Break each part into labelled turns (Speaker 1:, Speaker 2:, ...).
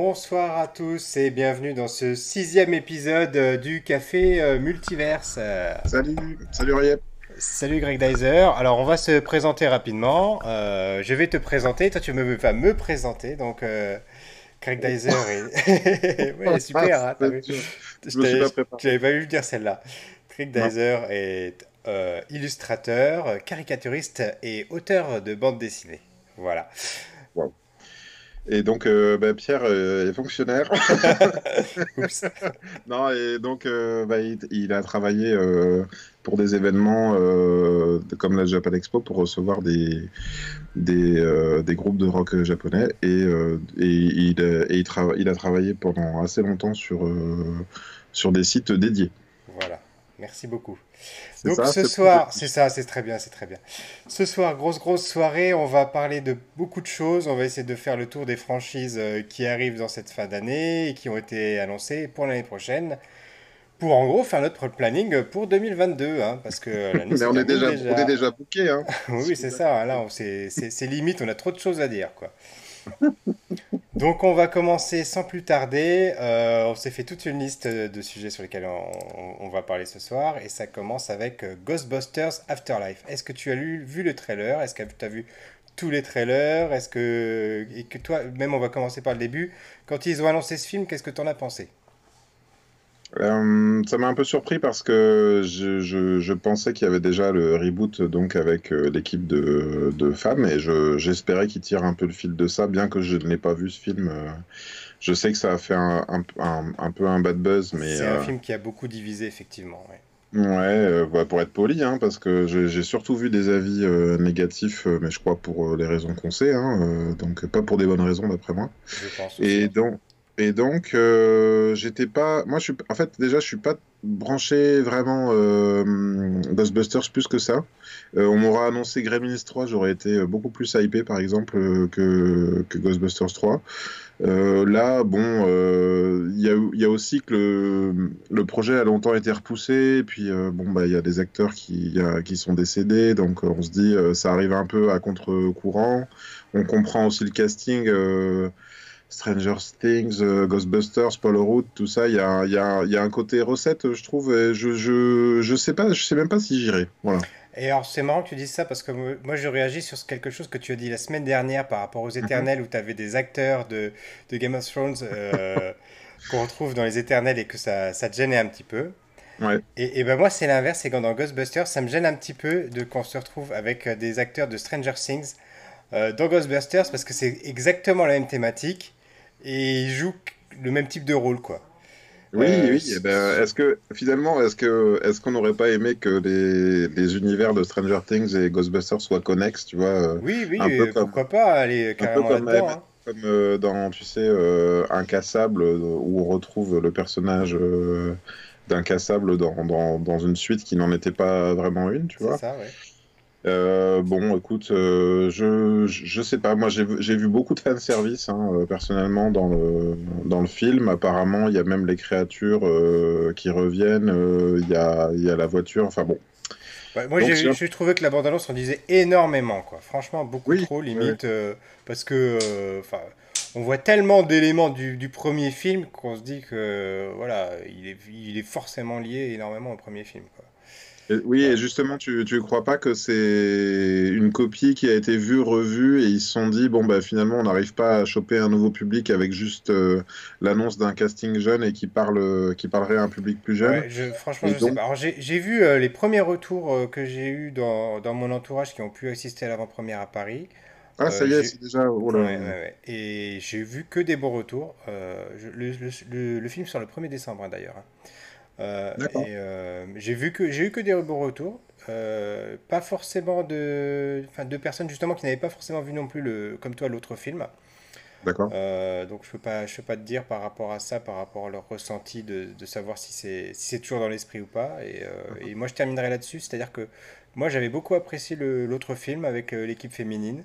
Speaker 1: Bonsoir à tous et bienvenue dans ce sixième épisode euh, du Café euh, Multiverse.
Speaker 2: Salut, salut Riep.
Speaker 1: Salut Greg Dyser. Alors on va se présenter rapidement. Euh, je vais te présenter, toi tu me, vas me présenter. Donc euh, Greg Dyser est... ouais, super. hein, vu
Speaker 2: Je
Speaker 1: t'avais
Speaker 2: pas
Speaker 1: vu dire celle-là. Greg. Dyser est euh, illustrateur, caricaturiste et auteur de bande dessinée. Voilà.
Speaker 2: Et donc, euh, bah, Pierre euh, est fonctionnaire. Non, et donc, euh, bah, il, il a travaillé pour des événements comme la Japan Expo pour recevoir des, des, des groupes de rock japonais. Et, et, il, et il, a travaillé pendant assez longtemps sur, sur des sites dédiés.
Speaker 1: Voilà. Merci beaucoup. Donc
Speaker 2: ça,
Speaker 1: ce soir, c'est ça, c'est très bien, c'est très bien. Ce soir, grosse grosse soirée, on va parler de beaucoup de choses. On va essayer de faire le tour des franchises euh, qui arrivent dans cette fin d'année et qui ont été annoncées pour l'année prochaine. Pour en gros faire notre planning pour 2022, hein, parce que l'année
Speaker 2: on est
Speaker 1: termine
Speaker 2: déjà, on est déjà booké, hein.
Speaker 1: Oui, c'est ça. Là, c'est c'est- c'est limite, on a trop de choses à dire, quoi. Donc, on va commencer sans plus tarder. Euh, on s'est fait toute une liste de sujets sur lesquels on, va parler ce soir, et ça commence avec euh, Ghostbusters Afterlife. Est-ce que tu as lu, vu le trailer? Est-ce que tu as vu tous les trailers? Est-ce que et que toi, même, on va commencer par le début. Quand ils ont annoncé ce film, qu'est-ce que tu en as pensé?
Speaker 2: Euh, ça m'a un peu surpris parce que je, je, je pensais qu'il y avait déjà le reboot donc avec euh, l'équipe de, de femmes et je, j'espérais qu'ils tirent un peu le fil de ça, bien que je n'ai pas vu ce film. euh, je sais que ça a fait un, un, un, un peu un bad buzz, mais
Speaker 1: C'est un film qui a beaucoup divisé, effectivement. ouais.
Speaker 2: ouais, euh, bah, pour être poli, hein, parce que j'ai surtout vu des avis euh, négatifs, euh, mais je crois pour les raisons qu'on sait, hein, donc pas pour des bonnes raisons d'après moi.
Speaker 1: Je pense.
Speaker 2: Et donc, et donc euh, j'étais pas. Moi, je suis. En fait, déjà, je suis pas branché vraiment euh, Ghostbusters plus que ça. Euh, on m'aura annoncé Gremlins 3, j'aurais été beaucoup plus hypé, par exemple, euh, que, que Ghostbusters 3. Euh, là, bon, euh, il y a, y a aussi que le, le projet a longtemps été repoussé, et puis euh, bon, bah, il y a des acteurs qui, a- qui sont décédés, donc euh, on se dit, euh, ça arrive un peu à contre-courant. On comprend aussi le casting. Stranger Things, euh, Ghostbusters, Polaroid, tout ça, il y a, il y a- il y a un côté recette, je trouve. Et je, je, je sais pas, je sais même pas si j'irai. Voilà.
Speaker 1: Et alors, c'est marrant que tu dises ça parce que moi, je réagis sur quelque chose que tu as dit la semaine dernière par rapport aux Éternels où tu avais des acteurs de, de Game of Thrones euh, qu'on retrouve dans les Éternels et que ça, ça te gênait un petit peu.
Speaker 2: Ouais.
Speaker 1: Et, et ben moi, c'est l'inverse, c'est quand dans Ghostbusters, ça me gêne un petit peu de qu'on se retrouve avec euh, des acteurs de Stranger Things euh, dans Ghostbusters parce que c'est exactement la même thématique et ils jouent le même type de rôle, quoi.
Speaker 2: Oui,
Speaker 1: Euh,
Speaker 2: oui. eh ben, est-ce que finalement, est-ce que, est-ce qu'on n'aurait pas aimé que les, les univers de Stranger Things et Ghostbusters soient connexes, tu vois, euh,
Speaker 1: Oui, oui,
Speaker 2: un peu
Speaker 1: euh,
Speaker 2: comme-
Speaker 1: pourquoi pas aller
Speaker 2: un peu
Speaker 1: carrément
Speaker 2: comme
Speaker 1: hein.
Speaker 2: comme dans, tu sais, euh, Incassable, où on retrouve le personnage euh, d'Incassable dans, dans, dans une suite qui n'en était pas vraiment une, tu vois.
Speaker 1: ça, ouais.
Speaker 2: Euh, bon, écoute, euh, je, je je sais pas. Moi, j'ai vu beaucoup de fanservice, hein, euh, personnellement, dans le, dans le film. Apparemment, il y a même les créatures qui reviennent. Il y a, y a la voiture. Enfin bon.
Speaker 1: Ouais, moi, j'ai trouvé que la bande-annonce en disait énormément, quoi. Franchement, beaucoup
Speaker 2: Oui,
Speaker 1: trop, limite, parce que, on voit tellement d'éléments du, du premier film qu'on se dit que, voilà, il est, il est forcément lié énormément au premier film, quoi.
Speaker 2: Oui, et justement, tu, tu crois pas que c'est une copie qui a été vue, revue, et ils se sont dit, bon, bah finalement, on n'arrive pas à choper un nouveau public avec juste euh, l'annonce d'un casting jeune et qui parle, qui parlerait à un public plus jeune.
Speaker 1: Ouais, je, franchement,
Speaker 2: Et
Speaker 1: je sais
Speaker 2: donc-
Speaker 1: pas. Alors, j'ai j'ai vu euh, les premiers retours euh, que j'ai eus dans, dans mon entourage qui ont pu assister à l'avant-première à Paris.
Speaker 2: Ah, ça y est, c'est déjà. oh là.
Speaker 1: Ouais, ouais, ouais. Et j'ai vu que des bons retours. Je- le, le- le- le film sort le 1er décembre hein, d'ailleurs. hein. Euh, euh, j'ai vu que j'ai eu que des bons retours. Euh, pas forcément de, enfin, de personnes justement qui n'avaient pas forcément vu non plus le, comme toi l'autre film.
Speaker 2: D'accord.
Speaker 1: Euh, donc je peux pas, je peux pas te dire par rapport à ça, par rapport à leur ressenti de, de savoir si c'est si c'est toujours dans l'esprit ou pas. Et, euh, et moi je terminerai là-dessus, c'est-à-dire que moi j'avais beaucoup apprécié l'autre film avec euh, l'équipe féminine.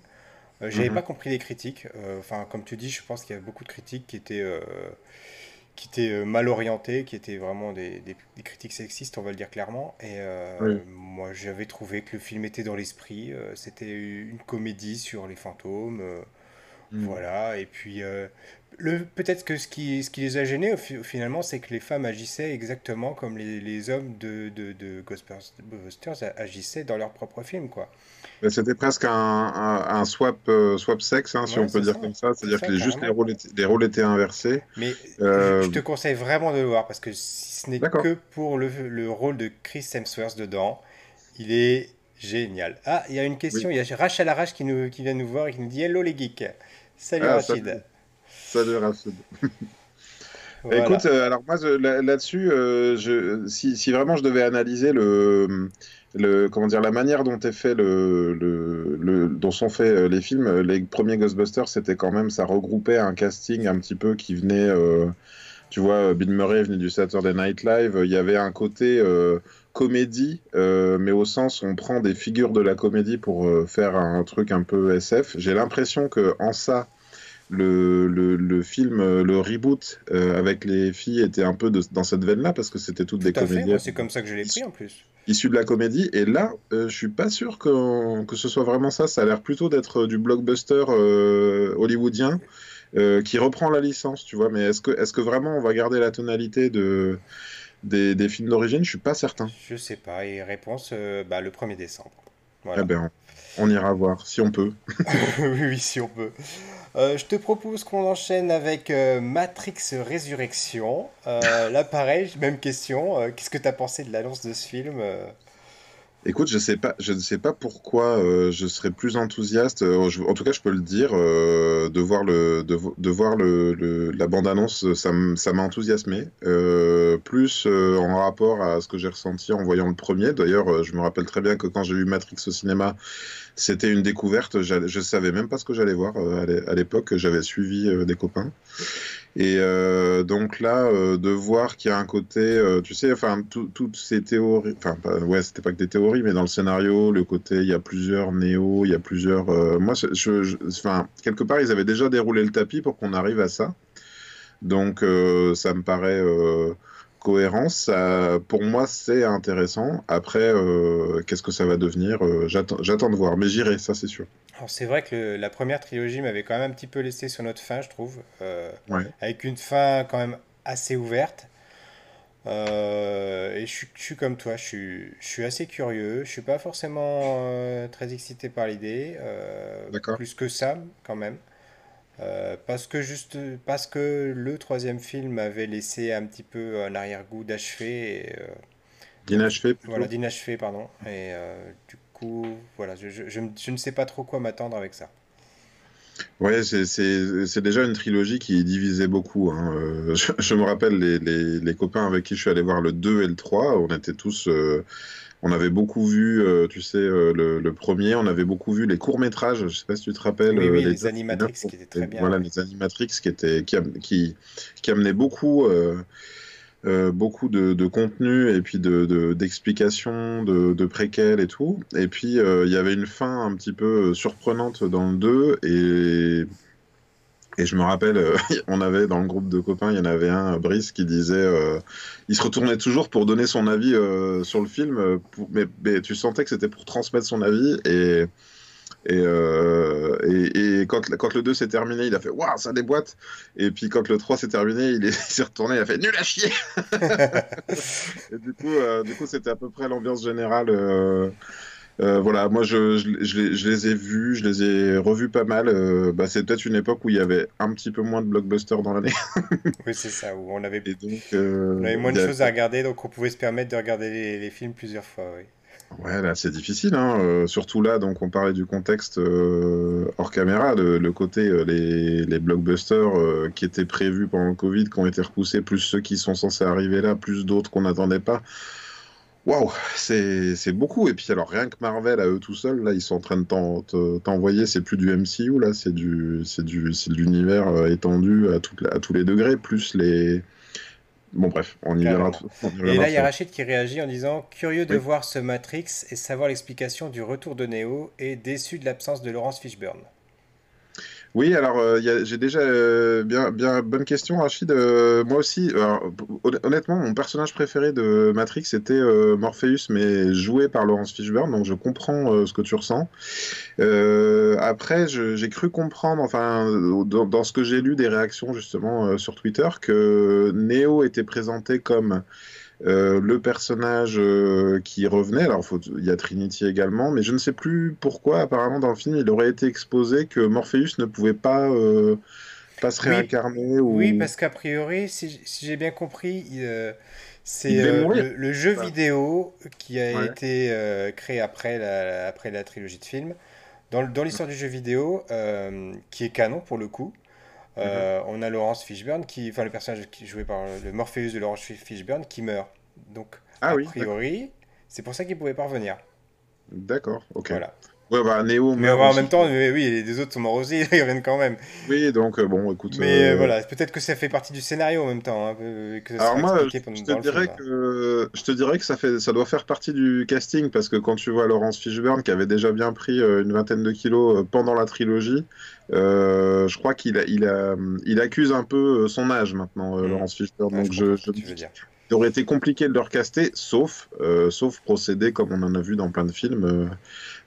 Speaker 1: J'avais
Speaker 2: Mhm.
Speaker 1: pas compris les critiques. Enfin, comme tu dis, je pense qu'il y a beaucoup de critiques qui étaient qui étaient euh, mal orientées, qui étaient vraiment des, des- des critiques sexistes, on va le dire clairement. Et euh,
Speaker 2: Oui.
Speaker 1: moi j'avais trouvé que le film était dans l'esprit. Euh, c'était une comédie sur les fantômes. Euh,
Speaker 2: Mm.
Speaker 1: Voilà, et puis euh, peut-être que ce qui, ce qui les a gênés finalement, c'est que les femmes agissaient exactement comme les, les hommes de, de, de Ghostbusters agissaient dans leur propre film, quoi.
Speaker 2: C'était presque un, un, un swap, euh, swap sexe, hein, si
Speaker 1: Ouais,
Speaker 2: on peut dire
Speaker 1: ça,
Speaker 2: comme ça.
Speaker 1: c'est
Speaker 2: C'est-à-dire que les, juste les
Speaker 1: carrément.
Speaker 2: rôles étaient, les rôles étaient inversés.
Speaker 1: Mais je,
Speaker 2: Euh,
Speaker 1: je te conseille vraiment de le voir, parce que si ce n'est que pour le, le rôle de Chris Hemsworth dedans, il est génial. Ah, il y a une question,
Speaker 2: Oui.
Speaker 1: il y a Rachel Arash qui, nous, qui vient nous voir et qui nous dit Hello les geeks. Salut
Speaker 2: Ah,
Speaker 1: Rachid.
Speaker 2: Rachid.
Speaker 1: Voilà.
Speaker 2: Écoute, euh, alors moi là-dessus, euh, je, si, si vraiment je devais analyser le, le, comment dire, la manière dont est fait le, le, le- dont sont faits euh, les films, les premiers Ghostbusters, c'était quand même, ça regroupait un casting un petit peu qui venait, euh, tu vois, Bill Murray venait du Saturday Night Live, il y avait un côté comédie, euh, mais au sens on prend des figures de la comédie pour euh, faire un truc un peu SF. J'ai l'impression que en ça le, le, le film, euh, le reboot euh, avec les filles était un peu de- dans cette veine-là parce que c'était toutes des
Speaker 1: Tout moi,
Speaker 2: comédiennes
Speaker 1: c'est comme ça que je l'ai pris en plus.
Speaker 2: issues de la comédie. Et là, euh, je suis pas sûr que, que ce soit vraiment ça. Ça a l'air plutôt d'être du blockbuster euh, hollywoodien euh, qui reprend la licence, tu vois. Mais est-ce que, est-ce que vraiment on va garder la tonalité de, des, des films d'origine? Je suis pas certain.
Speaker 1: Je sais pas, et réponse euh, bah, le 1er décembre.
Speaker 2: Eh
Speaker 1: Voilà.
Speaker 2: ben, on ira voir si on peut.
Speaker 1: oui, oui, si on peut. Euh, je te propose qu'on enchaîne avec euh, Matrix Résurrection. Euh, là, pareil, même question. Qu'est-ce que tu as pensé de l'annonce de ce film
Speaker 2: Écoute, je sais pas, je ne sais pas pourquoi euh, je serais plus enthousiaste. euh, je- en tout cas, je peux le dire, euh, de voir le, de, de voir le, le- la bande-annonce, ça m- ça m'a enthousiasmé. Euh, plus euh, en rapport à ce que j'ai ressenti en voyant le premier. D'ailleurs, euh, je me rappelle très bien que quand j'ai vu Matrix au cinéma, c'était une découverte. Je savais même pas ce que j'allais voir euh, à l'é- à l'époque. J'avais suivi euh, des copains. Et euh, donc là, euh, de voir qu'il y a un côté, euh, tu sais, enfin, tout- toutes ces théories, enfin, ouais, c'était pas que des théories, mais dans le scénario, le côté, il y a plusieurs néos, il y a plusieurs. euh, moi, je, je- enfin, quelque part, ils avaient déjà déroulé le tapis pour qu'on arrive à ça. Donc, euh, ça me paraît euh, cohérent. Ça, pour moi, c'est intéressant. Après, euh, qu'est-ce que ça va devenir Euh, J'attends, de voir, mais j'irai, ça, c'est sûr.
Speaker 1: C'est vrai que le- la première trilogie m'avait quand même un petit peu laissé sur notre fin, je trouve. euh,
Speaker 2: Ouais.
Speaker 1: avec une fin quand même assez ouverte. Euh, et je suis, je suis comme toi, je suis, je suis assez curieux. Je suis pas forcément euh, très excité par l'idée, euh,
Speaker 2: D'accord.
Speaker 1: plus que ça quand même. Euh, parce que juste parce que le troisième film avait laissé un petit peu un arrière-goût d'achevé, euh,
Speaker 2: D'inachevé
Speaker 1: voilà d'inachevé pardon. Et euh, du coup voilà, je, je, je, je ne sais pas trop quoi m'attendre avec ça.
Speaker 2: Ouais, c'est déjà une trilogie qui divisait beaucoup. hein. Euh, je, je me rappelle les, les, les copains avec qui je suis allé voir le 2 et le 3, on était tous, euh, on avait beaucoup vu, euh, tu sais, euh, le, le premier, on avait beaucoup vu les courts-métrages, je sais pas si tu te rappelles,
Speaker 1: Oui
Speaker 2: euh,
Speaker 1: oui,
Speaker 2: les
Speaker 1: les Animatrix qui étaient très bien.
Speaker 2: voilà,
Speaker 1: ouais.
Speaker 2: les Animatrix qui étaient, qui, am- qui, qui amenaient beaucoup, euh, euh, beaucoup de, de contenu et puis de, de- d'explications, de, de préquels et tout. Et puis, euh, il y avait une fin un petit peu euh, surprenante dans le 2 et et je me rappelle, euh, on avait dans le groupe de copains, il y en avait un, Brice, qui disait, euh, il se retournait toujours pour donner son avis euh, sur le film, euh, pour- mais, mais tu sentais que c'était pour transmettre son avis. Et, et, euh, et, et quand, quand le 2 s'est terminé, il a fait Waouh, ça déboîte. Et puis quand le 3 s'est terminé, il est- il s'est retourné, il a fait Nul à chier. Et du coup, euh, du coup, c'était à peu près l'ambiance générale. Euh, voilà, moi je, je, je les, je les ai vus, je les ai revus pas mal. euh, bah, c'est peut-être une époque où il y avait un petit peu moins de blockbusters dans l'année.
Speaker 1: Oui, c'est ça, où on avait,
Speaker 2: Et donc, euh,
Speaker 1: on avait moins de
Speaker 2: a-
Speaker 1: choses à regarder, donc on pouvait se permettre de regarder les, les films plusieurs fois, oui.
Speaker 2: ouais, là c'est difficile, hein, surtout là. Donc on parlait du contexte hors caméra, le, le côté les, les blockbusters qui étaient prévus pendant le Covid, qui ont été repoussés, plus ceux qui sont censés arriver là, plus d'autres qu'on n'attendait pas. Waouh, c'est c'est beaucoup. Et puis alors rien que Marvel à eux tout seuls, là ils sont en train de t'en- te- t'envoyer, c'est plus du MCU là, c'est du c'est du c'est de l'univers euh, étendu à à tous les degrés, plus les bon bref, on y verra.
Speaker 1: Et là, il y a Rachid qui réagit en disant Curieux de
Speaker 2: Oui.
Speaker 1: voir ce Matrix et savoir l'explication du retour de Neo et déçu de l'absence de Laurence Fishburne.
Speaker 2: Oui, alors euh, j'ai déjà euh, bien, bien bonne question, Rachid. Euh, moi aussi, honnêtement, mon personnage préféré de Matrix était euh, Morpheus, mais joué par Laurence Fishburne, donc je comprends euh, ce que tu ressens. Euh, après, j'ai cru comprendre, enfin, dans, dans ce que j'ai lu des réactions justement sur Twitter, que Neo était présenté comme euh, le personnage euh, qui revenait. Alors, il y a Trinity également, mais je ne sais plus pourquoi. Apparemment, dans le film, il aurait été exposé que Morpheus ne pouvait pas, euh, pas se réincarner
Speaker 1: oui,
Speaker 2: ou
Speaker 1: parce qu'a priori, si, j'ai bien compris, c'est le, le jeu vidéo qui a
Speaker 2: ouais.
Speaker 1: été créé après la, après la trilogie de films. Dans, l'histoire du jeu vidéo, qui est canon pour le coup, Euh, on a Laurence Fishburne, qui, enfin le personnage qui joué par le Morpheus de Laurence Fishburne, qui meurt. Donc,
Speaker 2: Ah
Speaker 1: a
Speaker 2: oui,
Speaker 1: priori, c'est pour ça qu'il pouvait pas revenir.
Speaker 2: D'accord, ok.
Speaker 1: Voilà.
Speaker 2: Ouais, bah, Neo
Speaker 1: Mais en même temps, mais oui, les autres sont morts aussi, ils reviennent quand même.
Speaker 2: Oui, donc euh, bon, écoute.
Speaker 1: Mais euh,
Speaker 2: euh,
Speaker 1: voilà, peut-être que ça fait partie du scénario en même temps, hein, que ça
Speaker 2: Alors moi, je te
Speaker 1: film.
Speaker 2: dirais
Speaker 1: hein.
Speaker 2: que je te dirais que ça fait, ça doit faire partie du casting parce que quand tu vois Laurence Fishburne qui avait déjà bien pris une vingtaine de kilos pendant la trilogie, euh, je crois qu'il a, il a, il accuse un peu son âge maintenant,
Speaker 1: Hmm.
Speaker 2: Laurence Fishburne.
Speaker 1: Ouais,
Speaker 2: Donc
Speaker 1: je
Speaker 2: je, je
Speaker 1: veux dire.
Speaker 2: qu'il aurait été compliqué de le recaster, sauf, euh, sauf procéder comme on en a vu dans plein de films. euh,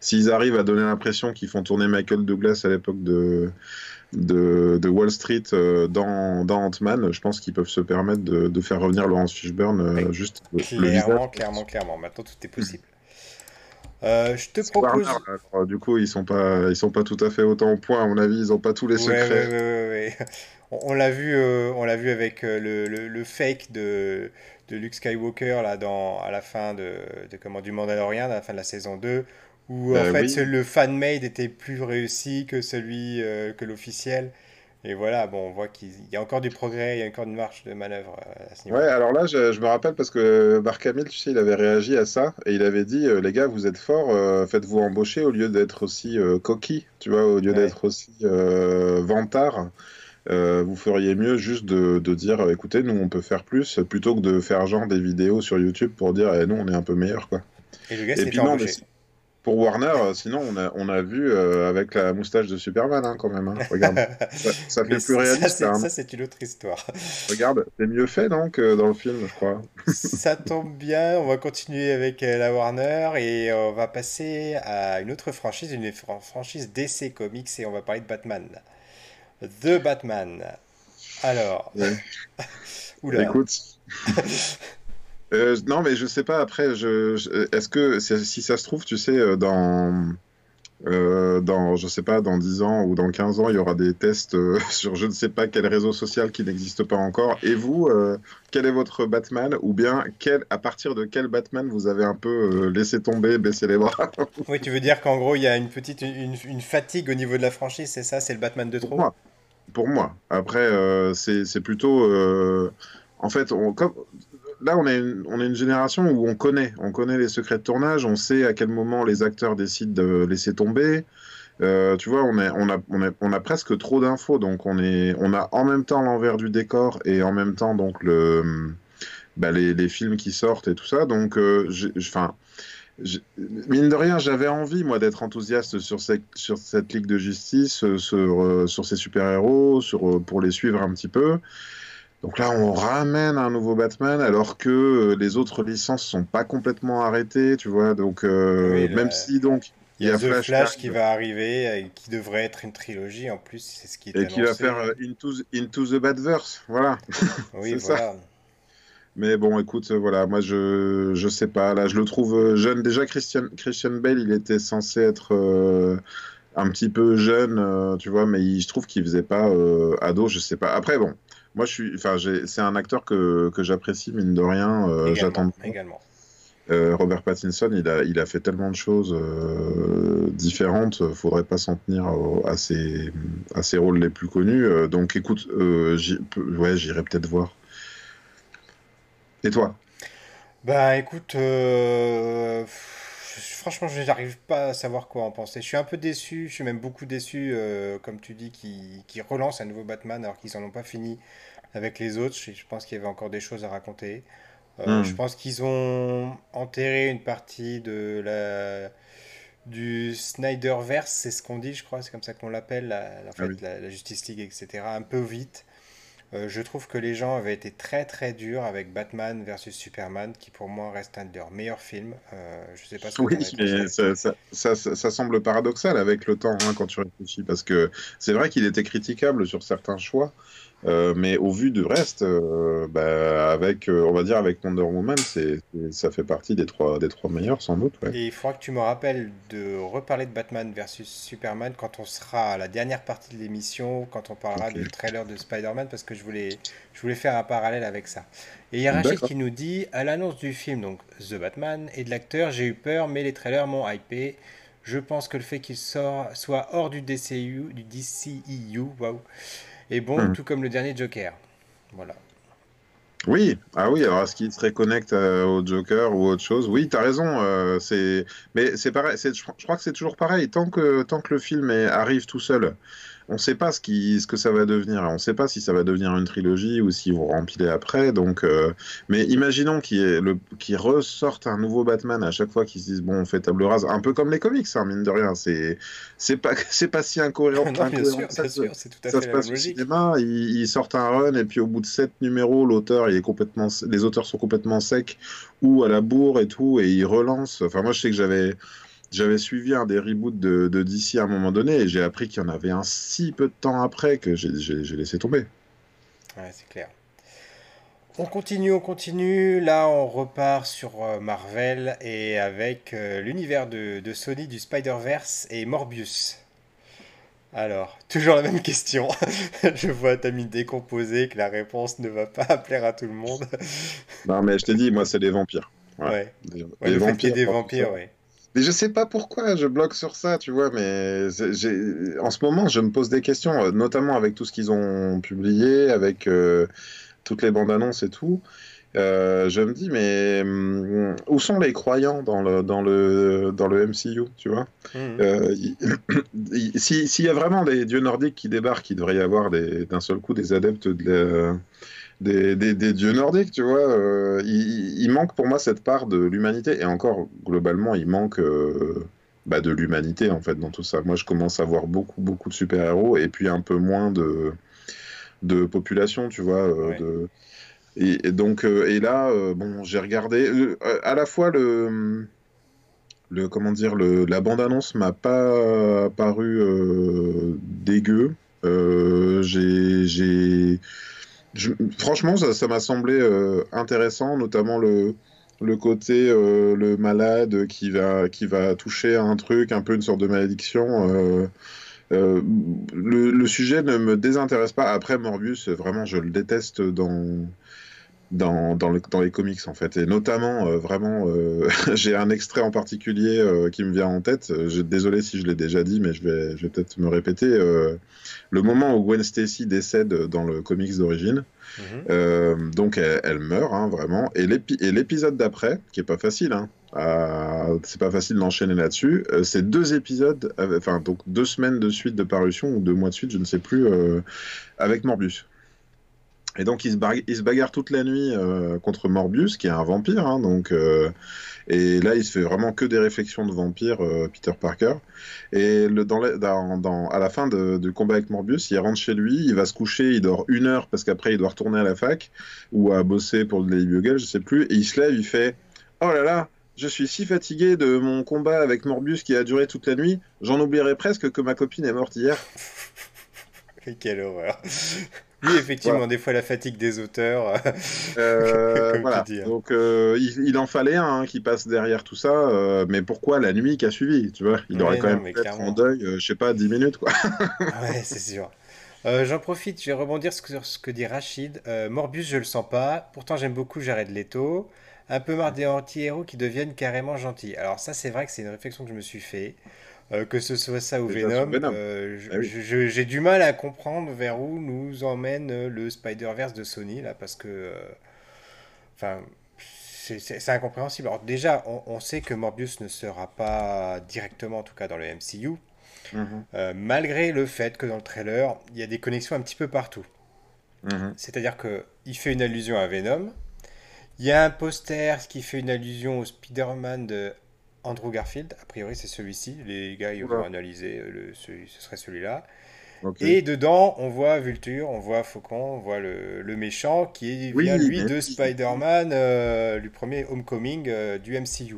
Speaker 2: S'ils arrivent à donner l'impression qu'ils font tourner Michael Douglas à l'époque de de, de Wall Street euh, dans, dans Ant-Man, je pense qu'ils peuvent se permettre de, de faire revenir Laurence Fishburne euh,
Speaker 1: Ouais,
Speaker 2: juste le, le visage.
Speaker 1: clairement, clairement, clairement. Maintenant, tout est possible. Euh, je te
Speaker 2: Warner,
Speaker 1: propose.
Speaker 2: alors, du coup, ils sont pas, ils sont pas tout à fait autant au point, à mon avis, ils ont pas tous les secrets.
Speaker 1: ouais, ouais, ouais. On, on l'a vu, euh, on l'a vu avec euh, le, le- le fake de, de Luke Skywalker là, dans, à la fin de, de comment, du Mandalorian, à la fin de la saison 2, où en
Speaker 2: Euh,
Speaker 1: fait
Speaker 2: oui,
Speaker 1: le fan-made était plus réussi que celui euh, que l'officiel. Et voilà, bon, on voit qu'il il y a encore du progrès, il y a encore une marge de manœuvre euh, à ce
Speaker 2: ouais,
Speaker 1: niveau-là.
Speaker 2: alors là, je, je me rappelle parce que Mark Hamill, tu sais, il avait réagi à ça et il avait dit, les gars, vous êtes forts, euh, faites-vous embaucher au lieu d'être aussi euh, coquille, tu vois, au lieu
Speaker 1: Ouais.
Speaker 2: d'être aussi vantard. Euh, vous feriez mieux juste de, de dire, écoutez, nous, on peut faire plus, plutôt que de faire genre des vidéos sur YouTube pour dire, eh, nous, on est un peu meilleurs, quoi.
Speaker 1: Et le gars s'était embauché.
Speaker 2: Pour Warner, euh, sinon, on a, on a vu euh, avec la moustache de Superman, hein, quand même. hein. Regarde, ça, ça fait plus
Speaker 1: ça,
Speaker 2: réaliste,
Speaker 1: c'est
Speaker 2: hein.
Speaker 1: ça, c'est une autre histoire.
Speaker 2: Regarde, c'est mieux fait, que dans le film, je crois.
Speaker 1: Ça tombe bien, on va continuer avec euh, la Warner et on va passer à une autre franchise, une fran- franchise DC Comics et on va parler de Batman. The Batman. Alors,
Speaker 2: Ouais.
Speaker 1: oula.
Speaker 2: Écoute, euh, non, mais je sais pas, après, je, je- est-ce que, si ça se trouve, tu sais, euh, dans, euh, dans, je sais pas, dans 10 ans ou dans 15 ans, il y aura des tests euh, sur je ne sais pas quel réseau social qui n'existe pas encore. Et vous, euh, quel est votre Batman? Ou bien, quel, à partir de quel Batman vous avez un peu laissé tomber, baissé les bras?
Speaker 1: Oui, tu veux dire qu'en gros, il y a une petite une, une fatigue au niveau de la franchise, c'est ça? C'est le Batman de
Speaker 2: Pour
Speaker 1: trop?
Speaker 2: moi. Pour moi. Après, c'est c'est plutôt. en fait, on, comme, là, on est, une, génération où on connaît. On connaît les secrets de tournage, on sait à quel moment les acteurs décident de laisser tomber. Euh, tu vois, on, a, presque trop d'infos. Donc, on, est, on a en même temps l'envers du décor et en même temps donc, le, bah, les, films qui sortent et tout ça. Donc, euh, Mine de rien, j'avais envie, moi, d'être enthousiaste sur cette, Ligue de Justice, euh, sur, ces super-héros, pour les suivre un petit peu. Donc là, on ramène un nouveau Batman, alors que euh, les autres licences sont pas complètement arrêtées, tu vois. Donc, euh,
Speaker 1: Oui,
Speaker 2: même si, donc,
Speaker 1: il y
Speaker 2: y
Speaker 1: a The
Speaker 2: Flash qui
Speaker 1: Flash qui
Speaker 2: arrive
Speaker 1: va arriver et qui devrait être une trilogie en plus, c'est ce qui est
Speaker 2: et qui va faire euh, Into the, Into the Badverse, voilà.
Speaker 1: Oui,
Speaker 2: C'est ça.
Speaker 1: voilà.
Speaker 2: Mais bon, écoute, voilà, moi je je sais pas. Là, je le trouve jeune. Déjà, Christian Christian Bale, il était censé être euh, un petit peu jeune, tu vois, mais il- je trouve qu'il faisait pas ado. Je sais pas. Après, bon, moi je suis, enfin, c'est un acteur que que j'apprécie mine de rien. euh, j'attends.
Speaker 1: Également.
Speaker 2: Euh, Robert Pattinson, il a il a fait tellement de choses euh, différentes. Faudrait pas s'en tenir à ses à ses rôles les plus connus. Euh, donc, écoute, ouais, j'irai peut-être voir. Et toi?
Speaker 1: Bah écoute, euh, franchement, je n'arrive pas à savoir quoi en penser. Je suis un peu déçu, je suis même beaucoup déçu, euh, comme tu dis, qui qui relancent un nouveau Batman alors qu'ils en ont pas fini avec les autres. Je, je pense qu'il y avait encore des choses à raconter. Euh, je
Speaker 2: Hmm.
Speaker 1: pense qu'ils ont enterré une partie de la, du Snyderverse, c'est ce qu'on dit, je crois, c'est comme ça qu'on l'appelle, la, en
Speaker 2: Ah
Speaker 1: fait,
Speaker 2: oui.
Speaker 1: la, la Justice League, etc., un peu vite. Euh, je trouve que les gens avaient été très très durs avec Batman versus Superman, qui pour moi reste un de leurs meilleurs films. Euh, je sais pas ce que
Speaker 2: Oui, mais ça, ça, ça- ça- ça semble paradoxal avec le temps hein, quand tu réfléchis, parce que c'est vrai qu'il était critiquable sur certains choix, mais au vu du reste, euh, bah, avec, euh, on va dire avec Wonder Woman, c'est, ça fait partie des trois, des trois meilleurs sans doute. Ouais.
Speaker 1: Et il faudra que tu me rappelles de reparler de Batman versus Superman quand on sera à la dernière partie de l'émission, quand on parlera du trailer de Spider-Man, parce que je voulais, je voulais faire un parallèle avec ça. Et il y a Rachid qui nous dit, à l'annonce du film, donc The Batman, et de l'acteur, j'ai eu peur, mais les trailers m'ont hypé. Je pense que le fait qu'il sort, soit hors du DCU, du DCEU, waouh, est bon,
Speaker 2: Hmm.
Speaker 1: tout comme le dernier Joker. Voilà.
Speaker 2: Oui, ah oui, alors est-ce qu'il se reconnecte euh, au Joker ou autre chose? Oui, t'as raison, euh, c'est, mais c'est pareil, c'est, je, je crois que c'est toujours pareil, tant que, tant que le film est- arrive tout seul, on ne sait pas ce qui, ce que ça va devenir, on ne sait pas si ça va devenir une trilogie ou s'ils vont rempiler après, donc, euh, mais imaginons qu'ils ressortent un nouveau Batman à chaque fois qu'ils se disent, bon, on fait table rase, un peu comme les comics, hein, mine de rien, c'est, c'est pas, c'est pas si incohérent,
Speaker 1: non, bien
Speaker 2: incohérent
Speaker 1: sûr,
Speaker 2: que ça
Speaker 1: bien sûr, tout à
Speaker 2: ça
Speaker 1: fait
Speaker 2: se passe au cinéma, ils, ils sortent un run et puis au bout de sept numéros, l'auteur il est complètement, les auteurs sont complètement secs ou à la bourre et tout et ils relancent. Enfin moi je sais que j'avais j'avais suivi un des reboots de, de DC à un moment donné et j'ai appris qu'il y en avait un si peu de temps après que j'ai laissé tomber.
Speaker 1: Ouais, c'est clair. On continue, on continue. Là, on repart sur euh, Marvel et avec euh, l'univers de, de Sony du Spider-Verse et Morbius. Alors, toujours la même question. Je vois ta mine décomposée que la réponse ne va pas plaire à tout le monde.
Speaker 2: Non mais je t'ai dit, moi c'est les vampires.
Speaker 1: Ouais,
Speaker 2: Des,
Speaker 1: Ouais,
Speaker 2: des
Speaker 1: le fait des vampires, ouais.
Speaker 2: Mais je sais pas pourquoi je bloque sur ça, tu vois, mais j'ai- en ce moment, je me pose des questions, euh, notamment avec tout ce qu'ils ont publié, avec euh, toutes les bandes annonces et tout. Euh, je me dis, mais hum, où sont les croyants dans le, dans le, dans le MCU, tu vois?
Speaker 1: Mhm.
Speaker 2: Euh, il- il- si- S'il y a vraiment des dieux nordiques qui débarquent, il devrait y avoir des- d'un seul coup des adeptes de la- des, des- des dieux nordiques, tu vois. euh, il, il manque pour moi cette part de l'humanité, et encore, globalement, il manque euh, bah, de l'humanité, en fait, dans tout ça. Moi, je commence à voir beaucoup, beaucoup de super-héros, et puis un peu moins de, de population, tu vois. euh,
Speaker 1: Ouais.
Speaker 2: de... Et, et donc, et là, bon, j'ai regardé à la fois le le comment dire le la bande annonce m'a pas paru dégueu j'ai franchement ça m'a semblé euh, intéressant notamment le côté euh, le malade qui va qui va toucher à un truc un peu une sorte de malédiction euh, le, le sujet ne me désintéresse pas. Après Morbius vraiment je le déteste dans dans, dans, le- dans les comics en fait. Et notamment euh, vraiment euh, j'ai un extrait en particulier euh, qui me vient en tête. Je, désolé si je l'ai déjà dit mais je vais, je vais peut-être me répéter le moment où Gwen Stacy décède dans le comics d'origine
Speaker 1: Mhm.
Speaker 2: donc elle, elle meurt hein, vraiment. Et l'épi- et l'épisode d'après qui est pas facile hein, c'est pas facile d'enchaîner là-dessus euh, c'est deux épisodes enfin donc deux semaines de suite de parution ou deux mois de suite je ne sais plus euh, avec Morbius et donc il se, se bagarre toute la nuit euh, contre Morbius, qui est un vampire. hein, donc, euh, et là, il se fait vraiment que des réflexions de vampire, euh, Peter Parker. Et à la fin du combat avec Morbius, il rentre chez lui, il va se coucher, il dort une heure parce qu'après il doit retourner à la fac ou à bosser pour le Daily Bugle, je sais plus. Et il se lève, il fait Oh là là, je suis si fatigué de mon combat avec Morbius qui a duré toute la nuit, j'en oublierais presque que ma copine est morte hier.
Speaker 1: Quelle horreur. Oui, effectivement,
Speaker 2: Voilà.
Speaker 1: des fois la fatigue des auteurs.
Speaker 2: Euh,
Speaker 1: Comme
Speaker 2: voilà.
Speaker 1: tu dis, hein.
Speaker 2: Donc euh, il, il en fallait un hein, qui passe derrière tout ça, euh, mais pourquoi la nuit qui a suivi, tu vois? Il
Speaker 1: Ouais,
Speaker 2: aurait quand
Speaker 1: non,
Speaker 2: même
Speaker 1: clairement.
Speaker 2: en deuil, euh, je sais pas, 10 minutes quoi.
Speaker 1: Ouais, c'est sûr. Euh, j'en profite, je vais rebondir sur ce que dit Rachid. Euh, Morbius, je le sens pas. Pourtant, j'aime beaucoup Jared Leto. Un peu marre des anti-héros qui deviennent carrément gentils. Alors ça, c'est vrai que c'est une réflexion que je me suis fait. Euh, que ce soit ça ou Venom,
Speaker 2: Venom.
Speaker 1: euh,
Speaker 2: Ah oui.
Speaker 1: j'ai du mal à comprendre vers où nous emmène euh, le Spider-Verse de Sony, là, parce que... Enfin, c'est incompréhensible. Alors déjà, on, on sait que Morbius ne sera pas directement, en tout cas dans le MCU,
Speaker 2: Mhm,
Speaker 1: malgré le fait que dans le trailer, il y a des connexions un petit peu partout.
Speaker 2: mhm.
Speaker 1: C'est-à-dire que il fait une allusion à Venom. Il y a un poster qui fait une allusion au Spider-Man de Andrew Garfield. A priori, c'est celui-ci. Les gars, ils vont analyser. euh, Le, ce, ce serait celui-là. Et dedans, on voit Vulture, on voit Faucon, on voit le, le méchant qui
Speaker 2: Oui,
Speaker 1: vient, lui, de. Spider-Man, euh, du premier Homecoming euh, du MCU.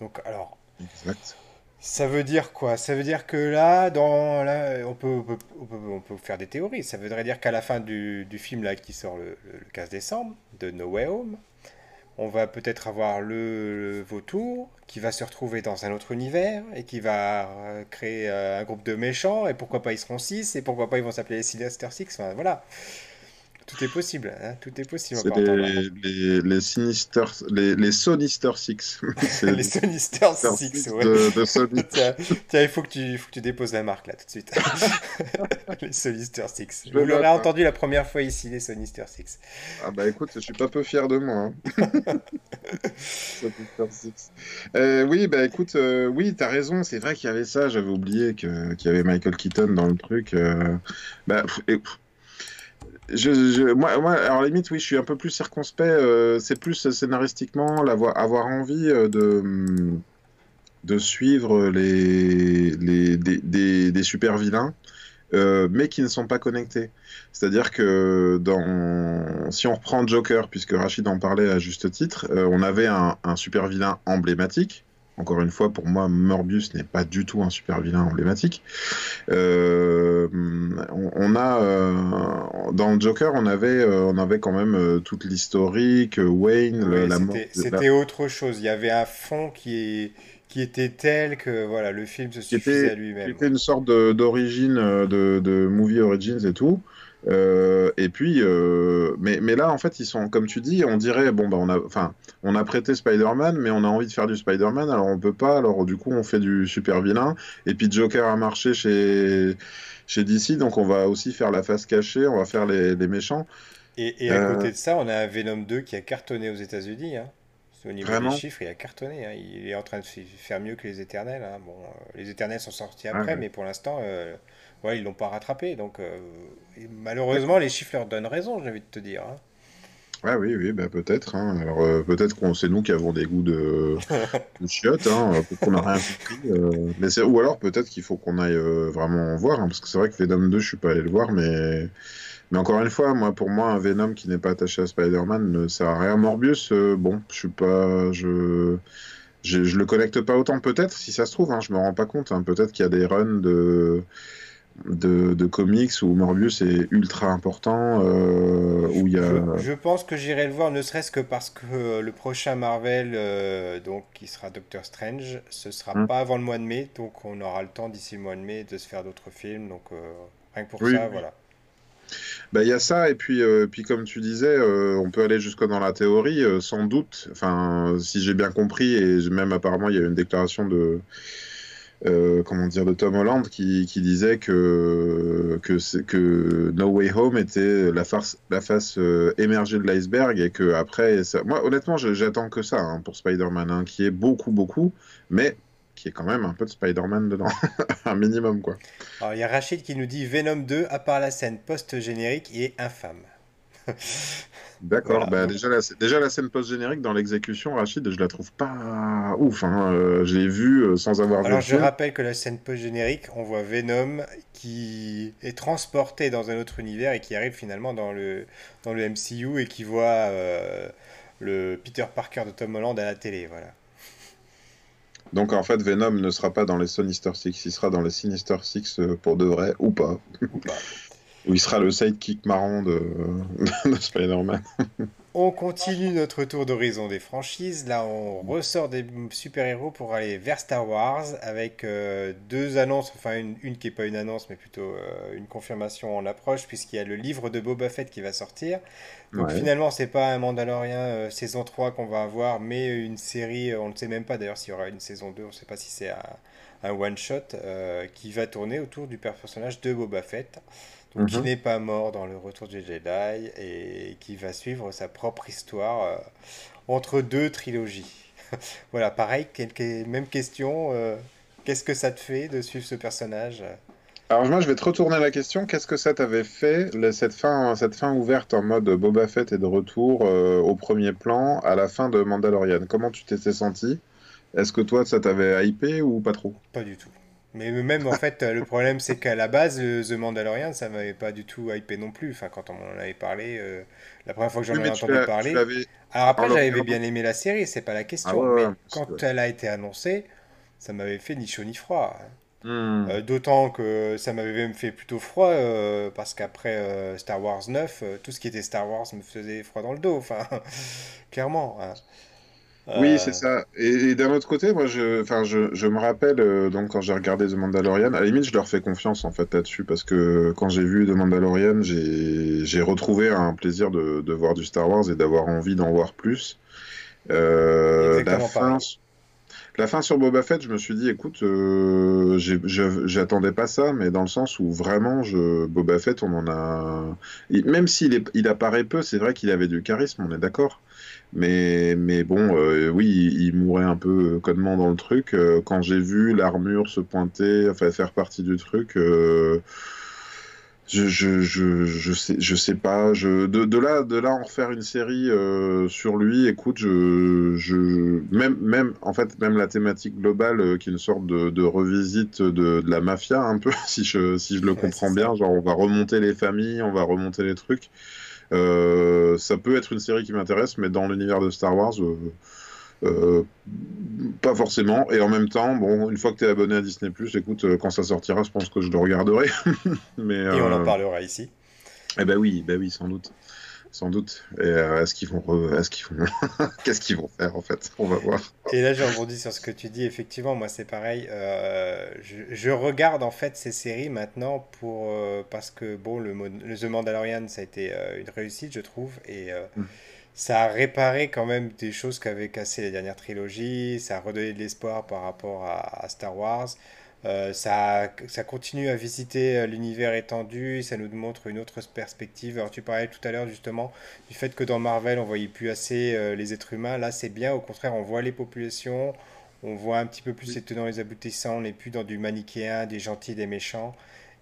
Speaker 1: Donc, alors,
Speaker 2: Exact.
Speaker 1: ça veut dire quoi? Ça veut dire que là, dans, là on peut, on peut, on peut- on peut faire des théories. Ça voudrait dire qu'à la fin du, du film là, qui sort le, le- le 15 décembre, de No Way Home, on va peut-être avoir le, vautour qui va se retrouver dans un autre univers et qui va euh, créer euh, un groupe de méchants. Et pourquoi pas ils seront six et pourquoi pas ils vont s'appeler les Sinister Six. Enfin, voilà. Tout est possible. hein, Tout est possible.
Speaker 2: C'est
Speaker 1: entendre.
Speaker 2: les, les, les Sinister, les, les Sonister Six. C'est
Speaker 1: Les Sinister
Speaker 2: Sinister
Speaker 1: Six,
Speaker 2: Six
Speaker 1: ouais.
Speaker 2: de, de Sony.
Speaker 1: Tiens, tiens, il faut que tu, faut que tu déposes la marque là tout de suite. les Sinister Six.
Speaker 2: Je
Speaker 1: Vous
Speaker 2: le
Speaker 1: l'aurez
Speaker 2: hein.
Speaker 1: entendu la première fois ici, les Sinister Six.
Speaker 2: Ah bah écoute, je suis pas peu fier de moi. hein. Sinister Six. Euh, oui, bah écoute, euh, oui, t'as raison, c'est vrai qu'il y avait ça, j'avais oublié qu'il y avait Michael Keaton dans le truc. euh, bah, pff, et, pff, moi, moi, alors limite, oui, je suis un peu plus circonspect, euh, c'est plus scénaristiquement, avoir envie euh, de, hum, de suivre les, les, des, des, super vilains. euh, mais qui ne sont pas connectés. C'est-à-dire que dans... si on reprend Joker, puisque Rachid en parlait à juste titre, on avait un, un super vilain emblématique. Encore une fois, pour moi, Morbius n'est pas du tout un super vilain emblématique. Euh, on, on a euh, dans Joker, on avait, euh, on avait quand même toute l'historique, Wayne,
Speaker 1: Oui,
Speaker 2: la mort.
Speaker 1: c'était c'était autre chose. Il y avait un fond qui, est, qui était tel que voilà, le film se suffisait
Speaker 2: était,
Speaker 1: à lui-même.
Speaker 2: était une sorte d'origine de, de movie origins et tout. Euh, et puis, euh, mais, mais là, en fait, ils sont, comme tu dis, on dirait, bon, bah, on a, enfin, on a prêté Spider-Man, mais on a envie de faire du Spider-Man, alors on peut pas, alors du coup, on fait du super vilain. Et puis Joker a marché chez, chez DC, donc on va aussi faire la face cachée, on va faire les, les méchants.
Speaker 1: Et, et à
Speaker 2: Euh,
Speaker 1: côté de ça, on a un Venom 2 qui a cartonné aux États-Unis. Hein. Au niveau
Speaker 2: Vraiment
Speaker 1: des chiffres, il a cartonné. hein. Il est en train de faire mieux que les Éternels. hein. Bon, euh, les Éternels sont sortis
Speaker 2: Ah
Speaker 1: après, mais pour l'instant, euh, ouais, ils l'ont pas rattrapé. Donc, euh, malheureusement, les chiffres leur donnent raison, j'ai envie de te dire. hein.
Speaker 2: Ah oui, oui, bah peut-être. hein. Alors euh, peut-être qu'on c'est nous qui avons des goûts de, de chiottes, hein. Peut-être qu'on n'a rien compris. euh, mais c'est- ou alors peut-être qu'il faut qu'on aille euh, vraiment voir, hein, parce que c'est vrai que Venom 2, je suis pas allé le voir, mais mais encore une fois, moi pour moi un Venom qui n'est pas attaché à Spider-Man ne sert à rien. Morbius, euh, bon, je suis pas, je je, je le connecte pas autant. Peut-être si ça se trouve, hein, je me rends pas compte. hein. Peut-être qu'il y a des runs de de, de comics où Morbius est ultra important, euh, où il y a
Speaker 1: Je, je pense que j'irai le voir, ne serait-ce que parce que euh, le prochain Marvel, euh, donc qui sera Doctor Strange, ce sera
Speaker 2: Hmm.
Speaker 1: pas avant le mois de mai, donc on aura le temps d'ici le mois de mai de se faire d'autres films. Donc rien que pour
Speaker 2: Oui,
Speaker 1: ça,
Speaker 2: oui.
Speaker 1: voilà.
Speaker 2: Bah, il y a ça, et puis, euh, puis comme tu disais, euh, on peut aller jusque dans la théorie, euh, sans doute. Enfin, si j'ai bien compris, et même apparemment, il y a une déclaration de, comment dire, de Tom Holland qui, qui disait que, que, que No Way Home était la face, la face émergée de l'iceberg, et que après, moi, honnêtement, j'attends que ça hein, pour Spider-Man, hein, qui est beaucoup, beaucoup, mais qui est quand même un peu de Spider-Man dedans, un minimum, quoi.
Speaker 1: Alors il y a Rachid qui nous dit Venom 2, à part la scène post-générique, il est infâme.
Speaker 2: D'accord,
Speaker 1: Voilà.
Speaker 2: bah déjà la, déjà la scène post-générique dans l'exécution, Rachid, je la trouve pas ouf. Hein. Euh, je l'ai vue euh, sans avoir vu
Speaker 1: Alors je rappelle que la scène post-générique, on voit Venom qui est transporté dans un autre univers et qui arrive finalement dans le, dans le MCU et qui voit euh, le Peter Parker de Tom Holland à la télé, voilà.
Speaker 2: Donc en fait, Venom ne sera pas dans les Sinister Six, il sera dans les Sinister Six euh, pour de vrai, ou pas.
Speaker 1: Ou pas.
Speaker 2: Il sera le sidekick marrant de, de Spider-Man.
Speaker 1: On continue notre tour d'horizon des franchises. Là, on ressort des super-héros pour aller vers Star Wars avec euh, deux annonces, enfin une, une qui n'est pas une annonce, mais plutôt euh, une confirmation en approche, puisqu'il y a le livre de Boba Fett qui va sortir. Donc
Speaker 2: Ouais.
Speaker 1: finalement, c'est pas un Mandalorian euh, saison 3 qu'on va avoir, mais une série, euh, on ne sait même pas d'ailleurs s'il y aura une saison 2, on ne sait pas si c'est un, un one-shot euh, qui va tourner autour du personnage de Boba Fett. Donc, qui
Speaker 2: Mhm.
Speaker 1: n'est pas mort dans le retour du Jedi et qui va suivre sa propre histoire euh, entre deux trilogies. voilà, pareil, quelques, même question. Qu'est-ce que ça te fait de suivre ce personnage?
Speaker 2: Alors moi, je vais te retourner la question. Qu'est-ce que ça t'avait fait, cette fin, cette fin ouverte en mode Boba Fett est de retour euh, au premier plan à la fin de Mandalorian? Comment tu t'étais senti? Est-ce que toi, ça t'avait hypé ou pas trop?
Speaker 1: Pas du tout. Mais même en fait, le problème c'est qu'à la base, euh, The Mandalorian, ça m'avait pas du tout hypé non plus. Enfin, quand on m'en avait parlé, euh, la première fois que j'en
Speaker 2: Oui,
Speaker 1: avais entendu parler. Alors après,
Speaker 2: en
Speaker 1: j'avais bien aimé la série, c'est pas la
Speaker 2: Ah
Speaker 1: question.
Speaker 2: ouais,
Speaker 1: Mais quand
Speaker 2: vrai.
Speaker 1: elle a été annoncée, ça m'avait fait ni chaud ni froid.
Speaker 2: Hmm.
Speaker 1: Euh, d'autant que ça m'avait même fait plutôt froid, euh, parce qu'après euh, Star Wars 9, euh, tout ce qui était Star Wars me faisait froid dans le dos. Enfin, clairement. hein.
Speaker 2: Oui, c'est
Speaker 1: Euh,
Speaker 2: ça. Et, et d'un autre côté, moi, je, enfin, je, je me rappelle, euh, donc, quand j'ai regardé The Mandalorian, à la limite, je leur fais confiance, en fait, là-dessus, parce que quand j'ai vu The Mandalorian, j'ai, j'ai retrouvé un plaisir de, de voir du Star Wars et d'avoir envie d'en voir plus. Euh, la
Speaker 1: exactement
Speaker 2: fin,
Speaker 1: pareil.
Speaker 2: La fin sur Boba Fett, je me suis dit, écoute, euh, j'attendais pas ça, mais dans le sens où vraiment, je, Boba Fett, on en a. Même s'il il apparaît peu, c'est vrai qu'il avait du charisme, on est d'accord. Mais, mais bon, euh, oui, il, mourait un peu connement dans le truc. Euh, quand j'ai vu l'armure se pointer, enfin faire partie du truc, je, je, je, je sais, je sais pas. Je, de, de là, de là en refaire une série euh, sur lui, écoute, je, je, même, même, en fait, même la thématique globale, euh, qui est une sorte de, de revisite de, de la mafia, un peu, si je, si je le
Speaker 1: Ouais,
Speaker 2: comprends
Speaker 1: ça.
Speaker 2: bien. Genre, on va remonter les familles, on va remonter les trucs. Euh, ça peut être une série qui m'intéresse, mais dans l'univers de Star Wars, euh, pas forcément. Et en même temps, bon, une fois que tu es abonné à Disney+, écoute, euh, quand ça sortira, je pense que je le regarderai. Mais
Speaker 1: Et on en
Speaker 2: euh,
Speaker 1: parlera ici.
Speaker 2: eh ben oui, ben oui, sans doute, sans doute. Et euh, est-ce qu'ils vont, re- est-ce qu'ils vont, qu'est-ce qu'ils vont faire en fait? On va voir.
Speaker 1: Et là, je rebondis sur ce que tu dis. Effectivement, moi, c'est pareil. Euh, je, je regarde en fait ces séries maintenant pour euh, parce que bon, le, The Mandalorian, ça a été euh, une réussite, je trouve, et euh,
Speaker 2: Mm.
Speaker 1: Ça a réparé quand même des choses qu'avaient cassé les dernières trilogies. Ça a redonné de l'espoir par rapport à, à Star Wars. Euh, ça, ça continue à visiter euh, l'univers étendu, ça nous montre une autre perspective. Alors tu parlais tout à l'heure justement du fait que dans Marvel on voyait plus assez euh, les êtres humains. Là c'est bien, au contraire on voit les populations, on voit un petit peu plus les tenants et les aboutissants, on n'est plus dans du manichéen, des gentils, des méchants.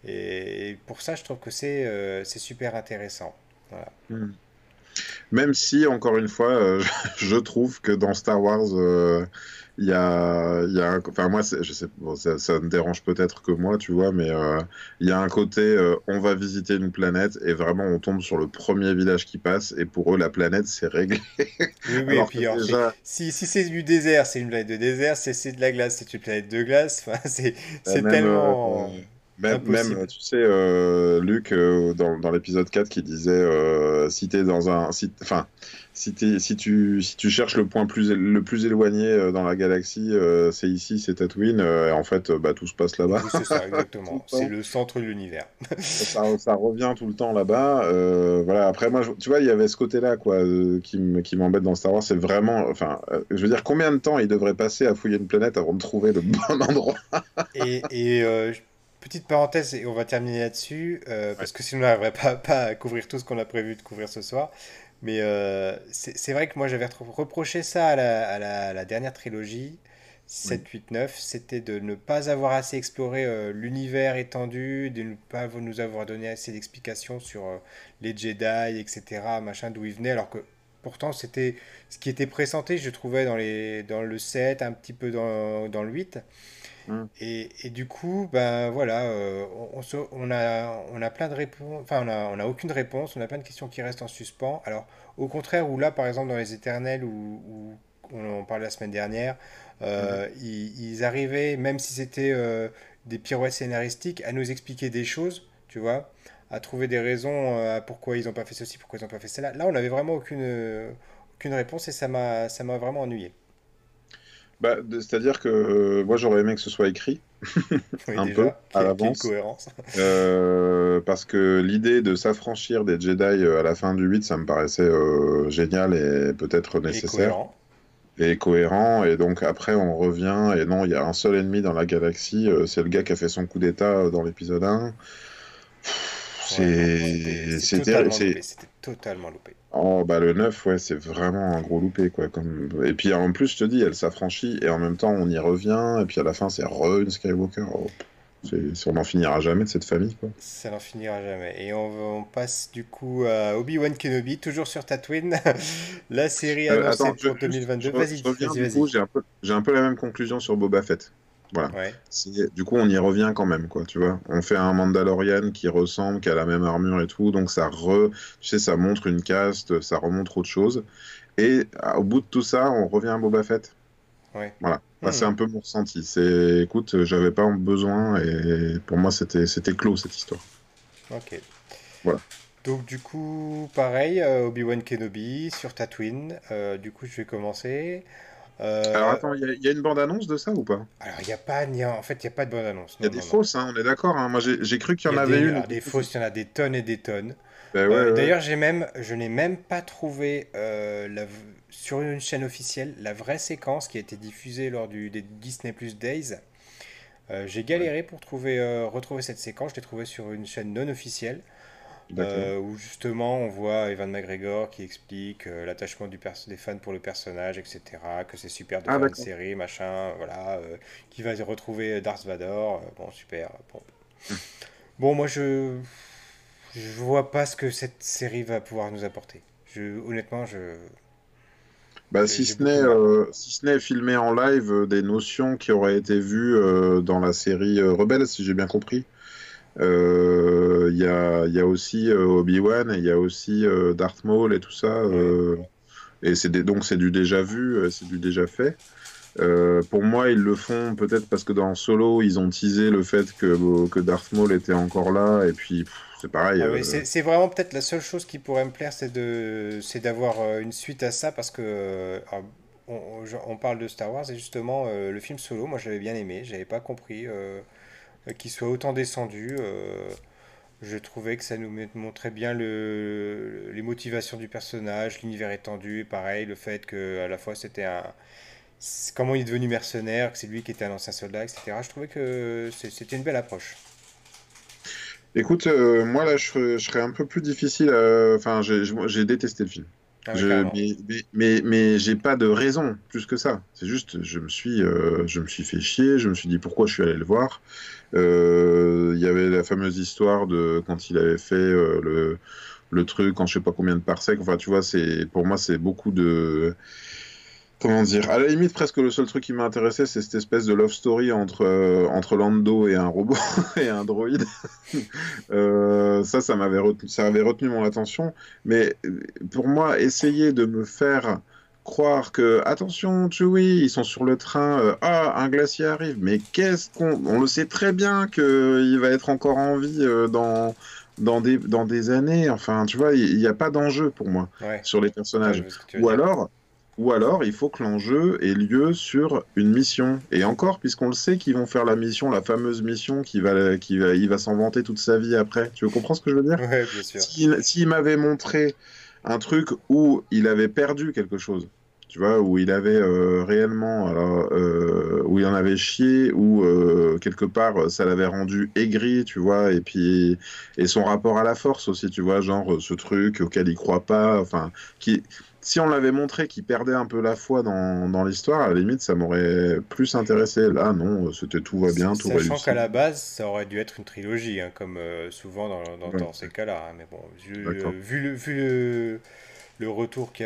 Speaker 1: Et pour ça je trouve que c'est euh, super intéressant. Voilà.
Speaker 2: Hmm. Même si, encore une fois, euh, je trouve que dans Star Wars, euh, il y a, il y a un- enfin moi, c'est- je sais, bon, ça, ça me dérange peut-être que moi, tu vois, mais euh, il y a un côté, on va visiter une planète et vraiment on tombe sur le premier village qui passe et pour eux la planète c'est réglé.
Speaker 1: Oui, oui, et
Speaker 2: Alors
Speaker 1: puis alors, c'est-
Speaker 2: déjà,
Speaker 1: si, si c'est du désert, c'est une planète de désert, si c'est de la glace, c'est une planète de glace. Enfin, c'est tellement
Speaker 2: même, tu sais, euh, Luc, euh, dans, dans l'épisode 4 qui disait, euh, si t'es dans un, enfin, si, si, tu, si tu cherches le point plus, le plus éloigné euh, dans la galaxie, c'est ici, c'est Tatooine, et en fait, bah, tout se passe là-bas.
Speaker 1: C'est ça, exactement. C'est le centre de l'univers.
Speaker 2: Ça, ça revient tout le temps là-bas. voilà. Après, moi, je- tu vois, il y avait ce côté-là, quoi, qui m'embête dans Star Wars. C'est vraiment, enfin, je veux dire, combien de temps il devrait passer à fouiller une planète avant de trouver le bon endroit?
Speaker 1: Et, et, petite parenthèse, et on va terminer là-dessus, euh, parce que sinon on n'arriverait pas, pas à couvrir tout ce qu'on a prévu de couvrir ce soir. Mais euh, c'est vrai que moi j'avais reproché ça à la, à la- à la dernière trilogie, 7,
Speaker 2: Oui.
Speaker 1: 8, 9, c'était de ne pas avoir assez exploré euh, l'univers étendu, de ne pas nous avoir donné assez d'explications sur les Jedi, etc., machin, d'où ils venaient, alors que pourtant c'était ce qui était pressenté, je trouvais, dans les, dans le 7, un petit peu dans, dans le 8.
Speaker 2: Hmm.
Speaker 1: Et, et du coup, ben voilà, euh, on, on se- on a, on a plein de réponses, enfin on a, on a aucune réponse, on a plein de questions qui restent en suspens. Alors au contraire, où là par exemple dans les Éternels, où, où on en parlait la semaine dernière, euh, ils, ils arrivaient, même si c'était euh, des pirouettes scénaristiques, à nous expliquer des choses, tu vois, à trouver des raisons euh, à pourquoi ils n'ont pas fait ceci, pourquoi ils n'ont pas fait cela. Là, on n'avait vraiment aucune, euh, aucune réponse et ça m'a, vraiment ennuyé.
Speaker 2: Bah, c'est-à-dire que euh, moi, j'aurais aimé que ce soit écrit
Speaker 1: Oui,
Speaker 2: un
Speaker 1: déjà,
Speaker 2: peu à l'avance.
Speaker 1: cohérence.
Speaker 2: Euh, parce que l'idée de s'affranchir des Jedi à la fin du 8, ça me paraissait euh, génial et peut-être
Speaker 1: Et
Speaker 2: nécessaire
Speaker 1: cohérent.
Speaker 2: et cohérent. Et donc après, on revient et non, il y a un seul ennemi dans la galaxie, c'est le gars qui a fait son coup d'état dans l'épisode 1.
Speaker 1: Ouais, non, c'était
Speaker 2: C'est.
Speaker 1: C'était totalement loupé.
Speaker 2: oh bah le 9 ouais, c'est vraiment un gros loupé quoi comme et puis en plus je te dis, elle s'affranchit et en même temps on y revient et puis à la fin c'est re une Skywalker. Oh. on n'en finira jamais de cette famille, quoi.
Speaker 1: Ça n'en finira jamais. Et on, passe du coup à Obi-Wan Kenobi, toujours sur Tatooine. la série euh, annoncée pour 2022. Vas-y,
Speaker 2: vas-y, J'ai un peu la même conclusion sur Boba Fett. Voilà. Du coup, on y revient quand même, quoi, tu vois. On fait un Mandalorian qui ressemble, qui a la même armure et tout, donc ça re, tu sais, ça montre une caste, ça remonte autre chose. Et au bout de tout ça, on revient à Boba Fett. Ouais. Voilà. Bah, c'est hmm. un peu mon ressenti. C'est, écoute, j'avais pas besoin et pour moi, c'était, c'était clos cette histoire.
Speaker 1: Ok. Voilà. Donc du coup, pareil, euh, Obi-Wan Kenobi sur Tatooine. Euh, du coup, je vais commencer.
Speaker 2: Euh, Alors attends, il y, a une bande-annonce de ça ou pas?
Speaker 1: Alors il n'y a pas, en fait, il n'y a pas de bande-annonce.
Speaker 2: Il y a des fausses, hein, on est d'accord. Hein. Moi, j'ai cru qu'il y en avait
Speaker 1: des,
Speaker 2: une.
Speaker 1: des fausses, il y en a des tonnes et des tonnes. Ben d'ailleurs, j'ai même, je n'ai même pas trouvé la, sur une chaîne officielle la vraie séquence qui a été diffusée lors du, des Disney Plus Days. Euh, j'ai galéré pour trouver, euh, retrouver cette séquence. Je l'ai trouvée sur une chaîne non officielle. Euh, où justement on voit Evan McGregor qui explique l'attachement du des fans pour le personnage, etc. Que c'est super de ah, faire une série, machin, voilà. qui va retrouver Darth Vader. bon, super. Bon. Bon, moi je. Je vois pas ce que cette série va pouvoir nous apporter. Je, honnêtement, je.
Speaker 2: Bah, si, ce n'est, euh, si ce n'est filmer en live euh, des notions qui auraient été vues euh, dans la série Rebelle, si j'ai bien compris. Il y, a, y, a, aussi Obi-Wan et il y a aussi Darth Maul et tout ça. et c'est donc c'est du déjà vu, c'est du déjà fait. pour moi, ils le font peut-être parce que dans Solo, ils ont teasé le fait que, que Darth Maul était encore là et puis c'est pareil.
Speaker 1: Ah euh, c'est vraiment peut-être la seule chose qui pourrait me plaire, c'est d'avoir euh, une suite à ça parce que euh, on, parle de Star Wars et justement le film Solo, moi j'avais bien aimé, j'avais pas compris qu'il soit autant descendu. je trouvais que ça nous montrait bien le, les motivations du personnage, l'univers étendu, pareil, le fait que à la fois c'était un comment il est devenu mercenaire, que c'est lui qui était un ancien soldat, etc. Je trouvais que c'était une belle approche.
Speaker 2: Écoute, euh, moi là, je, serais un peu plus difficile. Enfin, j'ai détesté le film. Ah mais, mais, mais, j'ai pas de raison plus que ça. C'est juste, je me suis, euh, je me suis fait chier. Je me suis dit pourquoi je suis allé le voir. Euh, il y avait la fameuse histoire de quand il avait fait le, le truc en je sais pas combien de parsecs. Enfin, tu vois, c'est pour moi c'est beaucoup de comment dire, à la limite, presque le seul truc qui m'a intéressé, c'est cette espèce de love story entre, euh, entre Lando et un robot et un droïde. Euh, ça, ça m'avait ça avait retenu mon attention. Mais pour moi, essayer de me faire croire que, attention, Chewie, ils sont sur le train, euh, ah, un glacier arrive, mais qu'est-ce qu'on. On le sait très bien qu'il va être encore en vie dans. Dans des, dans des années, enfin, tu vois, il n'y a pas d'enjeu pour moi sur les personnages. Ou alors, ou alors il faut que l'enjeu ait lieu sur une mission. Et encore, puisqu'on le sait qu'ils vont faire la mission, la fameuse mission qui va, qui va, il va s'en vanter toute sa vie après. Tu comprends ce que je veux dire?
Speaker 1: Ouais, bien sûr.
Speaker 2: S'il m'avait montré un truc où il avait perdu quelque chose, tu vois, où il avait euh, réellement, alors, euh, où il en avait chié, où euh, quelque part ça l'avait rendu aigri, tu vois, et puis et son rapport à la force aussi, tu vois, genre ce truc auquel il croit pas, enfin, qui si on l'avait montré qu'il perdait un peu la foi dans, dans l'histoire, à la limite, ça m'aurait plus intéressé. Là, non, c'était tout va bien, tout
Speaker 1: Sachant qu'à la base, ça aurait dû être une trilogie, hein, comme euh, souvent dans, dans, dans ces cas-là. Hein. Mais bon, vu, le, vu le, le, retour qui,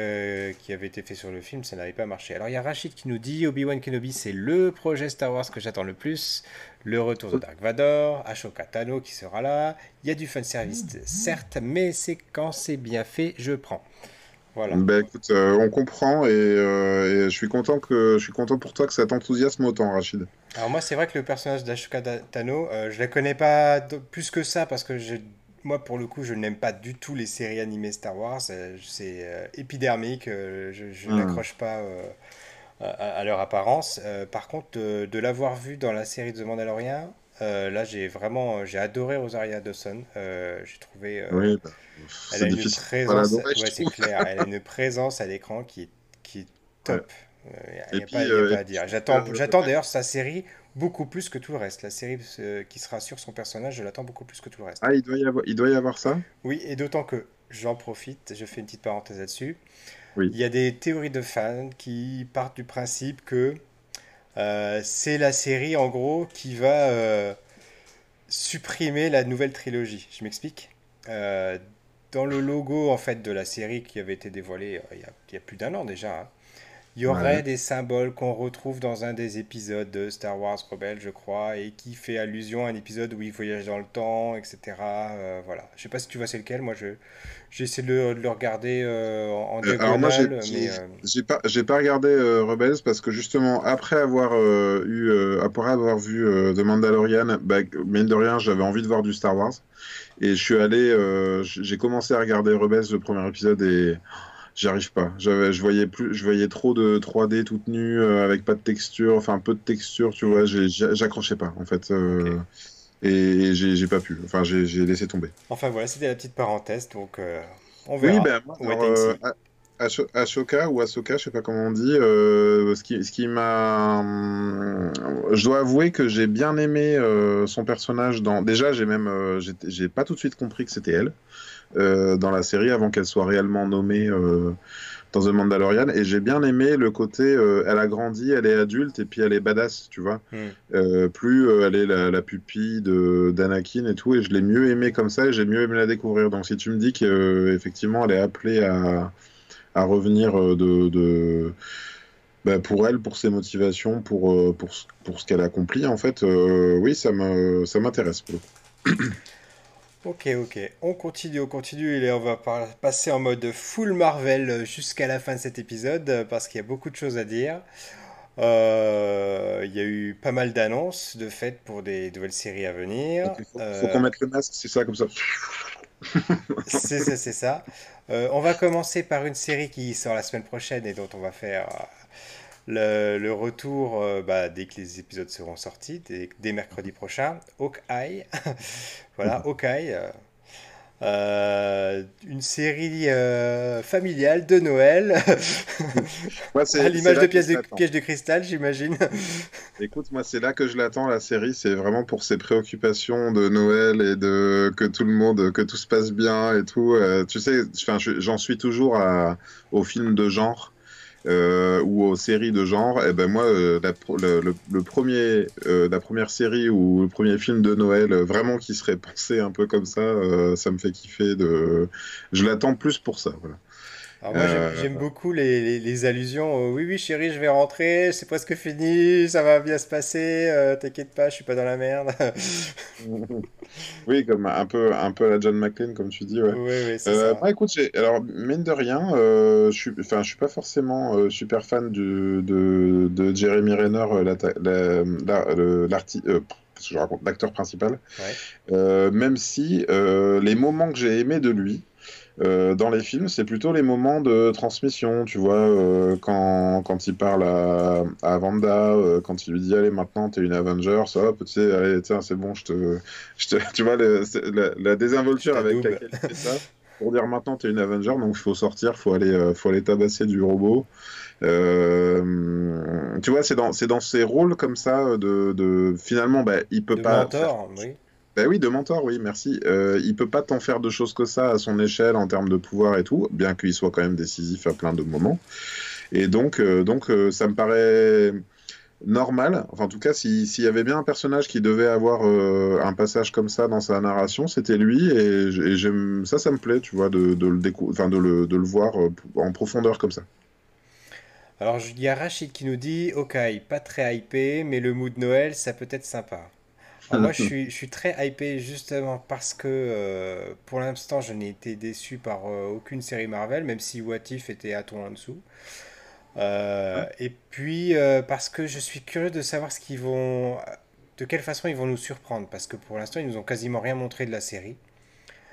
Speaker 1: qui, avait été fait sur le film, ça n'avait pas marché. Alors, il y a Rachid qui nous dit Obi-Wan Kenobi, c'est le projet Star Wars que j'attends le plus. Le retour de Dark Vador, Ashoka Tano qui sera là. Il y a du fanservice, certes, mais c'est quand c'est bien fait, je prends.
Speaker 2: Ben, écoute, euh, on comprend euh, et, je suis content que je suis content pour toi que ça t'enthousiasme autant, Rachid.
Speaker 1: Alors moi, c'est vrai que le personnage d'Ashoka Tano, euh, je la connais pas plus que ça parce que moi, pour le coup, je n'aime pas du tout les séries animées Star Wars. C'est épidermique, je, hmm. n'accroche pas à, leur apparence. par contre, de, l'avoir vu dans la série de The Mandalorian, là, j'ai vraiment j'ai adoré Rosaria Dawson. j'ai trouvé.
Speaker 2: oui, bah,
Speaker 1: elle a une présence, ouais, c'est clair. Elle a une présence à l'écran qui est, qui est top. Il n'y a, pas, euh, à dire. J'attends, euh, j'attends d'ailleurs sa série beaucoup plus que tout le reste. La série euh, qui sera sur son personnage, je l'attends beaucoup plus que tout le reste.
Speaker 2: Ah, il doit y avoir, il doit y avoir ça?
Speaker 1: Oui, et d'autant que j'en profite, je fais une petite parenthèse là-dessus. Oui. Il y a des théories de fans qui partent du principe que c'est la série, en gros, qui va supprimer la nouvelle trilogie. Je m'explique. Euh, dans le logo en fait de la série qui avait été dévoilé il, y a, plus d'un an déjà, hein, il y aurait des symboles qu'on retrouve dans un des épisodes de Star Wars Rebelle, je crois, et qui fait allusion à un épisode où il voyage dans le temps, etc. Euh, voilà. Je sais pas si tu vois c'est lequel. Moi, je j'ai essayé de le, regarder euh, en, diagonale. Alors moi,
Speaker 2: j'ai euh, pas j'ai pas regardé Rebels parce que justement après avoir eu après avoir vu The Mandalorian, bah, mine de rien, j'avais envie de voir du Star Wars et je suis allé, j'ai commencé à regarder Rebels le premier épisode et j'arrive pas. Je voyais plus, je voyais trop de 3D toute nue euh, avec pas de texture, enfin peu de texture, tu vois. J'accrochais pas en fait. Euh, et j'ai pas pu. Enfin, j'ai laissé tomber.
Speaker 1: Enfin voilà, c'était la petite parenthèse, donc euh, on verra.
Speaker 2: Oui, ben, moi, Ashoka ou Asoka, je sais pas comment on dit. ce qui, ce qui m'a, je dois avouer que j'ai bien aimé son personnage. Dans, déjà, j'ai même, j'ai pas tout de suite compris que c'était elle. Euh, dans la série avant qu'elle soit réellement nommée euh, dans The Mandalorian. Et j'ai bien aimé le côté, euh, elle a grandi, elle est adulte et puis elle est badass, tu vois. Hmm. plus elle est la, pupille d'Anakin et tout, et je l'ai mieux aimé comme ça et j'ai mieux aimé la découvrir. Donc si tu me dis qu'effectivement elle est appelée à, à revenir de, de bah, pour elle, pour ses motivations, pour, pour, pour ce qu'elle accomplit, en fait, oui, ça m'intéresse.
Speaker 1: Ok, ok. On continue, on continue et on va passer en mode full Marvel jusqu'à la fin de cet épisode parce qu'il y a beaucoup de choses à dire. Euh, il y a eu pas mal d'annonces de fait pour des nouvelles séries à venir.
Speaker 2: Il faut, euh, qu'on mette le masque, c'est ça, comme ça.
Speaker 1: c'est ça, c'est ça. Euh, on va commencer par une série qui sort la semaine prochaine et dont on va faire le, retour euh, bah, dès que les épisodes seront sortis, dès, mercredi prochain. Hawkeye. voilà, Hawkeye. Euh, euh, une série familiale de Noël. à l'image de pièces de, piège de cristal, j'imagine.
Speaker 2: Écoute, moi, c'est là que je l'attends, la série. C'est vraiment pour ses préoccupations de Noël et de que tout le monde, que tout se passe bien et tout. tu sais, j'en suis toujours à, aux films de genre. Euh, ou aux séries de genre, et eh ben moi, euh, le, premier, euh, la première série ou le premier film de Noël vraiment qui serait pensé un peu comme ça, ça me fait kiffer. De... Je l'attends plus pour ça. Voilà.
Speaker 1: Alors moi j'aime euh, beaucoup les, les, allusions. oui oui chérie je vais rentrer, c'est presque fini, ça va bien se passer, euh, t'inquiète pas, je suis pas dans la merde.
Speaker 2: oui comme un peu un peu à la John McClane comme tu dis ouais. Oui, oui, c'est euh, ça. écoute alors mine de rien, je suis enfin je suis pas forcément super fan du, de, de Jeremy Renner l'artiste je raconte l'acteur principal, même si les moments que j'ai aimés de lui, euh, dans les films, c'est plutôt les moments de transmission, tu vois, euh, quand, quand il parle à, à Wanda, euh, quand il lui dit allez maintenant t'es une Avenger, ça, tu sais, allez tiens c'est bon, je te, tu vois la, la, désinvolture avec laquelle il fait ça, pour dire maintenant t'es une Avenger, donc il faut sortir, faut aller, faut aller tabasser du robot. tu vois, c'est dans, dans ces rôles comme ça de, de finalement, bah, il peut pas.
Speaker 1: Mentor, oui
Speaker 2: ben oui, de mentor, oui, merci. Euh, il peut pas t'en faire de choses que ça à son échelle en termes de pouvoir et tout, bien qu'il soit quand même décisif à plein de moments. Et donc, euh, euh, ça me paraît normal. Enfin, en tout cas, s'il y avait bien un personnage qui devait avoir un passage comme ça dans sa narration, c'était lui. Et, ça, ça me plaît, tu vois, de, le, de, le, de le voir en profondeur comme ça.
Speaker 1: Alors, il y a Rachid qui nous dit Ok, pas très hypé, mais le mood Noël, ça peut être sympa moi, je suis, je suis, très hypé justement parce que euh, pour l'instant, je n'ai été déçu par euh, aucune série Marvel, même si What If était à ton en dessous. Euh, et puis parce que je suis curieux de savoir ce qu'ils vont, de quelle façon ils vont nous surprendre, parce que pour l'instant, ils nous ont quasiment rien montré de la série.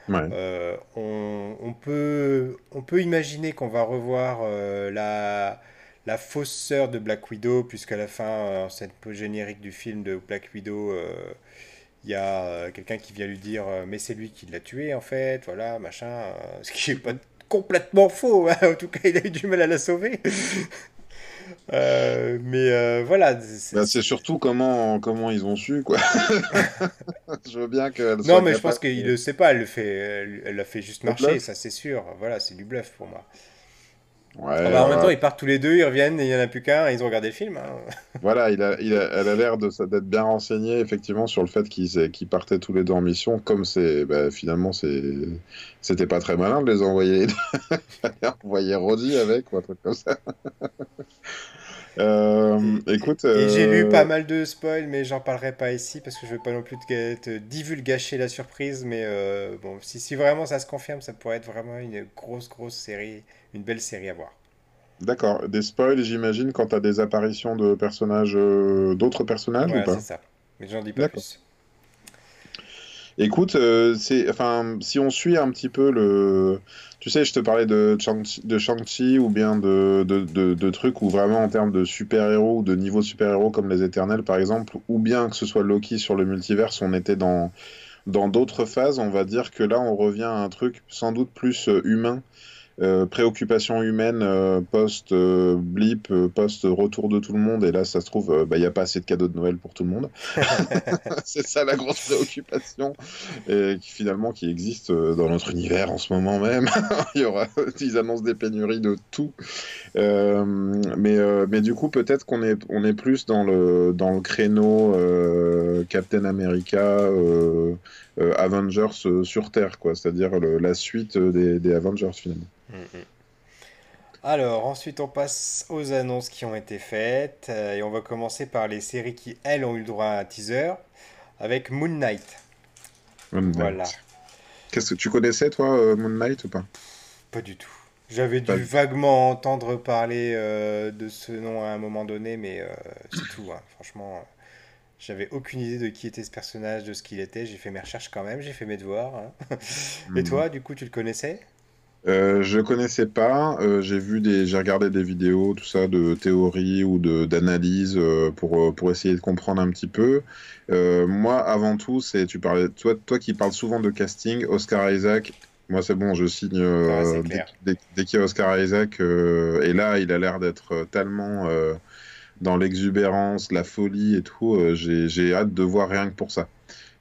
Speaker 1: on, on, peut, on peut imaginer qu'on va revoir la la fausse sœur de Black Widow, puisqu'à la fin, euh, en scène générique du film de Black Widow, euh, il y a euh, quelqu'un qui vient lui dire mais c'est lui qui l'a tué en fait, voilà, machin, ce qui est pas complètement faux, hein. en tout cas il a eu du mal à la sauver. mais voilà.
Speaker 2: Bah, c'est surtout comment, comment ils ont su, quoi. je veux bien que.
Speaker 1: Non, mais je pense qu'il ne sait pas, elle le fait, elle l'a fait juste marcher, ça c'est sûr. Voilà, c'est du bluff pour moi.
Speaker 2: Ouais,
Speaker 1: Ah bah, en même temps, ils partent tous les deux, ils reviennent et il n'y en a plus qu'un ils ont regardé le film. hein.
Speaker 2: voilà, il a, il a- elle a l'air d'être bien renseignée effectivement sur le fait qu'ils qu'ils partaient tous les deux en mission. Comme c'est, bah, finalement, c'était pas très malin de les envoyer. envoyer Roddy avec ou un truc comme ça. Euh, écoute,
Speaker 1: et j'ai lu
Speaker 2: euh,
Speaker 1: pas mal de spoils, mais j'en parlerai pas ici parce que je veux pas non plus te, te divulgacher la surprise. Mais euh, bon, si, si vraiment ça se confirme, ça pourrait être vraiment une grosse, grosse série, une belle série à voir.
Speaker 2: d'accord. Des spoils, j'imagine, quand t'as des apparitions de personnages, euh, d'autres personnages ou
Speaker 1: Voilà, c'est
Speaker 2: pas?
Speaker 1: ça. Mais j'en dis pas plus.
Speaker 2: Écoute, euh, si on suit un petit peu le, tu sais, je te parlais de Shang- de Shang-Chi ou bien de, de, de, trucs où vraiment en termes de super-héros ou de niveau super-héros comme les Éternels par exemple, ou bien que ce soit Loki sur le multiverse, on était dans dans d'autres phases. On va dire que là, on revient à un truc sans doute plus euh, humain. Euh, préoccupation humaine euh, post euh, blip, euh, post retour de tout le monde, et là ça se trouve, bah, il n'y a pas assez de cadeaux de Noël pour tout le monde. C'est ça la grosse préoccupation, et qui finalement qui existe dans notre univers en ce moment même. Il y aura, ils annoncent des pénuries de tout. Mais, mais du coup, peut-être qu'on est, on est plus dans le, dans le créneau Captain America, Avengers euh, sur Terre, quoi. C'est-à-dire le- la suite des, des Avengers finalement.
Speaker 1: Mm, mm. Alors, ensuite, on passe aux annonces qui ont été faites. euh, et on va commencer par les séries qui, elles, ont eu le droit à un teaser avec Moon Knight.
Speaker 2: Moon
Speaker 1: Voilà.
Speaker 2: Knight. Qu'est-ce que tu connaissais toi euh, Moon Knight ou pas?
Speaker 1: Pas du tout. J'avais dû
Speaker 2: du-
Speaker 1: vaguement entendre parler euh, de ce nom à un moment donné, mais euh, c'est tout. hein. Franchement, euh, j'avais aucune idée de qui était ce personnage, de ce qu'il était. J'ai fait mes recherches quand même, j'ai fait mes devoirs. hein. Et
Speaker 2: Hmm.
Speaker 1: toi, du coup, tu le connaissais?
Speaker 2: Euh, je connaissais pas. euh, j'ai vu des, j'ai regardé des vidéos, tout ça, de théories ou de d'analyses euh, pour euh, pour essayer de comprendre un petit peu. Moi, avant tout, c'est tu parlais, toi, toi qui parles souvent de casting, Oscar Isaac. Moi, c'est bon, je signe
Speaker 1: Ouais,
Speaker 2: euh, dès, dès- dès qu'il y a Oscar Isaac. et là, il a l'air d'être tellement dans l'exubérance, la folie et tout. euh, j'ai hâte de voir rien que pour ça.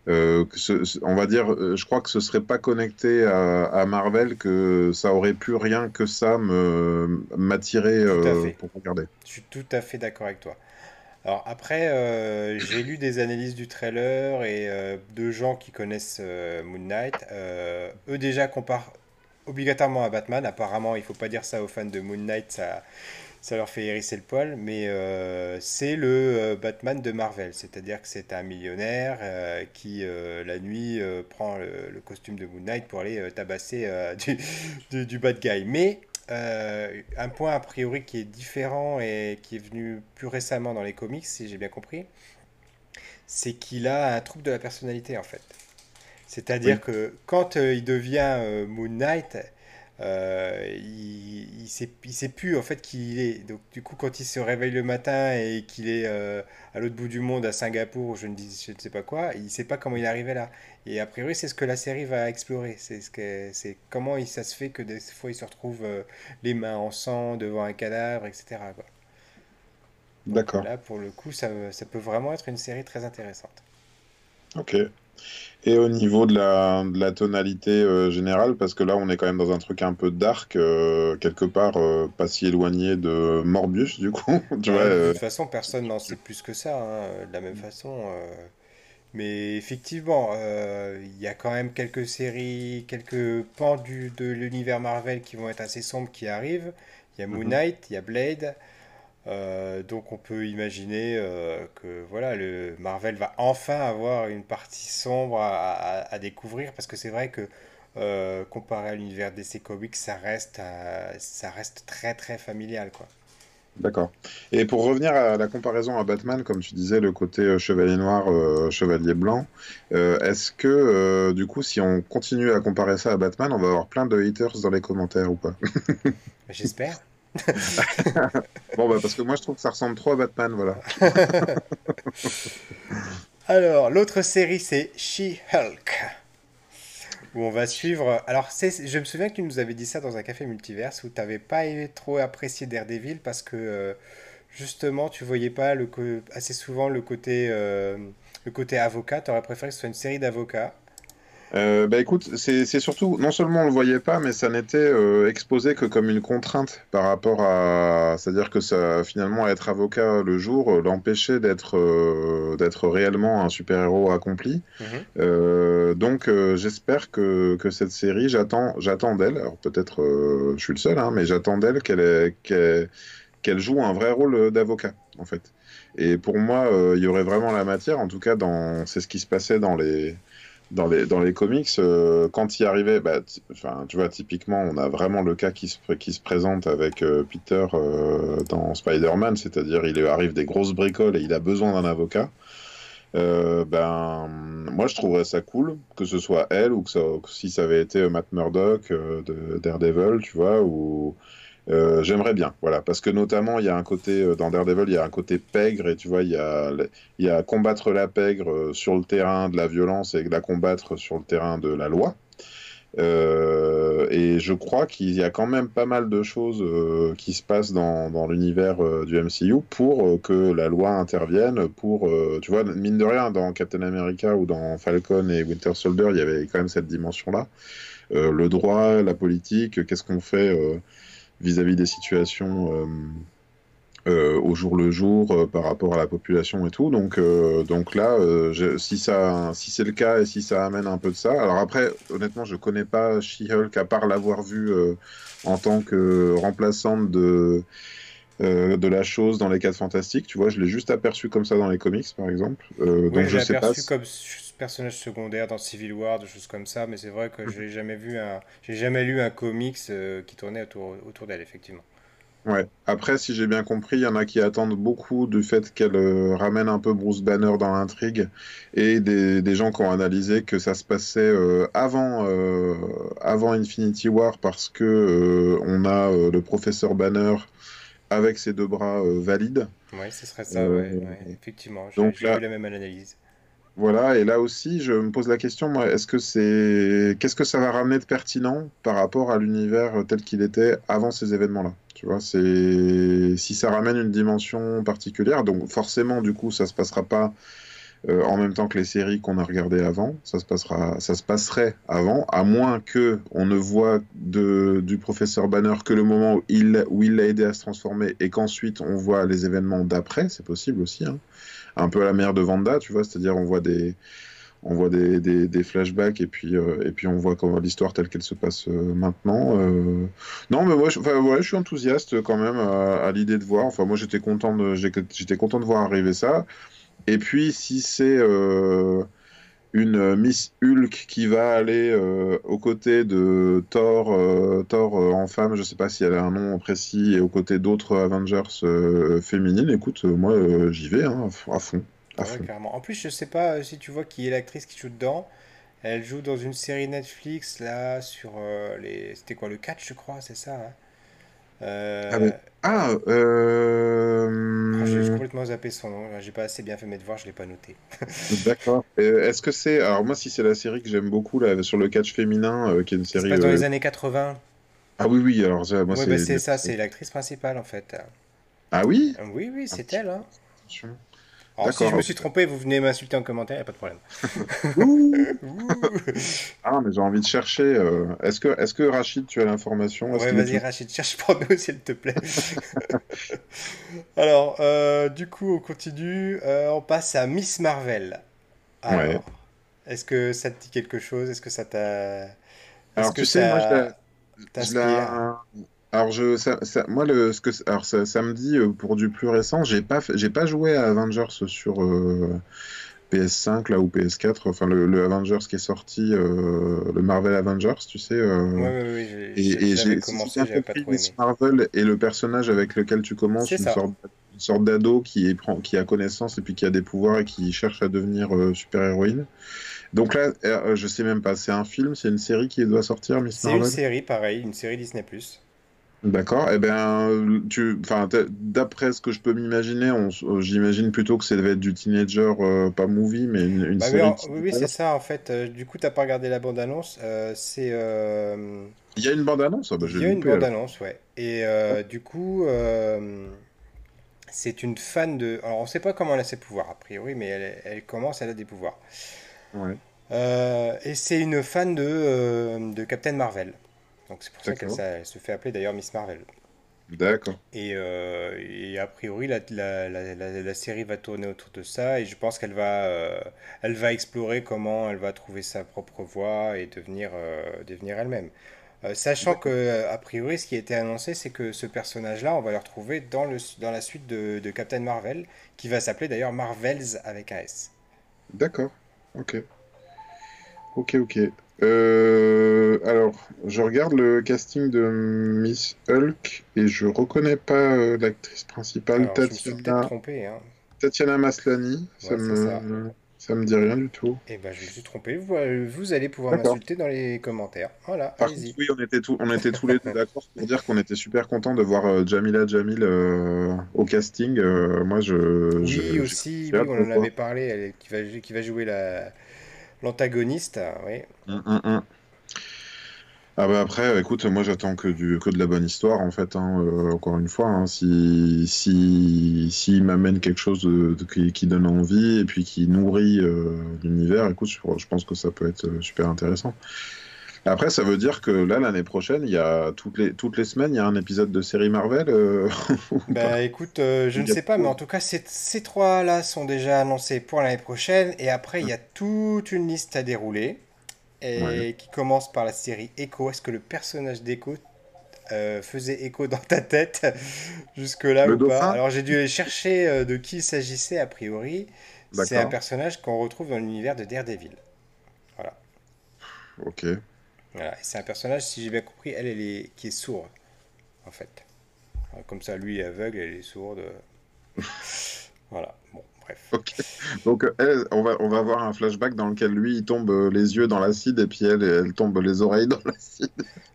Speaker 2: Euh, que ce- ce- on va dire, euh, je crois que ce serait pas connecté à, à Marvel, que ça aurait pu rien que ça me m'attirer euh, pour regarder.
Speaker 1: Je suis tout à fait d'accord avec toi. Alors après, j'ai lu des analyses du trailer et de gens qui connaissent Moon Knight. Eux déjà comparent obligatoirement à Batman. Apparemment, il faut pas dire ça aux fans de Moon Knight, ça, ça leur fait hérisser le poil. Mais euh, c'est le euh, Batman de Marvel, c'est-à-dire que c'est un millionnaire euh, qui euh, la nuit prend le, le costume de Moon Knight pour aller tabasser du, du, du bad guy. Mais un point a priori qui est différent et qui est venu plus récemment dans les comics, si j'ai bien compris, c'est qu'il a un trouble de la personnalité en fait.
Speaker 2: Oui,
Speaker 1: C'est-à-dire que quand il devient Moon Knight, euh, il, il sait, il sait plus en fait qui il est. Donc du coup, quand il se réveille le matin et qu'il est euh, à l'autre bout du monde, à Singapour, ou je ne dis, je ne sais pas quoi, il sait pas comment il est arrivé là. Et a priori, c'est ce que la série va explorer. C'est ce que, c'est comment il, ça se fait que des fois il se retrouve euh, les mains en sang devant un cadavre, etc.
Speaker 2: d'accord.
Speaker 1: là, pour le coup, ça, ça peut vraiment être une série très intéressante.
Speaker 2: Ok. Et au niveau de la, de la tonalité euh, générale, parce que là, on est quand même dans un truc un peu dark, euh, quelque part euh, pas si éloigné de Morbius, du coup. Tu vois,
Speaker 1: Ouais, de toute façon, personne n'en sait plus que ça, hein, de la même façon. Mais effectivement, il y a quand même quelques séries, quelques pans du- de l'univers Marvel qui vont être assez sombres qui arrivent. Il y a Moon
Speaker 2: mhm.
Speaker 1: Knight, il y a Blade. Euh, donc on peut imaginer euh, que voilà, le Marvel va enfin avoir une partie sombre à, à- à découvrir parce que c'est vrai que euh, comparé à l'univers DC Comics, ça reste, ça reste très très familial quoi.
Speaker 2: D'accord. Et pour revenir à la comparaison à Batman, comme tu disais, le côté chevalier noir, euh, chevalier blanc, euh, est-ce que euh, du coup, si on continue à comparer ça à Batman, on va avoir plein de haters dans les commentaires ou pas?
Speaker 1: J'espère.
Speaker 2: Bon, bah parce que moi je trouve que ça ressemble trop à Batman, voilà.
Speaker 1: Alors, l'autre série, c'est She-Hulk, où on va suivre. Alors, je me souviens que tu nous avais dit ça dans un café multiverse où tu n'avais pas trop apprécié Daredevil parce que euh, justement, tu voyais pas assez souvent le côté, euh, le côté avocat. Tu aurais préféré que ce soit une série d'avocats.
Speaker 2: Euh, bah écoute, c'est surtout, non seulement on le voyait pas, mais ça n'était euh, exposé que comme une contrainte par rapport à, c'est-à-dire que ça, finalement, être avocat le jour euh, l'empêchait d'être euh, d'être réellement un super-héros accompli.
Speaker 1: Mhm.
Speaker 2: Donc j'espère que, que cette série, j'attends j'attends d'elle, alors peut-être je suis le seul, hein, mais j'attends d'elle qu'elle qu'elle joue un vrai rôle d'avocat, en fait. Et pour moi, il y aurait vraiment la matière, en tout cas, dans, c'est ce qui se passait dans les dans les, dans les comics, euh, quand il arrivait, bah, tu vois, typiquement, on a vraiment le cas qui se, qui se présente avec euh, Peter euh, dans Spider-Man, c'est-à-dire il arrive des grosses bricoles et il a besoin d'un avocat. Ben, moi, je trouverais ça cool, que ce soit elle ou que, si ça avait été Matt Murdock de Daredevil, tu vois, ou euh, j'aimerais bien, voilà, parce que notamment il y a un côté euh, dans Daredevil, il y a un côté pègre et tu vois, il y a, il y a combattre la pègre euh, sur le terrain de la violence et la combattre sur le terrain de la loi. Et je crois qu'il y a quand même pas mal de choses qui se passent dans, dans l'univers du MCU pour que la loi intervienne, pour, tu vois, mine de rien, dans Captain America ou dans Falcon et Winter Soldier, il y avait quand même cette dimension-là. Le droit, la politique, qu'est-ce qu'on fait vis-à-vis des situations euh, euh, au jour le jour euh, par rapport à la population et tout. Donc, euh, donc là, je- si ça, si c'est le cas et si ça amène un peu de ça. Alors après, honnêtement, je connais pas She-Hulk à part l'avoir vu euh, en tant que remplaçante de de la chose dans les 4 Fantastiques. Tu vois, je l'ai juste aperçu comme ça dans les comics, par exemple. Donc
Speaker 1: je
Speaker 2: sais pas.
Speaker 1: aperçu
Speaker 2: si-
Speaker 1: comme s- personnage secondaire dans Civil War, des choses comme ça, mais c'est vrai que je n'ai jamais vu un, j'ai jamais lu un comics euh, qui tournait autour, autour d'elle, effectivement.
Speaker 2: Ouais. Après, si j'ai bien compris, il y en a qui attendent beaucoup du fait qu'elle euh, ramène un peu Bruce Banner dans l'intrigue et des, des gens qui ont analysé que ça se passait euh, avant, euh, avant Infinity War parce que on a le professeur Banner avec ses deux bras valides.
Speaker 1: Oui, ce serait ça, ouais, ouais, effectivement. J'ai j'ai vu la même analyse.
Speaker 2: Voilà, et là aussi, je me pose la question, moi, est-ce que c'est, qu'est-ce que ça va ramener de pertinent par rapport à l'univers tel qu'il était avant ces événements-là? Tu vois, c'est, si ça ramène une dimension particulière, donc forcément, du coup, ça se passera pas euh, en même temps que les séries qu'on a regardées avant, ça se passera, ça se passerait avant, à moins que on ne voit du professeur Banner que le moment où il, où il l'a aidé à se transformer et qu'ensuite on voit les événements d'après, c'est possible aussi, hein un peu à la manière de Vanda, tu vois, c'est-à-dire on voit des, on voit des, des, flashbacks et puis, euh, et puis on voit comment l'histoire telle qu'elle se passe euh, maintenant. Non, mais moi, je, ouais, je suis enthousiaste quand même à, à l'idée de voir. Enfin, moi, j'étais content de, j'étais content de voir arriver ça. Et puis, si c'est euh, une Miss Hulk qui va aller euh, aux côtés de Thor, euh, Thor euh, en femme, je sais pas si elle a un nom précis, et aux côtés d'autres Avengers féminines, écoute, moi, j'y vais hein, à fond. À fond. à
Speaker 1: Ouais,
Speaker 2: fond.
Speaker 1: carrément. En plus, je sais pas si tu vois qui est l'actrice qui joue dedans. Elle joue dans une série Netflix, là, sur les... C'était quoi, le catch, je crois, c'est ça, hein?
Speaker 2: Ah, mais- Ah,
Speaker 1: ah, J'ai
Speaker 2: euh...
Speaker 1: complètement zappé son nom. J'ai pas assez bien fait mes devoirs, je l'ai pas noté.
Speaker 2: d'accord. Euh, Est-ce que c'est... Alors moi, si c'est la série que j'aime beaucoup, là, sur le catch féminin, euh, qui est une série...
Speaker 1: passe dans
Speaker 2: euh,
Speaker 1: les années 80.
Speaker 2: Ah oui, oui, alors ça, moi,
Speaker 1: Oui,
Speaker 2: c'est...
Speaker 1: bah c'est ça, c'est l'actrice principale en fait.
Speaker 2: Ah oui?
Speaker 1: Oui, oui, c'est elle. Hein. Alors, si je me suis trompé, vous venez m'insulter en commentaire, y a pas de problème.
Speaker 2: Ah, mais j'ai envie de chercher. euh, Est-ce que, est-ce que Rachid, tu as l'information? Est-ce
Speaker 1: Ouais,
Speaker 2: qu'il est
Speaker 1: vas-y, Rachid, cherche pour nous, s'il te plaît. Alors, euh, du coup, on continue. Euh, on passe à Miss Marvel.
Speaker 2: Ouais.
Speaker 1: Alors, est-ce que ça te dit quelque chose? Est-ce que ça t'a... Est-ce
Speaker 2: Alors,
Speaker 1: que
Speaker 2: tu sais, moi, je la-
Speaker 1: ça
Speaker 2: je
Speaker 1: t'inspire?
Speaker 2: la... Alors, je, ça, ça- moi, le, ce que, alors, ça, ça me dit, euh, pour du plus récent, j'ai pas, j'ai pas joué à Avengers sur euh, PS5 là, ou PS4, enfin, le, le Avengers qui est sorti, euh, le Marvel Avengers, tu sais. euh,
Speaker 1: Oui, oui, oui,
Speaker 2: Et,
Speaker 1: j'ai-
Speaker 2: et
Speaker 1: commencé, pas trop aimé.
Speaker 2: Marvel et le personnage avec lequel tu commences, une
Speaker 1: ça.
Speaker 2: sorte, une sorte d'ado qui, prend- qui a connaissance et puis qui a des pouvoirs et qui cherche à devenir euh, super-héroïne. Donc là, je sais même pas, c'est un film, c'est une série qui doit sortir, Miss
Speaker 1: C'est une
Speaker 2: Marvel?
Speaker 1: série, pareil, une série Disney+.
Speaker 2: D'accord. Eh bien, tu, enfin, d'après ce que je peux m'imaginer, euh, j'imagine plutôt que ça devait être du teenager, euh, pas movie, mais une, une
Speaker 1: Bah
Speaker 2: série
Speaker 1: oui, oui, c'est ça, en fait. Euh, du coup, t'as pas regardé la bande-annonce. euh, c'est... euh,
Speaker 2: Il y a une bande-annonce? Ah bah,
Speaker 1: Il y a une
Speaker 2: loupé alors.
Speaker 1: bande-annonce, ouais. Et du coup, c'est une fan de... Alors, on sait pas comment elle a ses pouvoirs, a priori, mais elle, elle commence, elle a des pouvoirs.
Speaker 2: Ouais.
Speaker 1: Et c'est une fan de, de Captain Marvel. Donc c'est pour ça qu'elle se fait appeler d'ailleurs Miss Marvel.
Speaker 2: D'accord.
Speaker 1: Et, euh, et a priori, la, la- la- la- la série va tourner autour de ça et je pense qu'elle va, euh, elle va explorer comment elle va trouver sa propre voie et devenir, euh, devenir elle-même. Sachant que, a priori, ce qui a été annoncé, c'est que ce personnage-là, on va le retrouver dans le, dans la suite de, de Captain Marvel, qui va s'appeler d'ailleurs Marvels avec un S.
Speaker 2: D'accord. Ok. Ok, ok. Euh, alors, je regarde le casting de Miss Hulk et je reconnais pas euh, l'actrice principale,
Speaker 1: Alors, je me suis peut-être
Speaker 2: Tatiana,
Speaker 1: trompé, hein.
Speaker 2: Tatiana Maslany. Ça
Speaker 1: Ouais,
Speaker 2: me,
Speaker 1: ça.
Speaker 2: ça me dit rien du tout.
Speaker 1: Eh ben, je me suis trompé. Vous, vous allez pouvoir m'insulter dans les commentaires. Voilà,
Speaker 2: Par contre, oui, on était, tous, on était tous les deux d'accord pour dire qu'on était super contents de voir euh, Jamila Jamil euh, au casting. Euh, moi, je.
Speaker 1: Oui, aussi, oui, on en avait parlé, elle, qui va, qui va jouer la, l'antagoniste, oui.
Speaker 2: Hum, hum, hum. Ah bah après, euh, écoute, moi j'attends que du que de la bonne histoire en fait. hein, euh, encore une fois, hein, si si s'il m'amène quelque chose qui, donne envie et puis qui nourrit euh, l'univers, écoute, je, pense que ça peut être super intéressant. Après, ça veut dire que là, l'année prochaine, il y a toutes les toutes les semaines, il y a un épisode de série Marvel. euh, pas
Speaker 1: Bah écoute, euh, je ne sais pas, mais en tout cas, ces, ces trois-là sont déjà annoncés pour l'année prochaine, et après, il y a toute une liste à dérouler, et
Speaker 2: Ouais.
Speaker 1: qui commence par la série Echo. Est-ce que le personnage d'Echo euh, faisait écho dans ta tête jusque-là ou pas?
Speaker 2: dauphin?
Speaker 1: Alors j'ai dû aller chercher euh, de qui il s'agissait a priori. C'est un personnage qu'on retrouve dans l'univers de Daredevil. Voilà.
Speaker 2: Ok.
Speaker 1: Voilà. C'est un personnage, si j'ai bien compris, elle, elle est, qui est sourde, en fait. Comme ça, lui est aveugle, elle est sourde. Voilà. Bon, bref.
Speaker 2: Ok. Donc, euh, elle, on va, on va avoir un flashback dans lequel lui, il tombe euh, les yeux dans l'acide et puis elle, elle tombe les oreilles dans l'acide.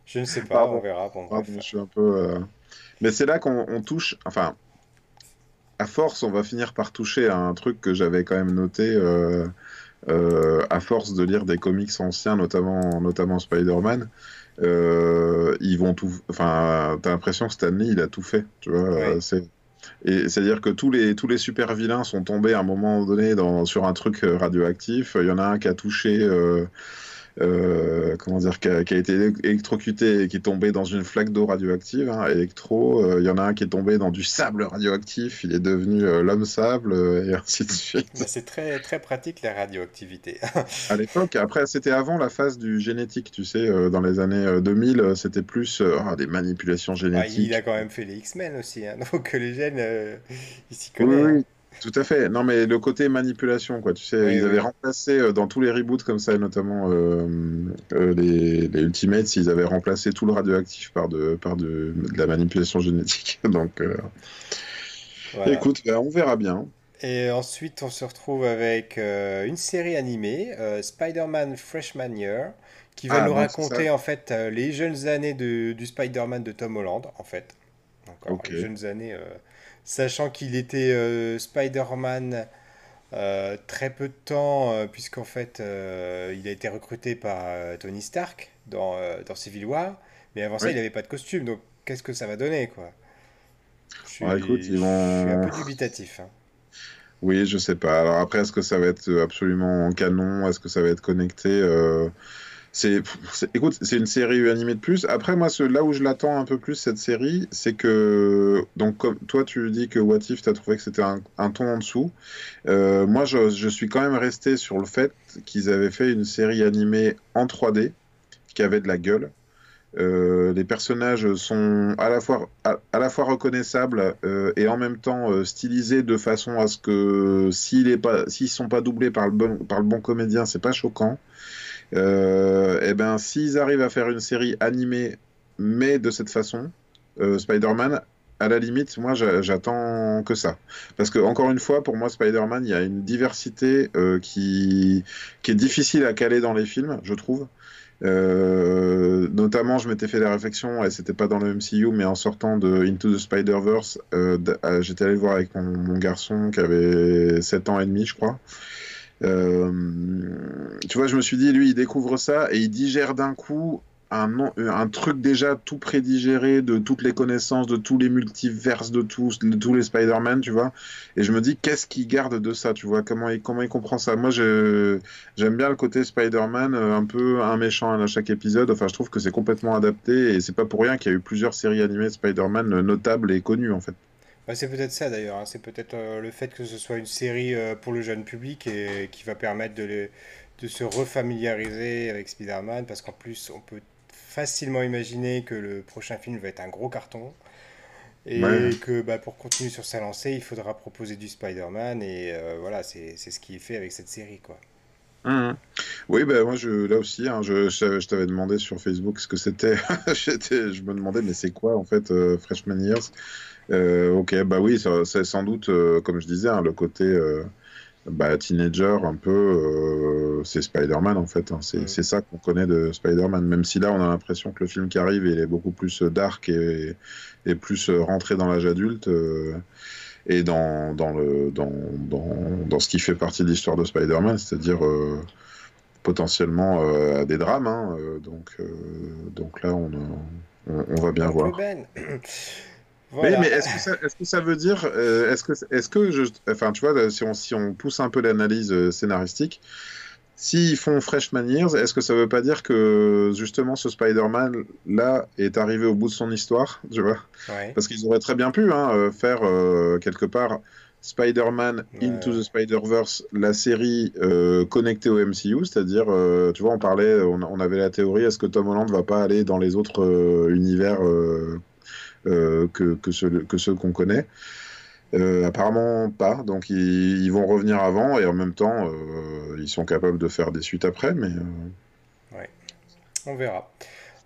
Speaker 1: Je ne sais pas,
Speaker 2: Pardon.
Speaker 1: on verra. Bon,
Speaker 2: Pardon,
Speaker 1: bref.
Speaker 2: je suis un peu. euh, Mais c'est là qu'on on touche. Enfin, à force, on va finir par toucher à un truc que j'avais quand même noté. euh, à force de lire des comics anciens, notamment, notamment Spider-Man, euh, ils vont tout. Enfin, t'as l'impression que Stanley, il a tout fait. Tu vois,
Speaker 1: Ouais.
Speaker 2: euh, c'est. Et c'est-à-dire que tous les, tous les super vilains sont tombés à un moment donné dans, sur un truc euh, radioactif. Il y en a un qui a touché, euh, euh, comment dire, qui a, qui a été électrocuté et qui est tombé dans une flaque d'eau radioactive, hein, électro. Euh, il y en a un qui est tombé dans du sable radioactif. Il est devenu euh, l'homme sable et ainsi de suite.
Speaker 1: C'est très, très pratique la radioactivité.
Speaker 2: À l'époque, après, c'était avant la phase du génétique, tu sais, dans les années euh, 2000, euh, c'était plus ah, des manipulations
Speaker 1: Ah, il
Speaker 2: génétiques.
Speaker 1: a quand même fait les X-Men aussi, hein, donc les gènes, il s'y connaît.
Speaker 2: oui,
Speaker 1: hein.
Speaker 2: oui, tout à fait. Non, mais le côté manipulation, quoi. Tu sais,
Speaker 1: Oui,
Speaker 2: ils avaient
Speaker 1: oui.
Speaker 2: remplacé euh, dans tous les reboots comme ça, notamment euh, euh, les, les Ultimates, ils avaient remplacé tout le radioactif par de, par de, de la manipulation génétique. Donc, euh,
Speaker 1: Voilà.
Speaker 2: écoute, bah, on verra bien.
Speaker 1: Et ensuite, on se retrouve avec une série animée, Spider-Man Freshman Year, qui va
Speaker 2: Ah,
Speaker 1: nous
Speaker 2: bon,
Speaker 1: raconter en fait les jeunes années de- du Spider-Man de Tom Holland, en fait. Encore
Speaker 2: Ok.
Speaker 1: les jeunes années, sachant qu'il était euh, Spider-Man euh, très peu de temps, euh, puisqu'en fait, il a été recruté par Tony Stark dans, dans Civil War, mais avant ça, il n'avait pas de costume, donc qu'est-ce que ça va donner, quoi? Je suis,
Speaker 2: Ouais, écoute, ils
Speaker 1: je suis un peu dubitatif. hein.
Speaker 2: Oui, je sais pas. Alors après, est-ce que ça va être absolument canon? Est-ce que ça va être connecté? C'est, écoute, c'est une série animée de plus. Après, moi, ce, là où je l'attends un peu plus, cette série, c'est que, donc, comme toi, tu dis que What If, t'as trouvé que c'était un, ton en dessous. Euh, moi, je, suis quand même resté sur le fait qu'ils avaient fait une série animée en 3D, qui avait de la gueule. Euh, les personnages sont à la fois, à, la fois reconnaissables euh, et en même temps stylisés de façon à ce que s'ils s'ils sont pas doublés par le bon, par le bon comédien, c'est pas choquant. Euh, et ben, s'ils arrivent à faire une série animée, mais de cette façon, euh, Spider-Man, à la limite, moi, j'a- j'attends que ça. Parce que, encore une fois, pour moi, Spider-Man, il y a une diversité euh, qui, est difficile à caler dans les films, je trouve. Notamment, je m'étais fait la réflexion, et c'était pas dans le MCU, mais en sortant de Into the Spider-Verse, j'étais allé le voir avec mon, mon garçon qui avait 7 ans et demi, je crois. Euh, tu vois, je me suis dit, lui, il découvre ça et il digère d'un coup un, un truc déjà tout prédigéré de toutes les connaissances, de tous les multiverses, de tous, de tous les Spider-Man, tu vois. Et je me dis, qu'est-ce qu'il garde de ça, tu vois? Comment il, comment il comprend ça? Moi, j'aime bien le côté Spider-Man, euh, un peu un méchant à chaque épisode. Enfin, je trouve que c'est complètement adapté et c'est pas pour rien qu'il y a eu plusieurs séries animées de Spider-Man euh, notables et connues, en fait.
Speaker 1: Bah, c'est peut-être ça d'ailleurs, hein. C'est peut-être euh, le fait que ce soit une série pour le jeune public et qui va permettre de, de se refamiliariser avec Spider-Man parce qu'en plus on peut facilement imaginer que le prochain film va être un gros carton. Et que bah, pour continuer sur sa lancée, il faudra proposer du Spider-Man. Et euh, voilà, c'est ce qui est fait avec cette série. quoi.
Speaker 2: Mmh. Oui, bah, moi, je, là aussi, hein, je, je, t'avais demandé sur Facebook ce que c'était. je me demandais, mais c'est quoi en fait euh, Freshman Years? euh, Ok, bah oui, c'est sans doute, comme je disais, hein, le côté bah, teenager, un peu, euh, c'est Spider-Man en fait. Hein. Mm. C'est ça qu'on connaît de Spider-Man. Même si là, on a l'impression que le film qui arrive, il est beaucoup plus euh, dark et, et plus euh, rentré dans l'âge adulte et dans, dans, le, dans, dans, dans, ce qui fait partie de l'histoire de Spider-Man, c'est-à-dire potentiellement à des drames. Hein. donc, donc là, on, on, on va bien voir. Ben. Oui, mais est-ce que, ça, est que ça veut dire, euh, est-ce que, est que je, enfin, tu vois, si on, si on pousse un peu l'analyse euh, scénaristique, s'ils font Freshman Years, est-ce que ça veut pas dire que justement ce Spider-Man là est arrivé au bout de son histoire, tu vois? Parce qu'ils auraient très bien pu hein, euh, faire quelque part Spider-Man Into the Spider-Verse, la série connectée au MCU, c'est-à-dire, tu vois, on parlait, on, on, avait la théorie, est-ce que Tom Holland va pas aller dans les autres univers euh, que, que, ceux, que ceux qu'on connaît. Euh, apparemment pas, donc ils, vont revenir avant et en même temps euh, ils sont capables de faire des suites après, mais.
Speaker 1: Ouais, on verra.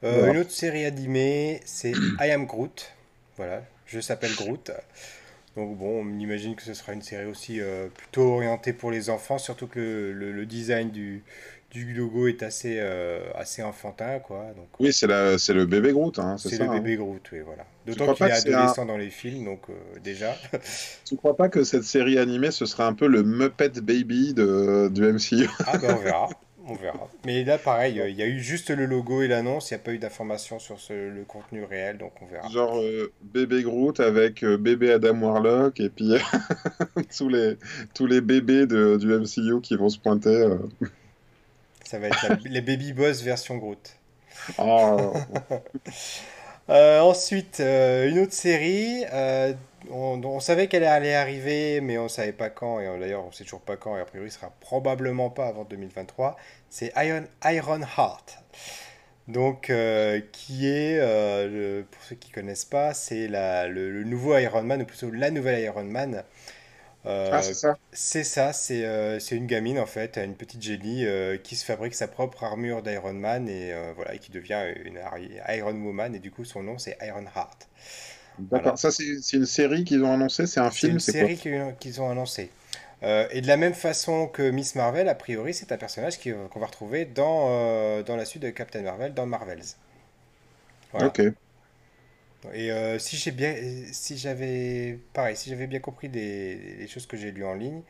Speaker 1: Une autre série animée, c'est I Am Groot. Voilà, je s'appelle Groot. Donc bon, on imagine que ce sera une série aussi plutôt orientée pour les enfants, surtout que le, le design du, du logo est assez, euh, assez enfantin, quoi. Donc,
Speaker 2: oui, c'est, le bébé Groot, hein,
Speaker 1: c'est, le bébé hein. Groot, oui, voilà. D'autant qu'il est adolescent dans les films, donc euh, déjà.
Speaker 2: tu crois pas que cette série animée, ce serait un peu le Muppet Baby de, du MCU
Speaker 1: Ah ben on verra, on verra. Mais là, pareil, il y a eu juste le logo et l'annonce, il n'y a pas eu d'informations sur le contenu réel, donc on verra.
Speaker 2: Genre euh, bébé Groot avec bébé Adam Warlock, et puis tous, les, tous les bébés de, du MCU qui vont se pointer.
Speaker 1: Ça va être les Baby Boss version Groot. Oh. Euh, ensuite, euh, une autre série. Euh, on, savait qu'elle allait arriver, mais on ne savait pas quand. Et d'ailleurs, on ne sait toujours pas quand. Et a priori, ce sera probablement pas avant 2023. C'est Iron, Iron Heart. Donc, qui est, pour ceux qui ne connaissent pas, c'est le, le, nouveau Iron Man, ou plutôt la nouvelle Iron Man,
Speaker 2: euh, ah, c'est ça
Speaker 1: C'est ça, euh, c'est une gamine en fait, une petite génie euh, qui se fabrique sa propre armure d'Iron Man et voilà, et qui devient une Iron Woman et du coup son nom c'est Iron Heart.
Speaker 2: D'accord, ça c'est une série qu'ils ont annoncé, c'est un film,
Speaker 1: c'est une série qu'ils ont annoncé. et de la même façon que Miss Marvel, a priori, c'est un personnage qu'on va retrouver dans, dans la suite de Captain Marvel, dans Marvels.
Speaker 2: Ok.
Speaker 1: Et euh, si j'ai bien, si j'avais, pareil, si j'avais bien compris des, choses que j'ai lues en ligne,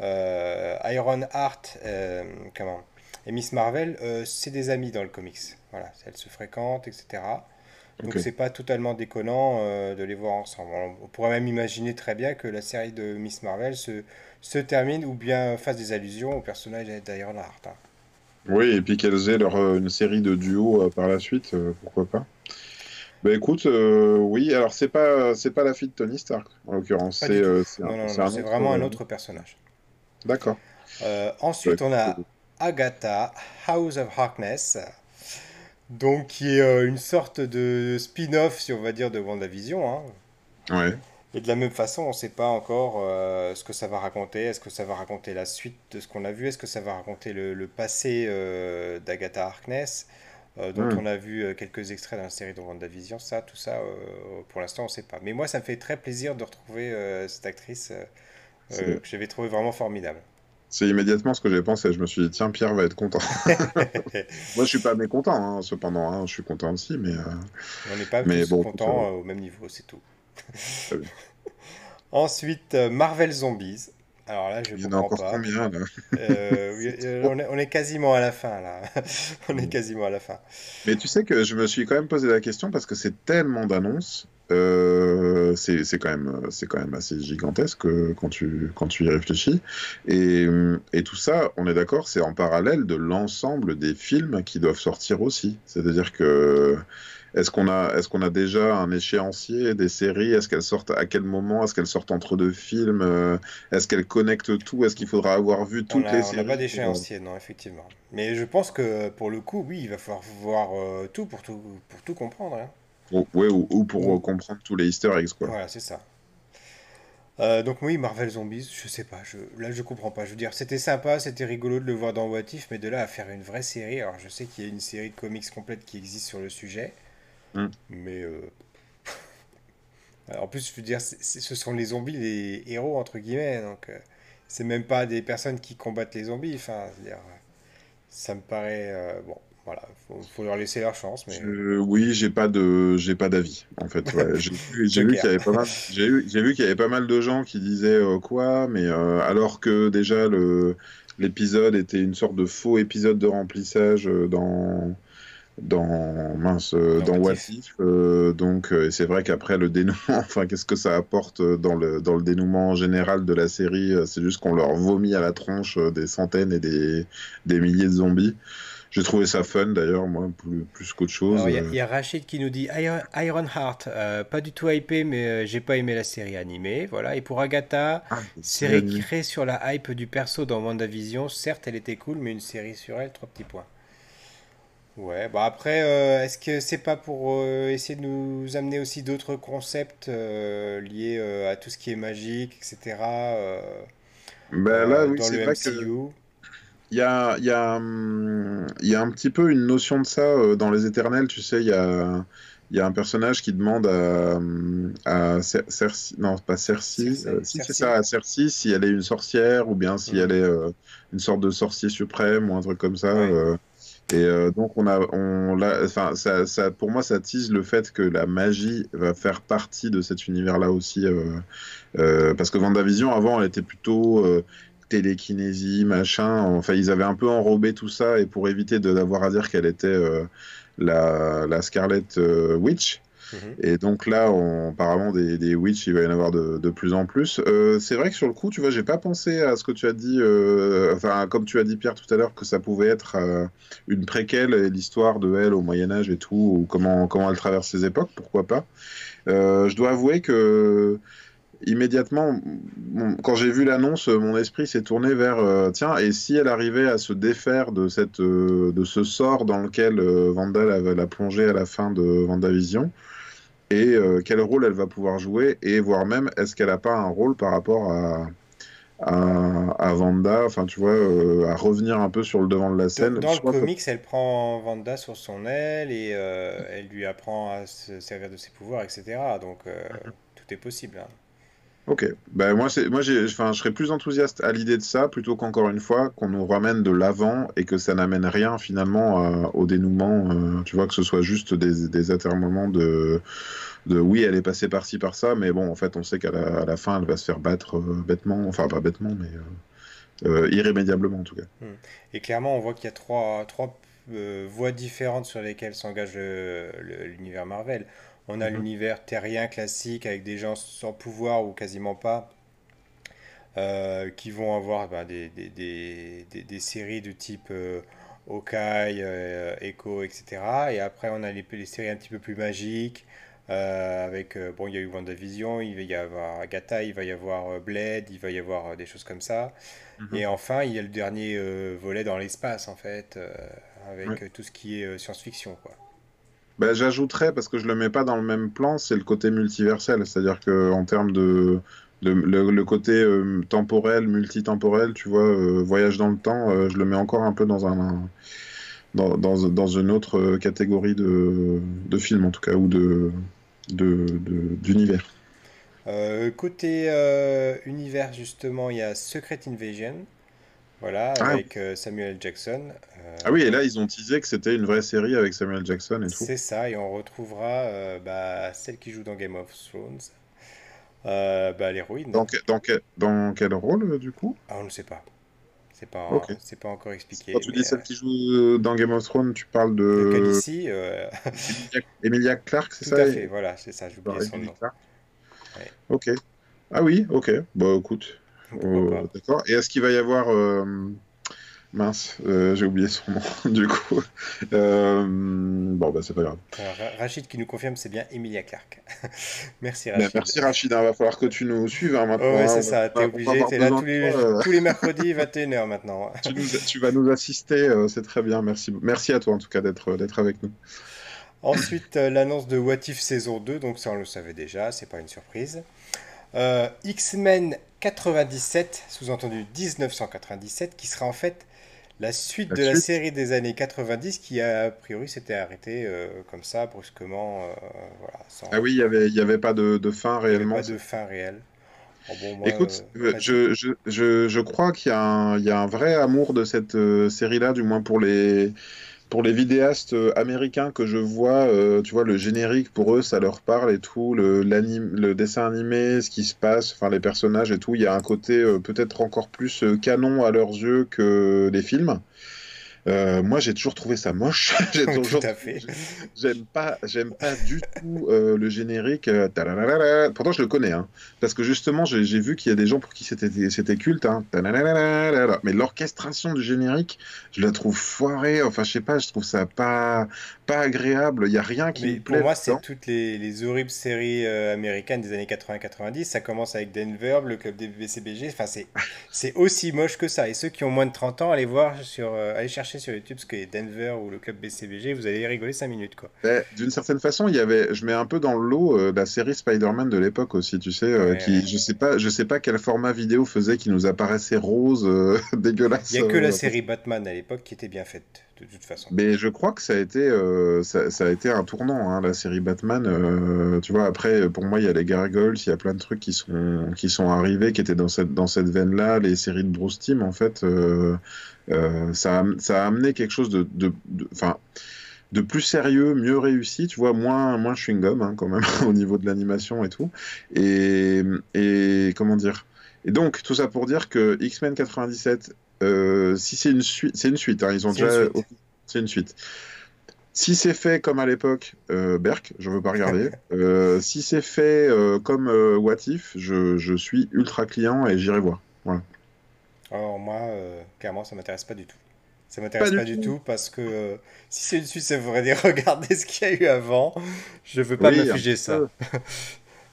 Speaker 1: euh, Iron Heart, euh, comment, et Miss Marvel, c'est des amis dans le comics. Voilà, elles se fréquentent, etc. Donc c'est pas totalement déconnant de les voir ensemble. On, pourrait même imaginer très bien que la série de Miss Marvel se, se termine ou bien fasse des allusions au personnage d'Iron Heart. Hein.
Speaker 2: Oui, et puis qu'elles aient leur, une série de duos par la suite, pourquoi pas. Bah écoute, euh, oui, alors c'est pas c'est pas la fille de Tony Stark en l'occurrence, c'est
Speaker 1: euh, vraiment un euh, autre personnage.
Speaker 2: D'accord.
Speaker 1: ensuite, on a Agatha, House of Harkness, donc qui est une sorte de spin-off, si on va dire, de WandaVision. Hein.
Speaker 2: Ouais.
Speaker 1: Et de la même façon, on ne sait pas encore ce que ça va raconter. Est-ce que ça va raconter la suite de ce qu'on a vu? Est-ce que ça va raconter le, le passé d'Agatha Harkness? Euh, dont hmm. on a vu euh, quelques extraits dans la série de WandaVision. Ça, tout ça, euh, pour l'instant, on ne sait pas. Mais moi, ça me fait très plaisir de retrouver cette actrice que j'avais trouvée vraiment formidable.
Speaker 2: C'est immédiatement ce que j'ai pensé. Je me suis dit, tiens, Pierre va être content. Moi, je suis pas mécontent, hein, cependant. Hein, je suis content aussi, mais.
Speaker 1: On n'est pas mais tous contents au même niveau, c'est tout. Ensuite, Marvel Zombies. Alors là, je
Speaker 2: Il y en a encore
Speaker 1: pas.
Speaker 2: combien là?
Speaker 1: Euh, on est, on est quasiment à la fin là. On est quasiment à la fin.
Speaker 2: Mais tu sais que je me suis quand même posé la question parce que c'est tellement d'annonces, euh, c'est c'est quand même, c'est quand même assez gigantesque euh, quand tu, quand tu y réfléchis. Et, et tout ça, on est d'accord, c'est en parallèle de l'ensemble des films qui doivent sortir aussi. C'est-à-dire que est-ce qu'on a, est-ce qu'on a déjà un échéancier des séries? Est-ce qu'elles sortent à quel moment? Est-ce qu'elles sortent entre deux films? Euh, Est-ce qu'elles connectent tout? Est-ce qu'il faudra avoir vu
Speaker 1: On
Speaker 2: toutes les
Speaker 1: a, on n'a pas
Speaker 2: séries?
Speaker 1: d'échéancier, non, effectivement. Mais je pense que pour le coup, oui, il va falloir voir euh, tout pour tout pour tout comprendre. hein.
Speaker 2: ou, ouais, ou, ou pour
Speaker 1: Ou-
Speaker 2: comprendre tous les Easter eggs, quoi.
Speaker 1: Voilà, c'est ça. Euh, donc oui, Marvel Zombies, je sais pas, je, là je comprends pas. Je veux dire, c'était sympa, c'était rigolo de le voir dans What If, mais de là à faire une vraie série, alors je sais qu'il y a une série de comics complète qui existe sur le sujet,
Speaker 2: Hum.
Speaker 1: mais euh, en plus, je veux dire, ce sont les zombies les héros entre guillemets, donc euh, c'est même pas des personnes qui combattent les zombies. Enfin, dire, ça me paraît euh, bon, voilà, faut, faut leur laisser leur chance, mais
Speaker 2: Je- oui, j'ai pas de, j'ai pas d'avis en fait. ouais. J'ai vu, qu'il y avait pas mal, j'ai vu qu'il y avait pas mal de gens qui disaient euh, quoi, mais euh, alors que déjà le l'épisode était une sorte de faux épisode de remplissage dans dans mince euh,
Speaker 1: dans What If.
Speaker 2: Euh, donc euh, c'est vrai qu'après le dénouement, enfin qu'est-ce que ça apporte dans le dans le dénouement général de la série, c'est juste qu'on leur vomit à la tronche des centaines et des des milliers de zombies. J'ai trouvé ça fun d'ailleurs, moi, plus, plus qu'autre chose.
Speaker 1: Il y, a il y a Rachid qui nous dit Iron, Ironheart, euh, pas du tout hypé, mais j'ai pas aimé la série animée. Voilà. Et pour Agatha,
Speaker 2: Ah,
Speaker 1: série créée sur la hype du perso dans WandaVision, certes, elle était cool, mais une série sur elle, trois petits points. Ouais, bah après, euh, est-ce que c'est pas pour euh, essayer de nous amener aussi d'autres concepts euh, liés à tout ce qui est magique, etc.,
Speaker 2: Ben là, oui,
Speaker 1: dans
Speaker 2: c'est vrai que il y a, y a, hum, y a un petit peu une notion de ça dans Les Éternels, tu sais, il y a, y a un personnage qui demande à, à Cer- Cersei, non, pas Cersei, si c'est ça, à Cersei, si elle est une sorcière ou bien si elle est une sorte de sorcier suprême ou un truc comme ça.
Speaker 1: Ouais.
Speaker 2: Et euh, donc on a, on enfin, ça, ça, pour moi, ça tease le fait que la magie va faire partie de cet univers-là aussi, euh, euh, parce que WandaVision avant, elle était plutôt euh, télékinésie, machin. Enfin, ils avaient un peu enrobé tout ça et pour éviter d'avoir à dire qu'elle était euh, la, la Scarlet euh, Witch.
Speaker 1: Mhm.
Speaker 2: Et donc là, on, apparemment, des, des il va y en avoir de, plus en plus. Euh, c'est vrai que sur le coup, tu vois, j'ai pas pensé à ce que tu as dit, euh, enfin, comme tu as dit, Pierre, tout à l'heure, que ça pouvait être euh, une préquelle, et l'histoire de elle au Moyen-Âge et tout, ou comment, comment elle traverse ces époques, pourquoi pas. Je dois avouer que immédiatement, quand j'ai vu l'annonce, mon esprit s'est tourné vers tiens, et si elle arrivait à se défaire de cette de ce sort dans lequel euh, Wanda la, la plongé à la fin de WandaVision, et euh, quel rôle elle va pouvoir jouer, et voire même est-ce qu'elle n'a pas un rôle par rapport à à, à Wanda, enfin tu vois, euh, à revenir un peu sur le devant de la scène.
Speaker 1: dans le
Speaker 2: que-
Speaker 1: comics, elle prend Wanda sur son aile et euh, elle lui apprend à se servir de ses pouvoirs, etc. Donc euh, tout est possible. hein.
Speaker 2: Ok, ben moi moi je serais plus enthousiaste à l'idée de ça plutôt qu'encore une fois qu'on nous ramène de l'avant et que ça n'amène rien finalement au dénouement, euh, tu vois que ce soit juste des, des atermoiements de de oui elle est passée par-ci par ça mais bon en fait on sait qu'à la, fin elle va se faire battre euh, bêtement, enfin pas bêtement mais euh, irrémédiablement en tout cas.
Speaker 1: Hmm. Et clairement, on voit qu'il y a trois, trois voies différentes sur lesquelles s'engage l'univers Marvel. On a
Speaker 2: Mhm.
Speaker 1: l'univers terrien classique avec des gens sans pouvoir ou quasiment pas, euh, qui vont avoir ben, des, des, des, des- des séries de type euh, Hawkeye, euh, Echo, etc. Et après, on a les, les séries un petit peu plus magiques. euh, avec, euh, bon, il y a eu WandaVision, il va y avoir Agatha, il va y avoir Blade, il va y avoir des choses comme ça.
Speaker 2: Mhm.
Speaker 1: Et enfin, il y a le dernier volet dans l'espace, en fait, avec
Speaker 2: Ouais.
Speaker 1: tout ce qui est science-fiction, quoi.
Speaker 2: Ben, j'ajouterais, parce que je le mets pas dans le même plan, c'est le côté multiversel. C'est-à-dire que en termes de, de- le, côté euh, temporel, multitemporel, tu vois, euh, voyage dans le temps, euh, je le mets encore un peu dans un, dans, dans, une autre catégorie de, de film, en tout cas, ou de, de, de- d'univers.
Speaker 1: Euh, côté univers, justement, il y a Secret Invasion, voilà,
Speaker 2: Ah,
Speaker 1: avec euh, Samuel. Jackson. Euh,
Speaker 2: ah oui, et là, ils ont teasé que c'était une vraie série avec Samuel Jackson et tout.
Speaker 1: c'est ça, et on retrouvera euh, bah, celle qui joue dans Game of Thrones. Bah, l'héroïne.
Speaker 2: Dans, dans, dans quel rôle, du coup?
Speaker 1: Ah, on ne sait pas. C'est pas, c'est pas encore expliqué.
Speaker 2: Quand tu dis celle qui joue dans Game of Thrones, tu parles
Speaker 1: le
Speaker 2: de
Speaker 1: Khaleesi, euh,
Speaker 2: Emilia, Clarke, c'est
Speaker 1: tout
Speaker 2: ça?
Speaker 1: à
Speaker 2: et-
Speaker 1: fait, voilà, c'est ça, j'ai
Speaker 2: Bah,
Speaker 1: son nom. Ouais.
Speaker 2: Ok. Ah oui, ok. Bah écoute. D'accord. Et est-ce qu'il va y avoir... euh, Mince, euh, j'ai oublié son nom, du coup. Euh, Bon, bah c'est pas grave.
Speaker 1: Alors, Rachid qui nous confirme, c'est bien Emilia Clarke. Merci
Speaker 2: Bah,
Speaker 1: Rachid.
Speaker 2: merci Rachid, il va falloir que tu nous suives hein, maintenant.
Speaker 1: Oh, ouais,
Speaker 2: hein.
Speaker 1: c'est ça, t'es obligé, t'es là tous les,
Speaker 2: euh,
Speaker 1: tous les mercredis, 21h maintenant.
Speaker 2: tu, nous- tu vas nous assister, euh, c'est très bien. Merci, merci à toi en tout cas d'être d'être avec nous.
Speaker 1: Ensuite, l'annonce de What If saison 2, donc ça on le savait déjà, c'est pas une surprise. Euh, X-Men 97, sous-entendu 1997, qui sera en fait la suite
Speaker 2: La
Speaker 1: de la série des années 90 qui a, priori s'était arrêtée euh, comme ça, brusquement, euh, voilà, sans
Speaker 2: Ah oui, il y avait, il y avait pas de, de fin
Speaker 1: il y avait
Speaker 2: réellement.
Speaker 1: pas de fin réelle. Oh, bon, moi,
Speaker 2: Écoute,
Speaker 1: euh,
Speaker 2: je, je, je, je crois qu'il y a un, il y a un vrai amour de cette série-là, du moins pour les, pour les vidéastes euh, américains que je vois, euh, tu vois, le générique, pour eux, ça leur parle et tout, le, dessin animé, ce qui se passe, enfin les personnages et tout, il y a un côté euh, peut-être encore plus canon à leurs yeux que les films. Euh, moi, j'ai toujours trouvé ça moche. J'ai toujours. J'aime pas, j'aime pas du tout euh, le générique. euh. Pourtant, je le connais, hein, parce que justement, j'ai vu qu'il y a des gens pour qui c'était culte. Hein, mais l'orchestration du générique, je la trouve foirée. Enfin, je sais pas, je trouve ça pas pas agréable. Il y a rien qui
Speaker 1: Mais
Speaker 2: me
Speaker 1: pour
Speaker 2: plaît
Speaker 1: moi, c'est toutes les, les horribles séries américaines des années 80-90. Ça commence avec Denver, le club des BCBG. Enfin, c'est, c'est aussi moche que ça. Et ceux qui ont moins de 30 ans, allez voir sur, allez chercher sur YouTube ce qu'est Denver ou le club BCBG. Vous allez rigoler 5 minutes, quoi.
Speaker 2: Mais D'une certaine façon, il y avait, je mets un peu dans le lot euh, la série Spider-Man de l'époque aussi, tu sais, euh,
Speaker 1: Ouais,
Speaker 2: qui,
Speaker 1: ouais.
Speaker 2: je sais pas, je sais pas quel format vidéo faisait qui nous apparaissait rose, euh, dégueulasse.
Speaker 1: Il n'y a que
Speaker 2: euh,
Speaker 1: la série Batman à l'époque qui était bien faite, de toute façon.
Speaker 2: Mais je crois que ça a été, euh, ça, ça a été un tournant, hein, la série Batman. euh, tu vois, après, pour moi, il y a les Gargoyles, il y a plein de trucs qui sont, qui sont arrivés, qui étaient dans cette, dans cette veine-là. Les séries de Bruce Timm, en fait, euh, euh, ça, a, ça a amené quelque chose de, de, de- plus sérieux, mieux réussi, tu vois, moins, moins chewing-gum, hein, quand même, au niveau de l'animation et tout. Et, et comment dire? Et donc, tout ça pour dire que X-Men 97, euh, si c'est une suite, c'est une suite, hein, ils ont déjà, c'est une suite. Si c'est fait comme à l'époque, euh, Berk, je veux pas regarder. Euh, si c'est fait euh, comme euh, What If, je, je suis ultra client et j'irai voir. Voilà.
Speaker 1: Alors moi, euh, clairement, ça m'intéresse pas du tout. Ça m'intéresse
Speaker 2: Pas
Speaker 1: pas,
Speaker 2: du tout.
Speaker 1: tout parce que euh, si c'est une suite, ça voudrait dire regarder ce qu'il y a eu avant. Je veux pas
Speaker 2: Oui, petit
Speaker 1: ça.
Speaker 2: peu.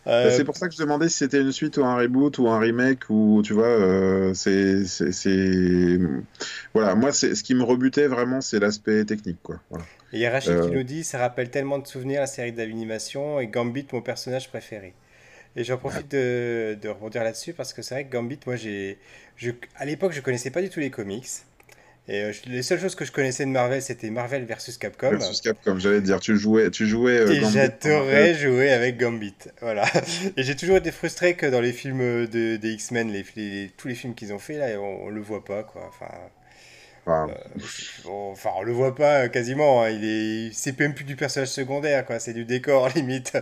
Speaker 1: Euh,
Speaker 2: Bah, c'est pour ça que je demandais si c'était une suite ou un reboot ou un remake ou tu vois, euh, c'est, voilà. Moi, c'est ce qui me rebutait vraiment, c'est l'aspect technique, quoi. Voilà.
Speaker 1: Et il y a Rachid
Speaker 2: Euh,
Speaker 1: qui nous dit, ça rappelle tellement de souvenirs la série d'animation et Gambit, mon personnage préféré. Et j'en profite de, de rebondir là-dessus parce que c'est vrai que Gambit, moi, j'ai, je, à l'époque, je connaissais pas du tout les comics. Et euh, je- les seules choses que je connaissais de Marvel, c'était Marvel versus Capcom.
Speaker 2: Versus Capcom, j'allais dire, tu jouais, tu jouais euh,
Speaker 1: Et j'adorais jouer avec Gambit. Voilà. Et j'ai toujours été frustré que dans les films de, des X-Men, les, les- tous les films qu'ils ont fait, là, on, on le voit pas, quoi. Enfin,
Speaker 2: Enfin,
Speaker 1: on, enfin, on le voit pas euh, quasiment. hein. Il est, c'est même plus du personnage secondaire, quoi. C'est du décor, limite.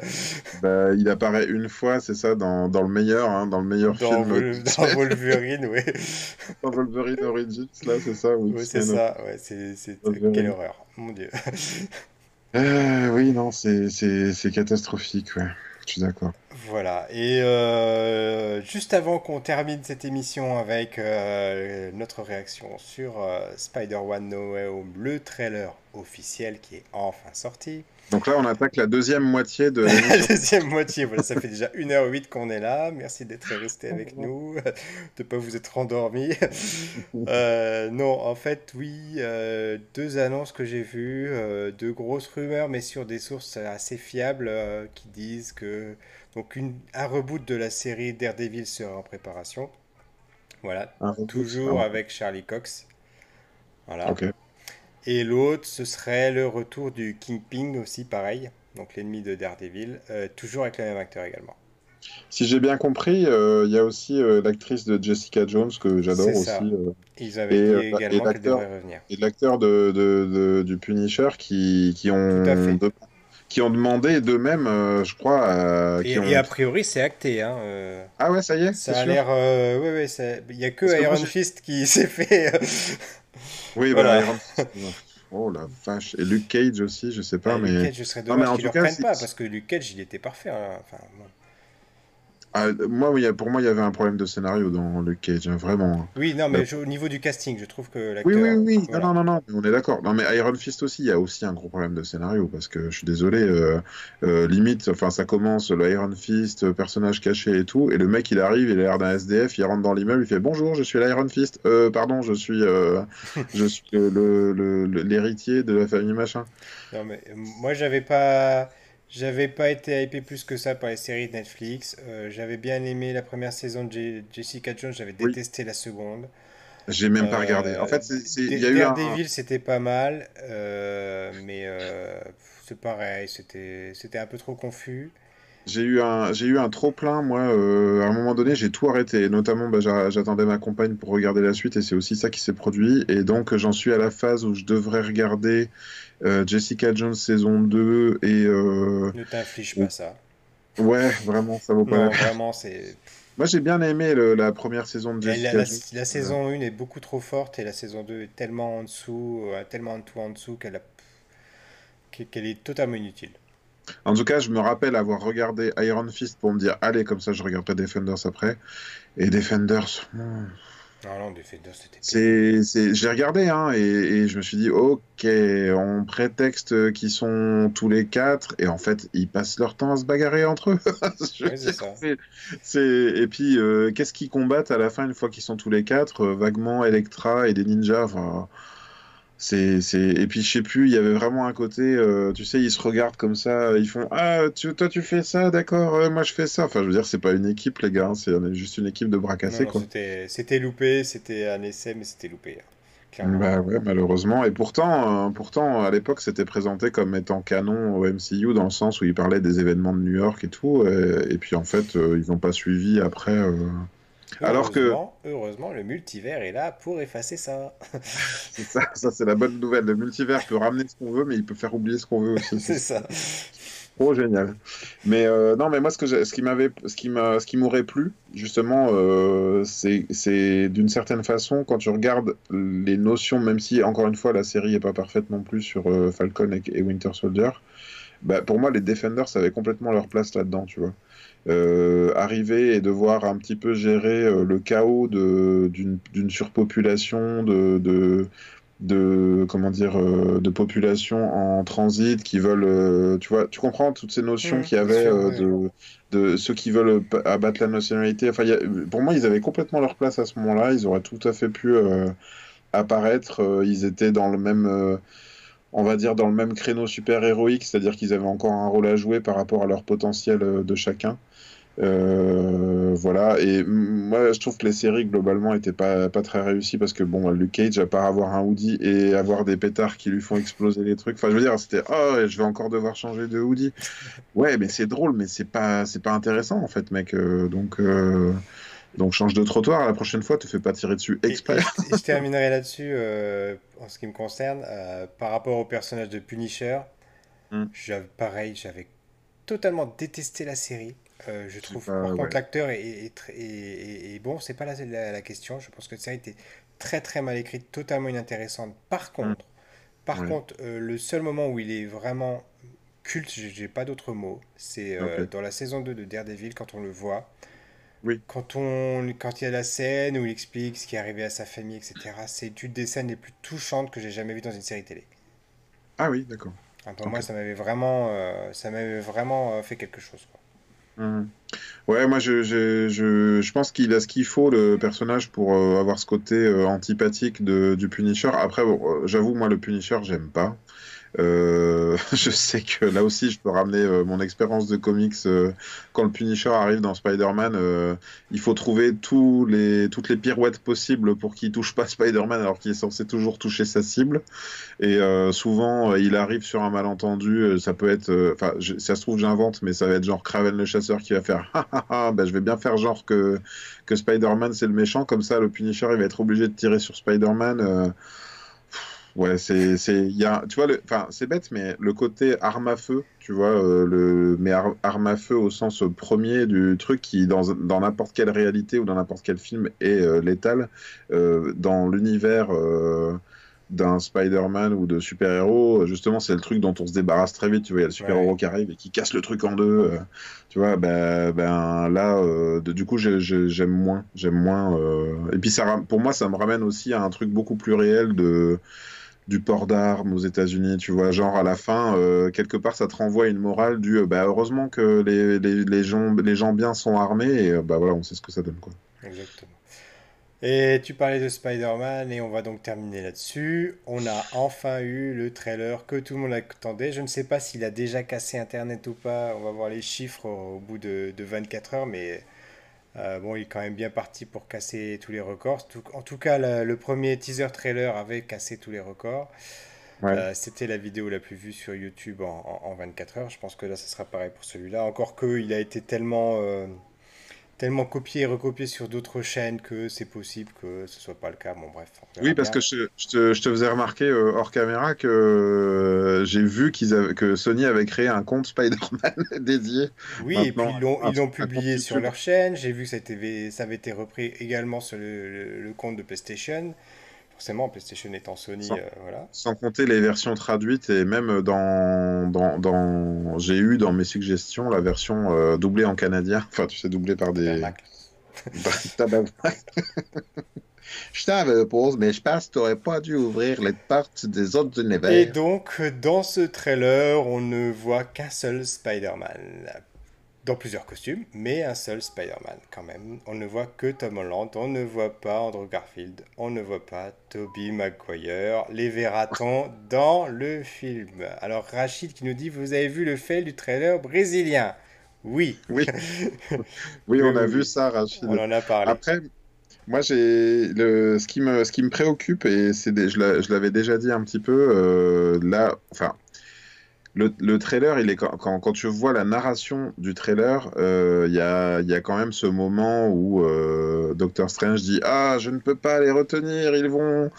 Speaker 2: bah, il apparaît une fois, c'est ça, dans, dans le meilleur, hein, dans le meilleur
Speaker 1: Dans,
Speaker 2: film
Speaker 1: Vol- dans Wolverine, ouais.
Speaker 2: dans Wolverine Origins, là, c'est ça, oui.
Speaker 1: C'est ça. Ouais, c'est.
Speaker 2: Wolverine.
Speaker 1: Quelle horreur. Mon Dieu.
Speaker 2: Euh, oui, non, c'est, c'est, c'est catastrophique, ouais. Je suis d'accord.
Speaker 1: Voilà, et euh, juste avant qu'on termine cette émission avec euh, notre réaction sur euh, Spider-Man No Way Home, le trailer officiel qui est enfin sorti.
Speaker 2: Donc là, on attaque la deuxième moitié de
Speaker 1: La deuxième moitié, voilà, ça fait déjà 1h08 qu'on est là. Merci d'être resté avec nous, de ne pas vous être endormi. Euh, non, en fait, oui, euh, deux annonces que j'ai vues, euh, deux grosses rumeurs, mais sur des sources assez fiables qui disent que donc une, un reboot de la série Daredevil sera en préparation. Voilà, toujours
Speaker 2: ah,
Speaker 1: avec Charlie Cox. Voilà. Et l'autre, ce serait le retour du Kingpin aussi, pareil. Donc l'ennemi de Daredevil, euh, toujours avec le même acteur également.
Speaker 2: Si j'ai bien compris, euh, il y a aussi euh, l'actrice de Jessica Jones que j'adore aussi,
Speaker 1: Ils avaient
Speaker 2: Et, et
Speaker 1: également qu'elle
Speaker 2: l'acteur-
Speaker 1: revenir.
Speaker 2: et l'acteur de, de- de- du Punisher qui, qui ont Qui ont demandé d'eux-mêmes, euh, je crois. euh,
Speaker 1: Et,
Speaker 2: qui ont...
Speaker 1: et a priori, c'est acté. Hein, euh,
Speaker 2: Ah ouais, ça y est,
Speaker 1: ça a l'air. euh, ouais, ouais, ça- il y a que
Speaker 2: Parce que moi,
Speaker 1: Iron Fist qui s'est fait.
Speaker 2: Oui,
Speaker 1: Voilà.
Speaker 2: bah, Iron Fist, Oh la vache. Et Luke Cage aussi, je sais pas,
Speaker 1: Ah, Luke
Speaker 2: mais.
Speaker 1: Cage, je serais
Speaker 2: mais
Speaker 1: dommage
Speaker 2: tout
Speaker 1: le
Speaker 2: c'est-
Speaker 1: pas parce que Luke Cage, il était parfait. hein. Enfin, bon.
Speaker 2: Ah, moi, pour moi, il y avait un problème de scénario dans Luke Cage, hein, vraiment.
Speaker 1: Oui, non, mais je- au niveau du casting, je trouve que
Speaker 2: Oui,
Speaker 1: l'acteur.
Speaker 2: oui, oui,
Speaker 1: voilà.
Speaker 2: non, non, non, on est d'accord. Non, mais Iron Fist aussi, il y a aussi un gros problème de scénario, parce que je suis désolé, euh, euh, limite, enfin, ça commence, le Iron Fist, euh, personnage caché et tout, et le mec, il arrive, il a l'air d'un SDF, il rentre dans l'immeuble, il fait Bonjour, je suis l'Iron Fist, euh, pardon, je suis, euh, je suis le- le- le- le- l'héritier de la famille machin.
Speaker 1: Non, mais euh, moi, j'avais pas. J'avais pas été hypé plus que ça par les séries de Netflix. Euh, j'avais bien aimé la première saison de Je- Jessica Jones, j'avais
Speaker 2: Oui.
Speaker 1: détesté la seconde.
Speaker 2: J'ai même pas regardé.
Speaker 1: Euh,
Speaker 2: En fait, il y a eu un.
Speaker 1: Daredevil, c'était pas mal, euh, mais c'est pareil, c'était un peu trop confus.
Speaker 2: J'ai eu un, j'ai eu un trop plein, moi, euh, à un moment donné, j'ai tout arrêté. Notamment, bah, j'a- j'attendais ma compagne pour regarder la suite, et c'est aussi ça qui s'est produit. Et donc, j'en suis à la phase où je devrais regarder Jessica Jones saison 2. Et euh,
Speaker 1: Ne t'inflige pas ça.
Speaker 2: ouais, vraiment, ça vaut pas
Speaker 1: Non,
Speaker 2: la peine.
Speaker 1: vraiment, c'est.
Speaker 2: Moi, j'ai bien aimé le- la première saison de Jessica
Speaker 1: la-
Speaker 2: Jones.
Speaker 1: la saison 1 est beaucoup trop forte et la saison 2 est tellement en dessous, euh, tellement en dessous, en dessous qu'elle a- qu'elle est totalement inutile.
Speaker 2: En tout cas, je me rappelle avoir regardé Iron Fist pour me dire, allez, comme ça, je regarderai Defenders après. Et Defenders. Hmm,
Speaker 1: Non, non, c'était.
Speaker 2: C'est, c'est, j'ai regardé hein, et, et je me suis dit, ok, on prétexte qu'ils sont tous les quatre et en fait ils passent leur temps à se bagarrer entre eux.
Speaker 1: Ouais,
Speaker 2: Et puis euh, qu'est-ce qu'ils combattent à la fin une fois qu'ils sont tous les quatre Euh, Vaguement Electra et des ninjas. Enfin, c'est, c'est... Et puis je sais plus, il y avait vraiment un côté, euh, tu sais, ils se regardent comme ça, ils font Ah, tu, toi tu fais ça, d'accord, euh, moi je fais ça. Enfin, je veux dire, c'est pas une équipe, les gars, hein, c'est juste une équipe de bras cassés,
Speaker 1: non,
Speaker 2: quoi.
Speaker 1: c'était c'était loupé, c'était un essai, mais c'était loupé. hein.
Speaker 2: Bah ouais, malheureusement. Et pourtant, euh, pourtant à l'époque, c'était présenté comme étant canon au MCU dans le sens où il parlait des événements de New York et tout. Et, et puis en fait, euh, ils n'ont pas suivi après. euh. Alors que-
Speaker 1: Heureusement, le multivers est là pour effacer ça.
Speaker 2: C'est ça, ça c'est la bonne nouvelle. Le multivers peut ramener ce qu'on veut, mais il peut faire oublier ce qu'on veut aussi.
Speaker 1: C'est ça.
Speaker 2: trop génial. Mais euh, non, mais moi, ce que ce qui m'avait, ce qui m'a, ce qui m'aurait plu, justement, euh, c'est, d'une certaine façon quand tu regardes les notions, même si encore une fois la série est pas parfaite non plus sur euh, Falcon et, et Winter Soldier. Bah, pour moi, les Defenders avaient complètement leur place là-dedans, tu vois. Euh, arriver et devoir un petit peu gérer euh, le chaos d'une, surpopulation, de, de, de comment dire euh, de population en transit qui veulent euh, tu vois tu comprends toutes ces notions
Speaker 1: Mmh,
Speaker 2: qu'il y avait
Speaker 1: sûr,
Speaker 2: euh, de, de ceux qui veulent abattre la nationalité. Enfin il y a- pour moi ils avaient complètement leur place à ce moment-là. Ils auraient tout à fait pu apparaître ils étaient dans le même on va dire dans le même créneau super héroïque c'est-à-dire qu'ils avaient encore un rôle à jouer par rapport à leur potentiel euh, de chacun euh, voilà, et moi je trouve que les séries globalement étaient pas, pas très réussies parce que bon, Luke Cage, à part avoir un hoodie et avoir des pétards qui lui font exploser les trucs, enfin je veux dire, c'était oh, je vais encore devoir changer de hoodie. Ouais, mais c'est drôle, mais c'est pas, c'est pas intéressant en fait, mec. Euh, donc, euh, donc change de trottoir, la prochaine fois, te fais pas tirer dessus
Speaker 1: et
Speaker 2: exprès.
Speaker 1: je, et je terminerai là-dessus euh, en ce qui me concerne. euh, par rapport au personnage de Punisher,
Speaker 2: Hmm.
Speaker 1: j'avais- pareil, j'avais totalement détesté la série. Euh, je trouve,
Speaker 2: pas-
Speaker 1: par
Speaker 2: ouais.
Speaker 1: contre, l'acteur est, est est- bon, c'est pas la, la- la question. Je pense que la série était très très mal écrite, totalement inintéressante. Par contre, par
Speaker 2: Ouais.
Speaker 1: contre, le seul moment où il est vraiment culte, j'ai pas d'autre mot, c'est dans la saison 2 de Daredevil quand on le voit.
Speaker 2: Oui.
Speaker 1: Quand, on, quand il y a la scène où il explique ce qui est arrivé à sa famille, etc., c'est une des scènes les plus touchantes que j'ai jamais vues dans une série télé.
Speaker 2: Ah oui, d'accord.
Speaker 1: Enfin, pour moi, ça m'avait vraiment, euh, ça m'avait vraiment euh, fait quelque chose. quoi.
Speaker 2: Mhm. Ouais, moi je, je, je, je pense qu'il a ce qu'il faut, le personnage, pour euh, avoir ce côté antipathique de, du Punisher. Après, bon, j'avoue, moi le Punisher, j'aime pas. Euh, je sais que là aussi, je peux ramener euh, mon expérience de comics. euh, quand le Punisher arrive dans Spider-Man, il faut trouver toutes les pirouettes possibles pour qu'il touche pas Spider-Man alors qu'il est censé toujours toucher sa cible. Et souvent, il arrive sur un malentendu. ça peut être, enfin, ça se trouve, j'invente, mais ça va être genre Kraven le chasseur qui va faire, ah, ah, ah, ben, je vais bien faire genre que que Spider-Man c'est le méchant. Comme ça, le Punisher, il va être obligé de tirer sur Spider-Man. Ouais, c'est, c'est, y a, tu vois, enfin, c'est bête, mais le côté arme à feu, tu vois, euh, le, mais ar- arme à feu au sens premier du truc qui, dans, dans n'importe quelle réalité ou dans n'importe quel film, est euh, létal, euh, dans l'univers d'un Spider-Man ou de super-héros, justement, c'est le truc dont on se débarrasse très vite, tu vois, il y a le super-héros
Speaker 1: Ouais.
Speaker 2: qui arrive et qui casse le truc en deux, euh, tu vois, ben, ben là, euh, de- du coup, j'ai- j'ai- j'aime moins, j'aime moins, euh, et puis ça, pour moi, ça me ramène aussi à un truc beaucoup plus réel de du port d'armes aux États-Unis, tu vois, genre à la fin, euh, quelque part, ça te renvoie une morale du, euh, bah, heureusement que les, les, gens, les gens bien sont armés, et euh, bah voilà, on sait ce que ça donne, quoi.
Speaker 1: Exactement. Et tu parlais de Spider-Man et on va donc terminer là-dessus. On a enfin eu le trailer que tout le monde attendait. Je ne sais pas s'il a déjà cassé Internet ou pas. On va voir les chiffres au au bout de, de 24 heures, mais euh, bon, il est quand même bien parti pour casser tous les records. Tout- en tout cas, la- le premier teaser trailer avait cassé tous les records.
Speaker 2: Ouais.
Speaker 1: Euh, c'était la vidéo la plus vue sur YouTube en, en- en 24 heures. Je pense que là, ça sera pareil pour celui-là. Encore que il a été tellement, euh, tellement copié et recopié sur d'autres chaînes que c'est possible que ce soit pas le cas. Bon, bref,
Speaker 2: Oui, parce
Speaker 1: bien.
Speaker 2: que je, je te, je te faisais remarquer euh, hors caméra que euh, j'ai vu qu'ils avaient, que Sony avait créé un compte Spider-Man dédié
Speaker 1: Oui, et puis ils l'ont ils publié sur
Speaker 2: YouTube.
Speaker 1: leur chaîne. J'ai vu que ça, avait été repris également sur le, le- le compte de PlayStation. Forcément, PlayStation étant Sony,
Speaker 2: Sans,
Speaker 1: euh, voilà.
Speaker 2: sans compter les versions traduites et même dans, dans, dans j'ai eu dans mes suggestions la version euh, doublée en canadien, enfin tu sais doublée par des. Je t'avais pause, mais je pense que tu n'aurais pas dû ouvrir les portes des autres
Speaker 1: Et
Speaker 2: univers.
Speaker 1: donc, dans ce trailer, on ne voit qu'un seul Spider-Man. Dans plusieurs costumes, mais un seul Spider-Man quand même. On ne voit que Tom Holland, on ne voit pas Andrew Garfield, on ne voit pas Tobey Maguire. Les verra-t-on dans le film? Alors, Rachid qui nous dit, vous avez vu le fail du trailer brésilien? Oui,
Speaker 2: Oui, oui, on a vu ça,
Speaker 1: On
Speaker 2: Rachid.
Speaker 1: en a parlé.
Speaker 2: Après, moi, j'ai le ce qui me ce qui me préoccupe et c'est je l'avais déjà dit un petit peu euh, là, enfin. Le, le trailer, il est quand, quand, quand tu vois la narration du trailer, euh, il y a, il y a quand même ce moment où euh, Doctor Strange dit Ah, je ne peux pas les retenir, ils vont,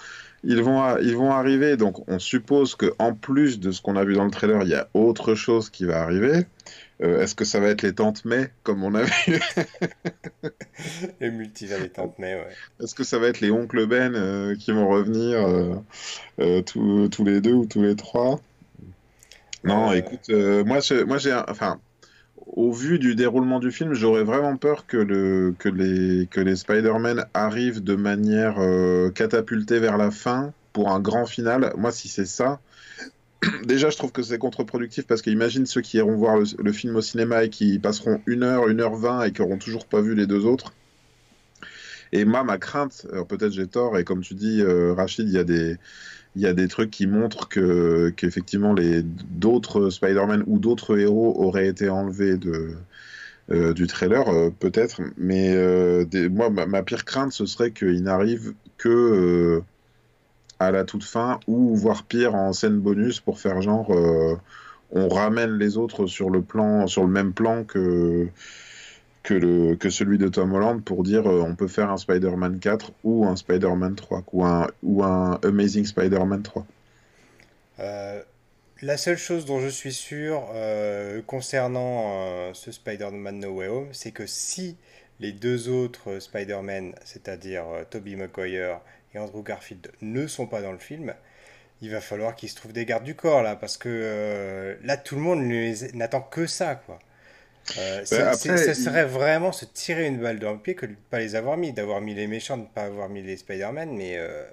Speaker 2: ils vont, ils vont arriver. Donc, on suppose que en plus de ce qu'on a vu dans le trailer, il y a autre chose qui va arriver. Euh, est-ce que ça va être les tantes May, comme on a vu?
Speaker 1: Le multivers des Tantes May, ouais.
Speaker 2: Est-ce que ça va être les oncles Ben euh, qui vont revenir tous, tous les deux ou tous les trois? Non, écoute, euh, moi, moi j'ai, enfin, au vu du déroulement du film, j'aurais vraiment peur que le, que les, que les Spider-Man arrivent de manière euh, catapultée vers la fin pour un grand final. Moi, si c'est ça, déjà, je trouve que c'est contre-productif parce que imagine ceux qui iront voir le, film au cinéma et qui passeront une heure, une heure vingt et qui auront toujours pas vu les deux autres. Et moi, ma crainte, peut-être j'ai tort, et comme tu dis, euh, Rachid, il y a des, il y a des trucs qui montrent que, qu'effectivement, les, d'autres Spider-Man ou d'autres héros auraient été enlevés de, euh, du trailer, euh, peut-être. Mais euh, moi, ma, ma pire crainte, ce serait qu'il n'arrive que à la toute fin, ou voire pire, en scène bonus pour faire genre, on ramène les autres sur le plan, sur le même plan que que, celui de Tom Holland pour dire euh, on peut faire un Spider-Man 4 ou un Spider-Man 3 ou un, ou un Amazing Spider-Man 3.
Speaker 1: Euh, la seule chose dont je suis sûr euh, concernant ce Spider-Man No Way Home, c'est que si les deux autres Spider-Man, c'est-à-dire Tobey Maguire et Andrew Garfield, ne sont pas dans le film, il va falloir qu'ils se trouvent des gardes du corps là, parce que là tout le monde n'attend que ça, quoi. Euh,
Speaker 2: Ben, après,
Speaker 1: ça
Speaker 2: il-
Speaker 1: serait vraiment se tirer une balle dans le pied que de ne pas les avoir mis, d'avoir mis les méchants, de ne pas avoir mis les Spider-Man, mais euh,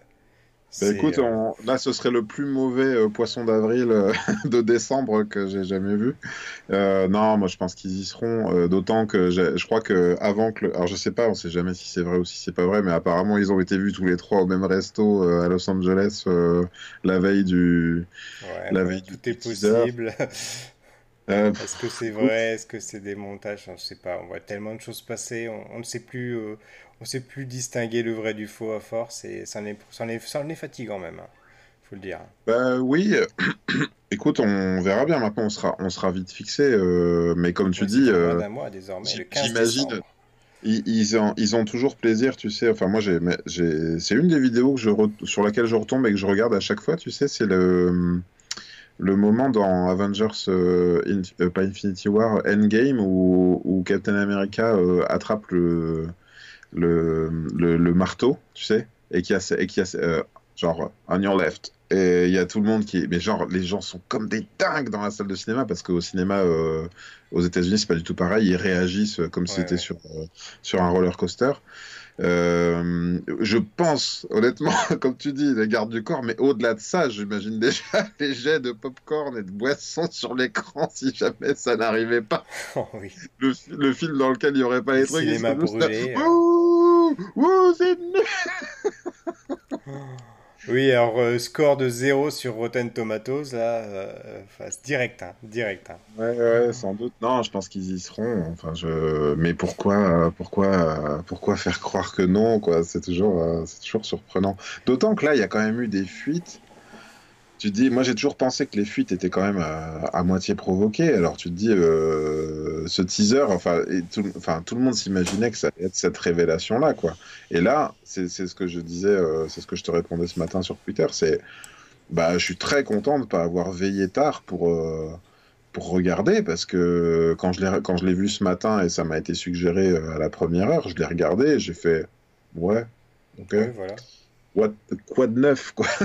Speaker 2: Bah,
Speaker 1: c'est...
Speaker 2: écoute,
Speaker 1: euh,
Speaker 2: on- là ce serait le plus mauvais euh, poisson d'avril de décembre que j'ai jamais vu. Non, moi je pense qu'ils y seront, d'autant que je crois que avant que le... Alors je sais pas, on sait jamais si c'est vrai ou si c'est pas vrai, mais apparemment ils ont été vus tous les trois au même resto à Los Angeles la veille du...
Speaker 1: Ouais,
Speaker 2: la
Speaker 1: bon,
Speaker 2: veille du
Speaker 1: tout est
Speaker 2: teaser.
Speaker 1: possible.
Speaker 2: Euh,
Speaker 1: Est-ce que c'est vrai? Est-ce que c'est des montages? Je ne sais pas. On voit tellement de choses passer. On, on ne sait plus, euh, on sait plus distinguer le vrai du faux à force. Et ça en est, ça en est, ça en est fatigant même. hein, faut le dire.
Speaker 2: Bah oui, écoute, on verra bien. Maintenant, on sera, on sera vite fixé. euh, mais comme tu dis,
Speaker 1: mois désormais, le
Speaker 2: j-
Speaker 1: 15
Speaker 2: j'imagine. Ils, ils ont, ils ont toujours plaisir, tu sais. Enfin, moi, j'ai, c'est une des vidéos que je re- sur laquelle je retombe et que je regarde à chaque fois, tu sais, c'est le, le moment dans Avengers, euh, In- euh, pas Infinity War, Endgame, où, où Captain America euh, attrape le, le, le, le marteau, tu sais, et qui a, et qui a euh, genre, on your left. Et il y a tout le monde qui. Mais genre, les gens sont comme des dingues dans la salle de cinéma, parce qu'au cinéma, euh, aux États-Unis, c'est pas du tout pareil. Ils réagissent comme si c'était
Speaker 1: ouais.
Speaker 2: sur, euh, sur un roller coaster. Euh, je pense, honnêtement, comme tu dis, les gardes du corps, mais au-delà de ça, j'imagine déjà les jets de popcorn et de boissons sur l'écran si jamais ça n'arrivait pas.
Speaker 1: Oh oui.
Speaker 2: Le, le film dans lequel il n'y aurait pas
Speaker 1: Le
Speaker 2: les trucs,
Speaker 1: cinéma brûlé. euh.
Speaker 2: Ouh, ouh, c'est nul.
Speaker 1: Oui, alors euh, score de zéro sur Rotten Tomatoes, là, euh, direct, hein, hein.
Speaker 2: Ouais, sans doute. Non, je pense qu'ils y seront. Enfin, je... Mais pourquoi, pourquoi, pourquoi faire croire que non? C'est toujours, euh, c'est toujours surprenant. D'autant que là, il y a quand même eu des fuites. Tu te dis, moi j'ai toujours pensé que les fuites étaient quand même à, à moitié provoquées. Alors tu te dis, euh, ce teaser, enfin, et tout, enfin, tout le monde s'imaginait que ça allait être cette révélation-là, quoi. Et là, c'est ce que je disais, euh, c'est ce que je te répondais ce matin sur Twitter, c'est, bah, je suis très content de ne pas avoir veillé tard pour, euh, pour regarder, parce que quand je l'ai, quand je l'ai vu ce matin et ça m'a été suggéré euh, à la première heure, je l'ai regardé et j'ai fait, ouais, ok,
Speaker 1: voilà.
Speaker 2: what, quoi de neuf, quoi?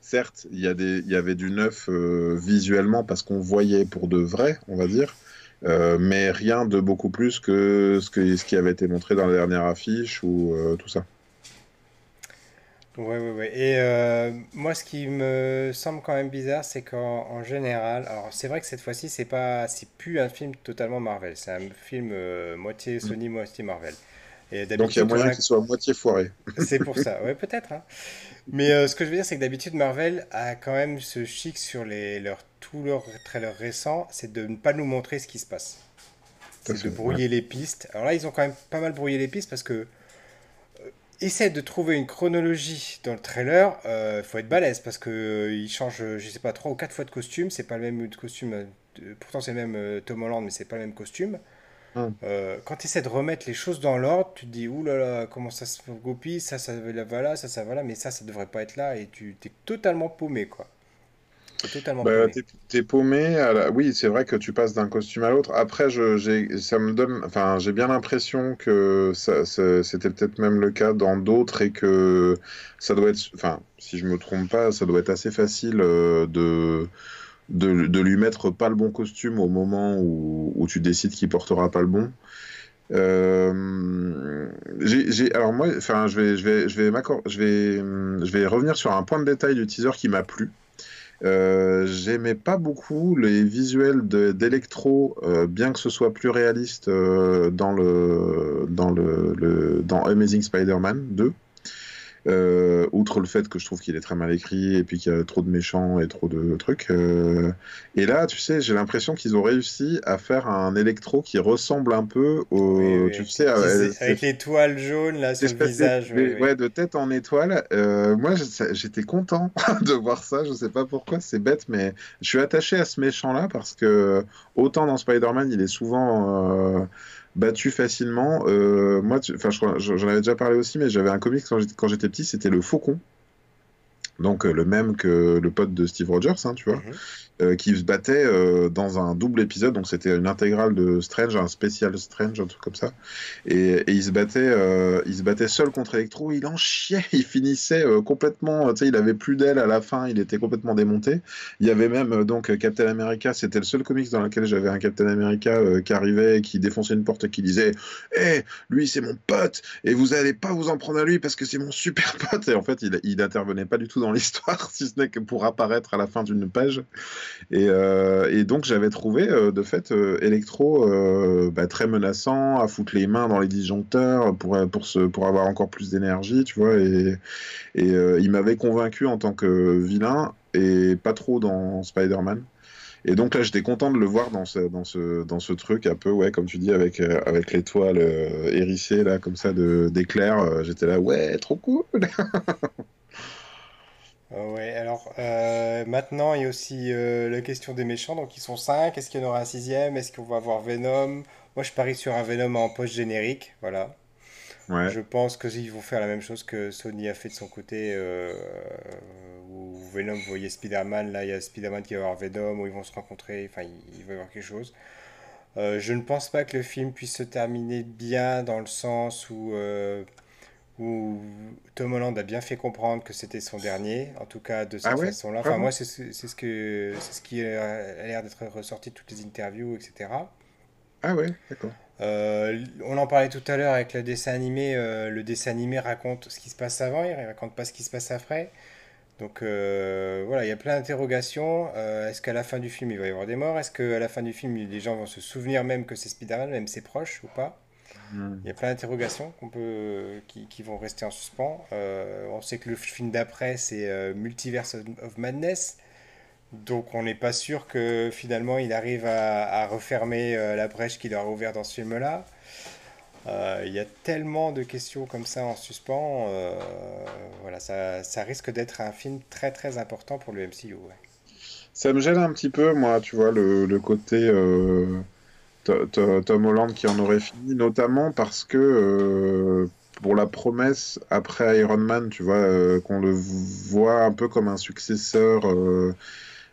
Speaker 2: Certes, il y a des, il y avait du neuf euh, visuellement parce qu'on voyait pour de vrai, on va dire, euh, mais rien de beaucoup plus que ce que, ce qui avait été montré dans la dernière affiche ou euh, tout ça.
Speaker 1: Ouais, ouais, ouais. Et moi, ce qui me semble quand même bizarre, c'est qu'en en général, alors c'est vrai que cette fois-ci, c'est pas, c'est plus un film totalement Marvel, c'est un film moitié
Speaker 2: Mm.
Speaker 1: Sony, moitié Marvel. Et
Speaker 2: Donc il y a moyen
Speaker 1: a,
Speaker 2: qu'il soit à moitié foiré.
Speaker 1: c'est pour ça, ouais, peut-être, hein. Mais euh, ce que je veux dire, c'est que d'habitude, Marvel a quand même ce chic sur les, leurs, tous leurs trailers récents, c'est de ne pas nous montrer ce qui se passe. C'est de
Speaker 2: ouais.
Speaker 1: brouiller les pistes. Alors là, ils ont quand même pas mal brouillé les pistes parce que essaie de trouver une chronologie dans le trailer, euh, faut être balèze parce que euh, il change, euh, je sais pas, trois ou quatre fois de costume. C'est pas le même costume. euh, pourtant, c'est le même euh, Tom Holland, mais c'est pas le même costume.
Speaker 2: Hum.
Speaker 1: Euh, quand tu essaies de remettre les choses dans l'ordre, tu te dis, ouh là là, comment ça se copie, ça, ça va là, ça, ça va là, mais ça, ça devrait pas être là, et tu t'es totalement paumé, quoi. T'es totalement
Speaker 2: Bah,
Speaker 1: paumé.
Speaker 2: à la- Oui, c'est vrai que tu passes d'un costume à l'autre. Après, je, j'ai, ça me donne, enfin, j'ai bien l'impression que ça, ça- c'était peut-être même le cas dans d'autres et que ça doit être, enfin, si je me trompe pas, ça doit être assez facile euh, de, de, lui mettre pas le bon costume au moment où, tu décides qu'il portera pas le bon. Euh, alors moi, enfin, je vais, je vais, je vais je vais, je vais revenir sur un point de détail du teaser qui m'a plu. Euh, j'aimais pas beaucoup les visuels de- d'Electro, euh, bien que ce soit plus réaliste dans le, dans le- dans Amazing Spider-Man 2. Euh, outre le fait que je trouve qu'il est très mal écrit et puis qu'il y a trop de méchants et trop de trucs. euh, et là, tu sais, j'ai l'impression qu'ils ont réussi à faire un électro qui ressemble un peu au,
Speaker 1: oui,
Speaker 2: tu
Speaker 1: avec
Speaker 2: sais, à-
Speaker 1: avec l'étoile jaune là sur le visage. oui,
Speaker 2: ouais, de tête en étoile. Euh, moi, j'étais content de voir ça. Je sais pas pourquoi, c'est bête, mais je suis attaché à ce méchant-là parce que autant dans Spider-Man, il est souvent battu facilement. Euh, moi, tu- enfin, j'en avais déjà parlé aussi, mais j'avais un comic quand j'étais quand j'étais petit, c'était le Faucon. Donc euh, le même que le pote de Steve Rogers, hein, tu vois
Speaker 1: Mhm.
Speaker 2: euh, qui se battait euh, dans un double épisode. Donc c'était une intégrale de Strange, un spécial Strange, un truc comme ça. Et, et il se battait, euh, il se battait seul contre Electro. Il en chiait. Il finissait complètement. Tu sais, il avait plus d'aile à la fin. Il était complètement démonté. Il y avait même donc Captain America. C'était le seul comics dans lequel j'avais un Captain America qui arrivait, qui défonçait une porte et qui disait "Eh, lui c'est mon pote et vous allez pas vous en prendre à lui parce que c'est mon super pote." Et en fait, il, il intervenait pas du tout dans l'histoire, si ce n'est que pour apparaître à la fin d'une page. Et, euh, donc j'avais trouvé euh, de fait euh, Electro bah, très menaçant, à foutre les mains dans les disjoncteurs pour, pour, se, pour avoir encore plus d'énergie, tu vois. Et, il m'avait convaincu en tant que vilain et pas trop dans Spider-Man. Et donc là, j'étais content de le voir dans ce, dans ce, dans ce truc un peu, ouais, comme tu dis, avec, avec l'étoile euh, hérissée, là, comme ça, de, d'éclairs. Euh, j'étais là, ouais, trop cool.
Speaker 1: Ah Ouais, alors euh, maintenant il y a aussi euh, la question des méchants, donc ils sont cinq, est-ce qu'il y en aura un sixième, est-ce qu'on va avoir Venom? Moi, je parie sur un Venom en post-générique, voilà.
Speaker 2: Ouais.
Speaker 1: Je pense qu'ils vont faire la même chose que Sony a fait de son côté, euh, où Venom voyait Spider-Man, là il y a Spider-Man qui va voir Venom, où ils vont se rencontrer, enfin il, va y avoir quelque chose. Je ne pense pas que le film puisse se terminer bien dans le sens où, où Tom Holland a bien fait comprendre que c'était son dernier, en tout cas de
Speaker 2: Ah
Speaker 1: cette
Speaker 2: ouais?
Speaker 1: façon-là. Enfin moi c'est ce, ce que, c'est ce qui a l'air d'être ressorti de toutes les interviews, etc.
Speaker 2: Ah ouais, d'accord.
Speaker 1: Euh, on en parlait tout à l'heure avec le dessin animé. euh, le dessin animé raconte ce qui se passe avant, il raconte pas ce qui se passe après. Donc euh, voilà, il y a plein d'interrogations. Est-ce qu'à la fin du film il va y avoir des morts? Est-ce qu'à la fin du film les gens vont se souvenir même que c'est Spider-Man, même ses proches ou pas?
Speaker 2: Hmm.
Speaker 1: Il y a plein d'interrogations qu'on peut, qui, qui vont rester en suspens. Euh, on sait que le film d'après c'est euh, Multiverse of Madness. Donc on n'est pas sûr que finalement il arrive à, à refermer euh, la brèche qu'il aura ouverte dans ce film-là. Euh, il y a tellement de questions comme ça en suspens. euh, voilà, ça, ça risque d'être un film très très important pour le MCU. ouais.
Speaker 2: Ça me gêne un petit peu, moi, tu vois, le, le côté euh, Tom Holland qui en aurait fini, notamment parce que euh, pour la promesse après Iron Man, tu vois, euh, qu'on le voit un peu comme un successeur euh,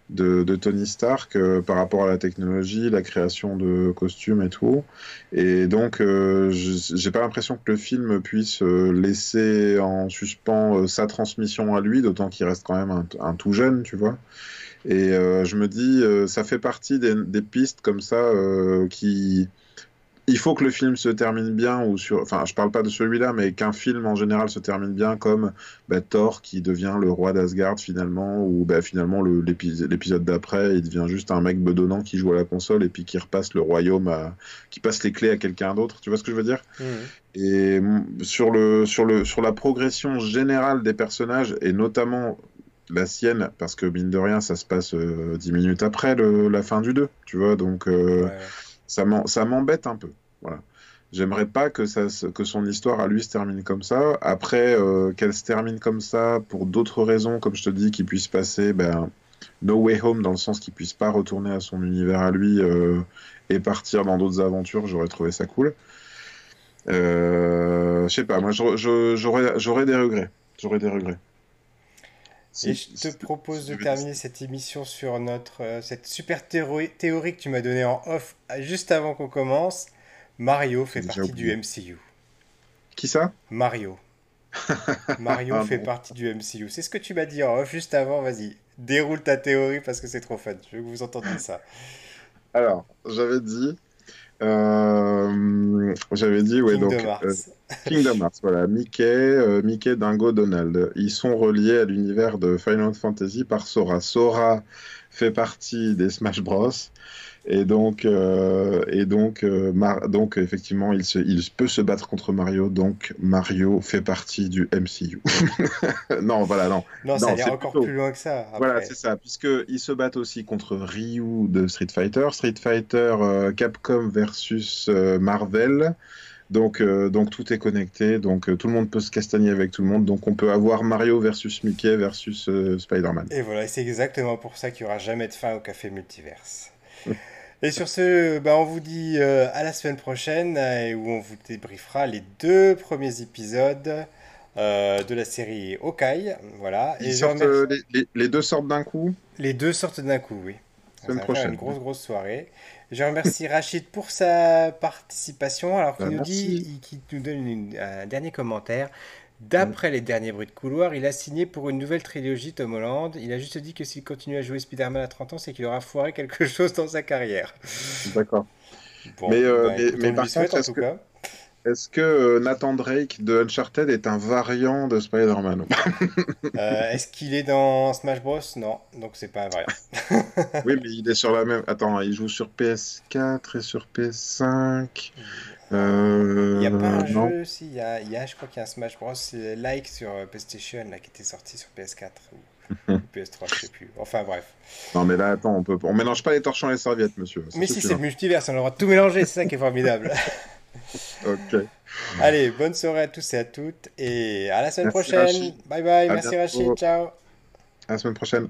Speaker 2: de, Tony Stark par rapport à la technologie, la création de costumes et tout. Et donc, j'ai pas l'impression que le film puisse laisser en suspens sa transmission à lui, d'autant qu'il reste quand même un tout jeune, tu vois. Et euh, je me dis, euh, ça fait partie des, des pistes comme ça euh, qui. Il faut que le film se termine bien, ou sur. Enfin, je parle pas de celui-là, mais qu'un film en général se termine bien, comme bah, Thor qui devient le roi d'Asgard finalement, ou bah, finalement le- l'épi- l'épisode d'après, il devient juste un mec bedonnant qui joue à la console et puis qui repasse le royaume, à... qui passe les clés à quelqu'un d'autre. Tu vois ce que je veux dire?
Speaker 1: Mhm.
Speaker 2: Et mm, sur le, sur le, sur la progression générale des personnages, et notamment la sienne, parce que mine de rien, ça se passe euh, 10 minutes après le- la fin du 2, tu vois, donc euh,
Speaker 1: Ouais.
Speaker 2: ça m'embête un peu. Voilà. J'aimerais pas que, ça, que son histoire à lui se termine comme ça. Après, euh, qu'elle se termine comme ça pour d'autres raisons, comme je te dis, qu'il puisse passer ben, No Way Home, dans le sens qu'il puisse pas retourner à son univers à lui euh, et partir dans d'autres aventures, j'aurais trouvé ça cool. Je sais pas, moi j'aurais des regrets. J'aurais des regrets.
Speaker 1: Et je te propose de terminer cette émission sur notre, euh, cette super théorie, théorie que tu m'as donnée en off euh, juste avant qu'on commence. Mario fait partie du. MCU.
Speaker 2: Qui ça?
Speaker 1: Mario. Mario
Speaker 2: Ah
Speaker 1: fait
Speaker 2: bon.
Speaker 1: partie du MCU. C'est ce que tu m'as dit en off juste avant. Vas-y, déroule ta théorie parce que c'est trop fun. Je veux que vous entendiez ça.
Speaker 2: Alors, j'avais dit, j'avais dit, ouais, donc,
Speaker 1: Kingdom
Speaker 2: euh,
Speaker 1: Hearts.
Speaker 2: Kingdom Hearts, voilà, Mickey, euh, Mickey, Dingo, Donald. Ils sont reliés à l'univers de Final Fantasy par Sora. Sora fait partie des Smash Bros. Et donc, euh, et donc, euh, Mar- donc effectivement, il, se, il peut se battre contre Mario. Donc, Mario fait partie du MCU. non, voilà, non.
Speaker 1: Non, ça
Speaker 2: Non,
Speaker 1: encore
Speaker 2: plutôt-
Speaker 1: plus loin que ça.
Speaker 2: Voilà, c'est ça, puisqu'ils se battent aussi contre Ryu de Street Fighter, Street Fighter euh, Capcom versus Marvel. Donc, euh, donc tout est connecté, donc euh, tout le monde peut se castagner avec tout le monde. Donc on peut avoir Mario versus Mickey versus euh, Spider-Man.
Speaker 1: Et voilà, c'est exactement pour ça qu'il n'y aura jamais de fin au Café Multiverse. Et sur ce, bah, on vous dit euh, à la semaine prochaine, euh, où on vous débriefera les deux premiers épisodes euh, de la série Hawkeye. Voilà. Et
Speaker 2: Ils
Speaker 1: je
Speaker 2: sortent,
Speaker 1: remercie-
Speaker 2: les, les- les deux sortent d'un coup.
Speaker 1: Les deux sortent d'un coup, oui.
Speaker 2: Semaine prochaine.
Speaker 1: une grosse, grosse soirée. Je remercie Rachid pour sa participation. Alors, qu'il
Speaker 2: Bah,
Speaker 1: nous dit, qu'il nous donne une- un dernier commentaire. D'après les derniers bruits de couloir, il a signé pour une nouvelle trilogie Tom Holland. Il a juste dit que s'il continue à jouer Spider-Man à 30 ans, c'est qu'il aura foiré quelque chose dans sa carrière.
Speaker 2: D'accord.
Speaker 1: Bon,
Speaker 2: Mais, euh,
Speaker 1: bah,
Speaker 2: mais- par contre, est-ce que- euh, Nathan Drake de Uncharted est un variant de Spider-Man
Speaker 1: Euh, Est-ce qu'il est dans Smash Bros? Non, donc c'est pas vrai.
Speaker 2: Oui, mais il est sur la même. Attends, il joue sur PS4 et sur PS5. Euh,
Speaker 1: Il n'y a pas un
Speaker 2: non.
Speaker 1: jeu, si, il y a, il y a, je crois qu'il y a un Smash Bros. like sur euh, PlayStation là, qui était sorti sur PS4 ou, ou PS3, je sais plus. Enfin bref.
Speaker 2: Non, mais là, attends, on peut, on mélange pas les torchons et les serviettes, monsieur.
Speaker 1: Mais si c'est le multiverse, on a le droit de tout mélanger, c'est ça qui est formidable.
Speaker 2: Ok.
Speaker 1: Allez, bonne soirée à tous et à toutes et à la semaine
Speaker 2: Merci,
Speaker 1: prochaine.
Speaker 2: Rachid.
Speaker 1: Bye bye,
Speaker 2: À
Speaker 1: merci
Speaker 2: bientôt.
Speaker 1: Rachid, ciao.
Speaker 2: À la semaine prochaine.